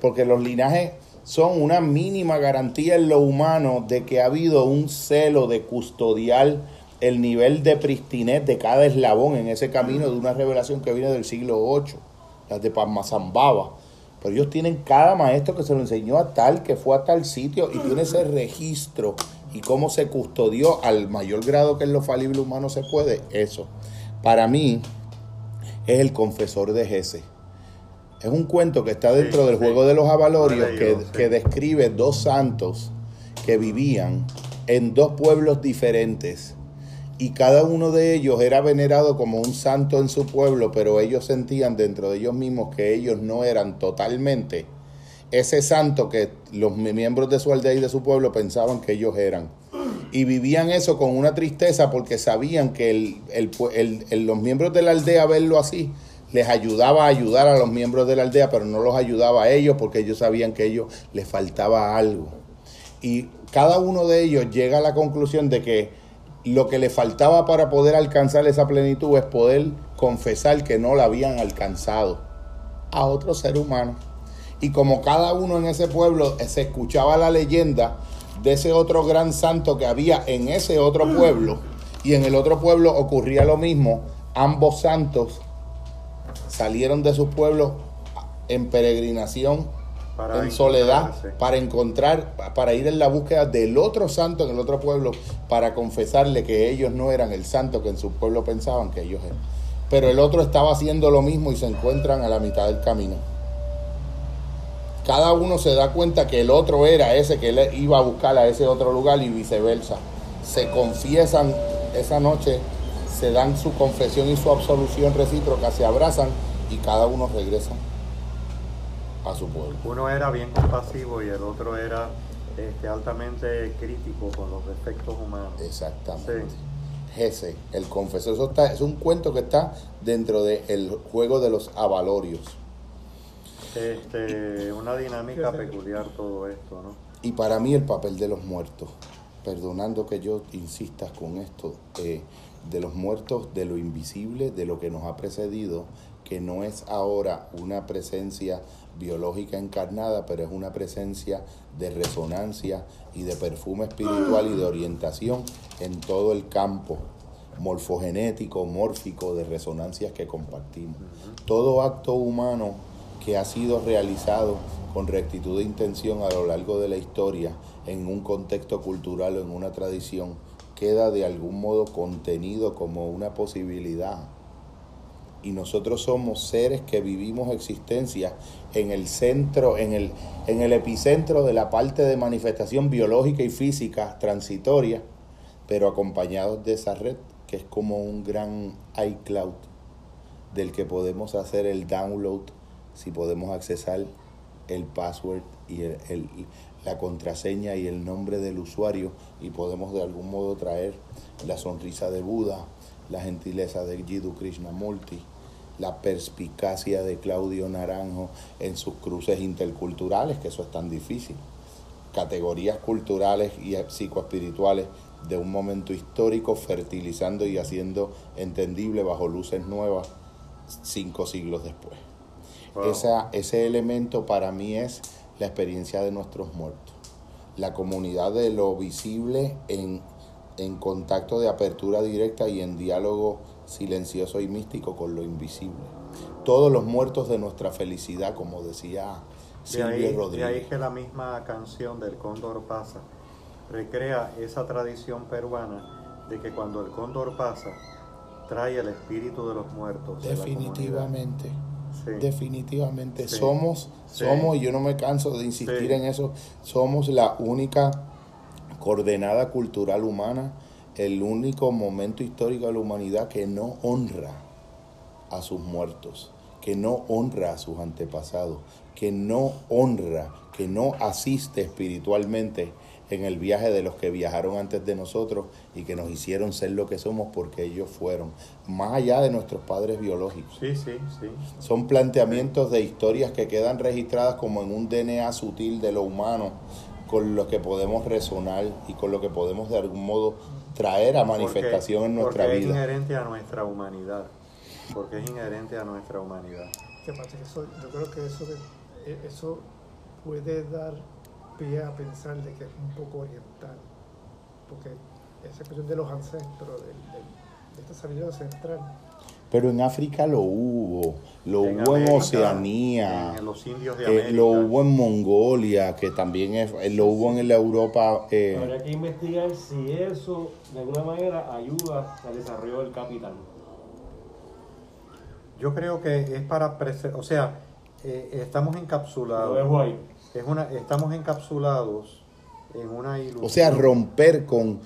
porque los linajes son una mínima garantía en lo humano de que ha habido un celo de custodiar el nivel de pristinez de cada eslabón en ese camino de una revelación que viene del siglo VIII, las de Padmasambhava. Pero ellos tienen cada maestro que se lo enseñó a tal, que fue a tal sitio y tiene ese registro y cómo se custodió al mayor grado que en lo falible humano se puede, eso. Para mí es el confesor de Jesse Es un cuento que está dentro Sí, del sí. juego de los avalorios que, sí. que describe dos santos que vivían en dos pueblos diferentes y cada uno de ellos era venerado como un santo en su pueblo, pero ellos sentían dentro de ellos mismos que ellos no eran totalmente ese santo que los miembros de su aldea y de su pueblo pensaban que ellos eran. Y vivían eso con una tristeza porque sabían que el- el el- los miembros de la aldea verlo así les ayudaba a ayudar a los miembros de la aldea, pero no los ayudaba a ellos porque ellos sabían que a ellos les faltaba algo. Y cada uno de ellos llega a la conclusión de que lo que le faltaba para poder alcanzar esa plenitud es poder confesar que no la habían alcanzado a otro ser humano. Y como cada uno en ese pueblo se escuchaba la leyenda de ese otro gran santo que había en ese otro pueblo, y en el otro pueblo ocurría lo mismo, ambos santos salieron de sus pueblos en peregrinación Para en soledad para encontrar, para ir en la búsqueda del otro santo en el otro pueblo, para confesarle que ellos no eran el santo que en su pueblo pensaban que ellos eran. Pero el otro estaba haciendo lo mismo y se encuentran a la mitad del camino. Cada uno se da cuenta que el otro era ese que él iba a buscar a ese otro lugar y viceversa. Se confiesan esa noche, se dan su confesión y su absolución recíproca, se abrazan y cada uno regresa a su pueblo. Uno era bien compasivo y el otro era este, altamente crítico con los defectos humanos. Exactamente. Sí. El confesor, eso está, es un cuento que está dentro del juego de los avalorios. Este, una dinámica peculiar todo esto, ¿no? Y para mí el papel de los muertos, perdonando que yo insistas con esto, eh, de los muertos, de lo invisible, de lo que nos ha precedido, que no es ahora una presencia biológica encarnada, pero es una presencia de resonancia y de perfume espiritual y de orientación en todo el campo morfogenético, mórfico, de resonancias que compartimos. Todo acto humano que ha sido realizado con rectitud de intención a lo largo de la historia, en un contexto cultural o en una tradición, queda de algún modo contenido como una posibilidad. Y nosotros somos seres que vivimos existencia en el centro, en el, en el epicentro de la parte de manifestación biológica y física transitoria, pero acompañados de esa red que es como un gran iCloud del que podemos hacer el download si podemos accesar el password y el- el- la contraseña y el nombre del usuario y podemos de algún modo traer la sonrisa de Buda, la gentileza de Jiddu Krishnamurti, la perspicacia de Claudio Naranjo en sus cruces interculturales, que eso es tan difícil, categorías culturales y psicoespirituales de un momento histórico, fertilizando y haciendo entendible bajo luces nuevas cinco siglos después. Wow. Esa, ese elemento para mí es la experiencia de nuestros muertos. La comunidad de lo visible en, en contacto de apertura directa y en diálogo silencioso y místico con lo invisible. Todos los muertos de nuestra felicidad, como decía De Silvia ahí, de ahí Rodríguez. que la misma canción del Cóndor pasa recrea esa tradición peruana de que cuando el cóndor pasa trae el espíritu de los muertos. Definitivamente. Sí. Definitivamente Sí. somos, Sí. somos, y yo no me canso de insistir en eso, somos la única coordenada cultural humana, el único momento histórico de la humanidad que no honra a sus muertos, que no honra a sus antepasados, que no honra, que no asiste espiritualmente en el viaje de los que viajaron antes de nosotros y que nos hicieron ser lo que somos porque ellos fueron, más allá de nuestros padres biológicos. Sí, sí, sí. Son planteamientos de historias que quedan registradas como en un DNA sutil de lo humano, con lo que podemos resonar y con lo que podemos de algún modo traer a manifestación Porque- en nuestra porque es vida. inherente a nuestra humanidad. Porque es inherente a nuestra humanidad. Que que eso, yo creo que eso, de- eh, eso puede dar pie a pensar de que es un poco oriental, porque esa cuestión de los ancestros, del- del- de esta sabiduría central, Pero en África lo hubo, lo En hubo en Oceanía, En los indios de eh, América. lo hubo en Mongolia, que también es, eh, lo hubo en la Europa. eh, Habría que investigar si eso de alguna manera ayuda al desarrollo del capital. Yo creo que es para, o sea, Eh, estamos Lo encapsulados. dejo ahí. Es una, estamos encapsulados en una ilusión. O sea, romper con,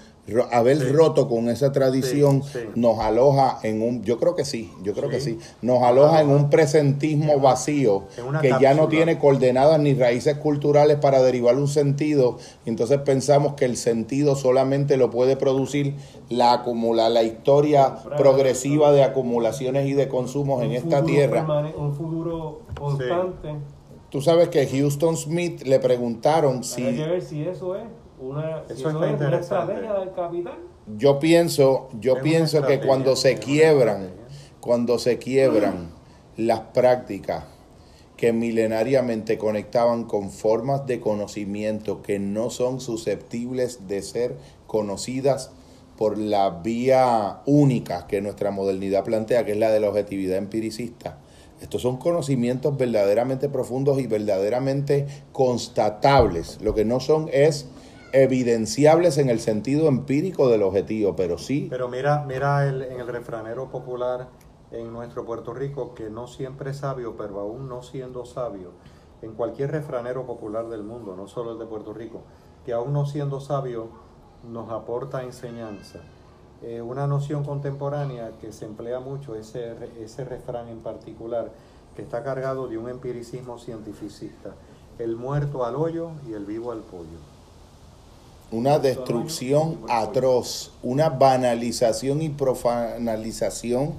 haber Sí. roto con esa tradición Sí, sí. nos aloja en un, yo creo que sí, yo creo que Sí. nos aloja en un presentismo vacío que ya no tiene coordenadas ni raíces culturales para derivar un sentido, y entonces pensamos que el sentido solamente lo puede producir la acumula, la historia progresiva de acumulaciones y de consumos en esta tierra. Un futuro constante. Tú sabes que Houston Smith le preguntaron Hay si que ver si eso es una, si Eso eso está es una interesante. estrategia del capital. Yo pienso, yo Es pienso que cuando se quiebran, cuando se quiebran las prácticas que milenariamente conectaban con formas de conocimiento que no son susceptibles de ser conocidas por la vía única que nuestra modernidad plantea, que es la de la objetividad empiricista. Estos son conocimientos verdaderamente profundos y verdaderamente constatables. Lo que no son es evidenciables en el sentido empírico del objetivo, pero sí Pero mira, mira el, en el refranero popular en nuestro Puerto Rico, que no siempre es sabio, pero aún no siendo sabio, en cualquier refranero popular del mundo, no solo el de Puerto Rico, que aún no siendo sabio nos aporta enseñanza. Eh, una noción contemporánea que se emplea mucho, ese, ese refrán en particular, que está cargado de un empiricismo cientificista. El muerto al hoyo y el vivo al pollo. Una destrucción atroz, una banalización y profanalización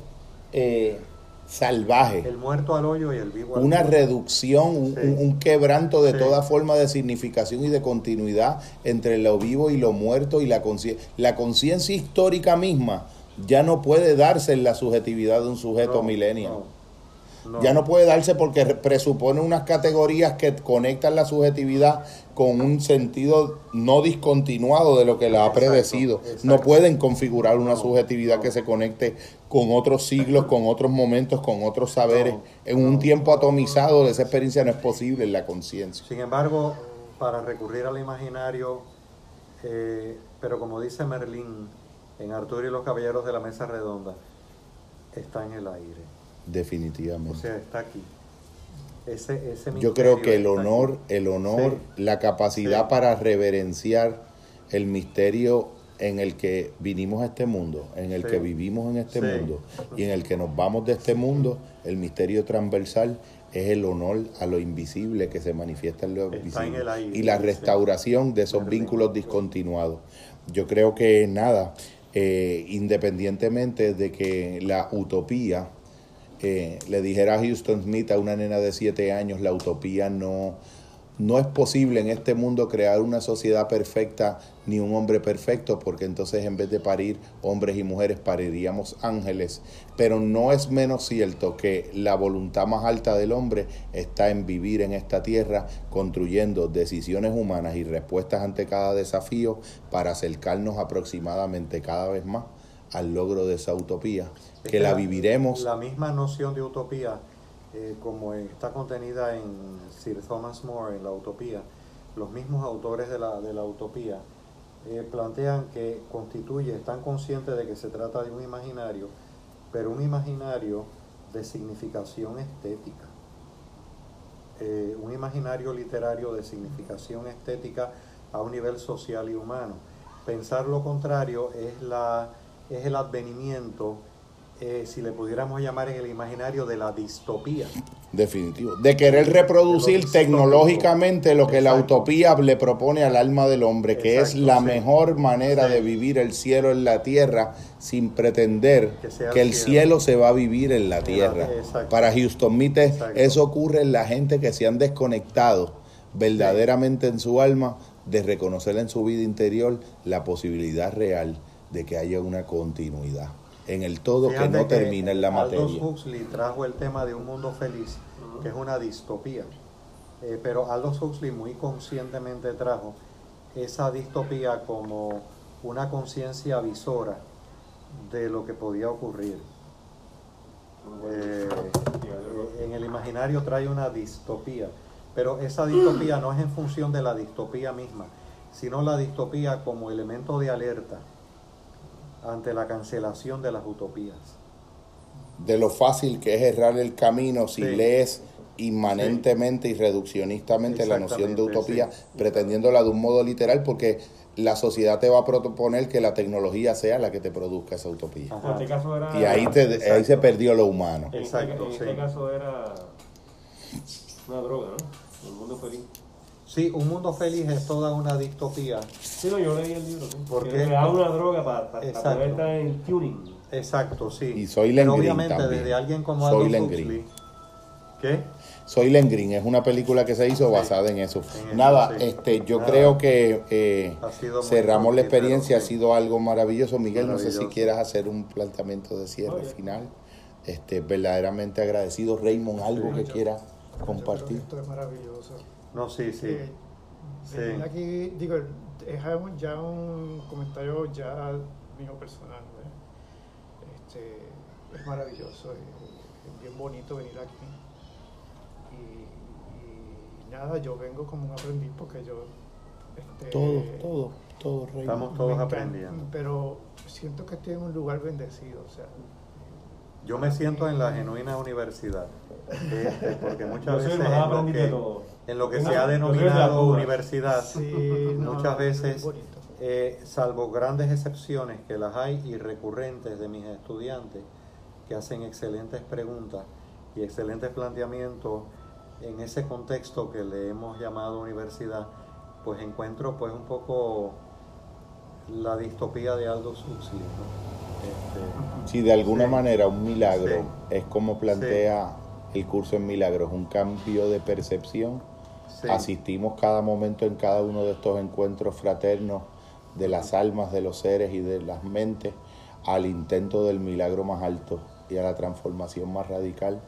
eh, salvaje, El muerto al hoyo y el vivo al una reducción, un, Sí. un- un quebranto de Sí. toda forma de significación y de continuidad entre lo vivo y lo muerto y la conciencia. La conciencia histórica misma ya no puede darse en la subjetividad de un sujeto No, millennial. no, no. Ya no puede darse porque re- presupone unas categorías que conectan la subjetividad con un sentido no discontinuado de lo que la ha predecido. exacto. No pueden configurar una No, subjetividad no. que se conecte con otros siglos, con otros momentos, con otros saberes. En un tiempo atomizado esa experiencia no es posible en la conciencia. Sin embargo, para recurrir al imaginario, eh, pero como dice Merlín en Arturo y los Caballeros de la Mesa Redonda, está en el aire. O Definitivamente. sea, está aquí. Ese, ese Yo creo que el honor, aquí. el honor, Sí. la capacidad Sí. para reverenciar el misterio en el que vinimos a este mundo, en el Sí. que vivimos en este mundo y en el que nos vamos de este mundo, el misterio transversal es el honor a lo invisible que se manifiesta en lo Está visible aire, y la restauración de esos vínculos discontinuados. Yo creo que nada, eh, independientemente de que la utopía eh, le dijera a Houston Smith a una nena de siete años, la utopía no, no es posible en este mundo crear una sociedad perfecta ni un hombre perfecto, porque entonces en vez de parir hombres y mujeres pariríamos ángeles. Pero no es menos cierto que la voluntad más alta del hombre está en vivir en esta tierra, construyendo decisiones humanas y respuestas ante cada desafío para acercarnos aproximadamente cada vez más al logro de esa utopía, Es que la viviremos La misma noción de utopía, eh, como está contenida en Sir Thomas More, en la utopía, los mismos autores de la, de la utopía eh, plantean que constituye, están conscientes de que se trata de un imaginario, pero un imaginario de significación estética. Eh, un imaginario literario de significación estética a un nivel social y humano. Pensar lo contrario es, la, es el advenimiento, eh, si le pudiéramos llamar en el imaginario, de la distopía. Definitivo. De querer reproducir Lo tecnológicamente lo que la utopía le propone al alma del hombre, que es la sí. mejor manera Sí. de vivir el cielo en la tierra sin pretender Que el el cielo. cielo se va a vivir en la tierra. exacto. Para Houston Smith es- Exacto. eso ocurre en la gente que se han desconectado verdaderamente en su alma de reconocer en su vida interior la posibilidad real de que haya una continuidad en el todo que no termina en la Aldous materia. Huxley trajo el tema de un mundo feliz, que es una distopía. Eh, pero Aldous Huxley muy conscientemente trajo esa distopía como una conciencia visora de lo que podía ocurrir. Eh, en el imaginario trae una distopía, pero esa distopía no es en función de la distopía misma, sino la distopía como elemento de alerta ante la cancelación de las utopías. de lo fácil que es errar el camino si Sí. lees inmanentemente y reduccionistamente la noción de utopía, sí. pretendiéndola de un modo literal, porque la sociedad te va a proponer que la tecnología sea la que te produzca esa utopía. Ajá. Este caso era. Y ahí, te, ahí se perdió lo humano. En, Exacto, en sí. este caso era una droga, ¿no? El mundo feliz. Sí, un mundo feliz es toda una distopía. Sí, no, yo leí el libro. ¿sí? ¿Por Que qué? Le da una droga para, para, Exacto. poder estar en tuning. Exacto, sí. Y Soylent Pero Green obviamente también. desde alguien como Aldous Soylent Huxley. Green. ¿Qué? Soylent Green es una película que se hizo Sí. basada en eso. En eso, Nada, sí. este, yo Nada. creo que eh, cerramos la experiencia, ha sido algo maravilloso. Miguel, no sé si quieras hacer un planteamiento de cierre Oye. final. Este, verdaderamente agradecido. Raymond, algo Sí. que quiera compartir. esto es maravilloso. No, sí, sí. Eh, Sí. aquí, digo, es ya un comentario ya mío personal. ¿eh? Este, es maravilloso, es, es bien bonito venir aquí. Y, y nada, yo vengo como un aprendiz porque yo... Este, Todo, todo, todo, Raymond. Estamos todos encanta, aprendiendo. Pero siento que estoy en un lugar bendecido, o sea... Yo me siento en la genuina universidad. Este, porque muchas Yo soy el veces más aprendiz de todos. En lo que se ha denominado universidad, Sí, muchas es veces, eh, salvo grandes excepciones que las hay y recurrentes de mis estudiantes, que hacen excelentes preguntas y excelentes planteamientos en ese contexto que le hemos llamado universidad, pues encuentro pues un poco la distopía de Aldous Huxley. ¿no? Este, Si de alguna Sí. manera un milagro Sí. es como plantea el curso en milagros, un cambio de percepción, sí. asistimos cada momento en cada uno de estos encuentros fraternos de las almas, de los seres y de las mentes al intento del milagro más alto y a la transformación más radical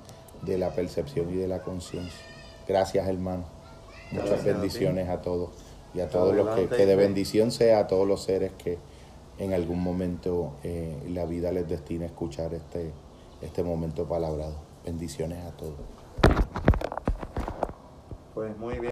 de la percepción y de la conciencia. Gracias hermano. Muchas Gracias bendiciones a, todos y a todos los que, que de bendición sea a todos los seres que en algún momento eh, la vida les destina a escuchar este, este momento palabrado. Bendiciones a todos. Pues muy bien.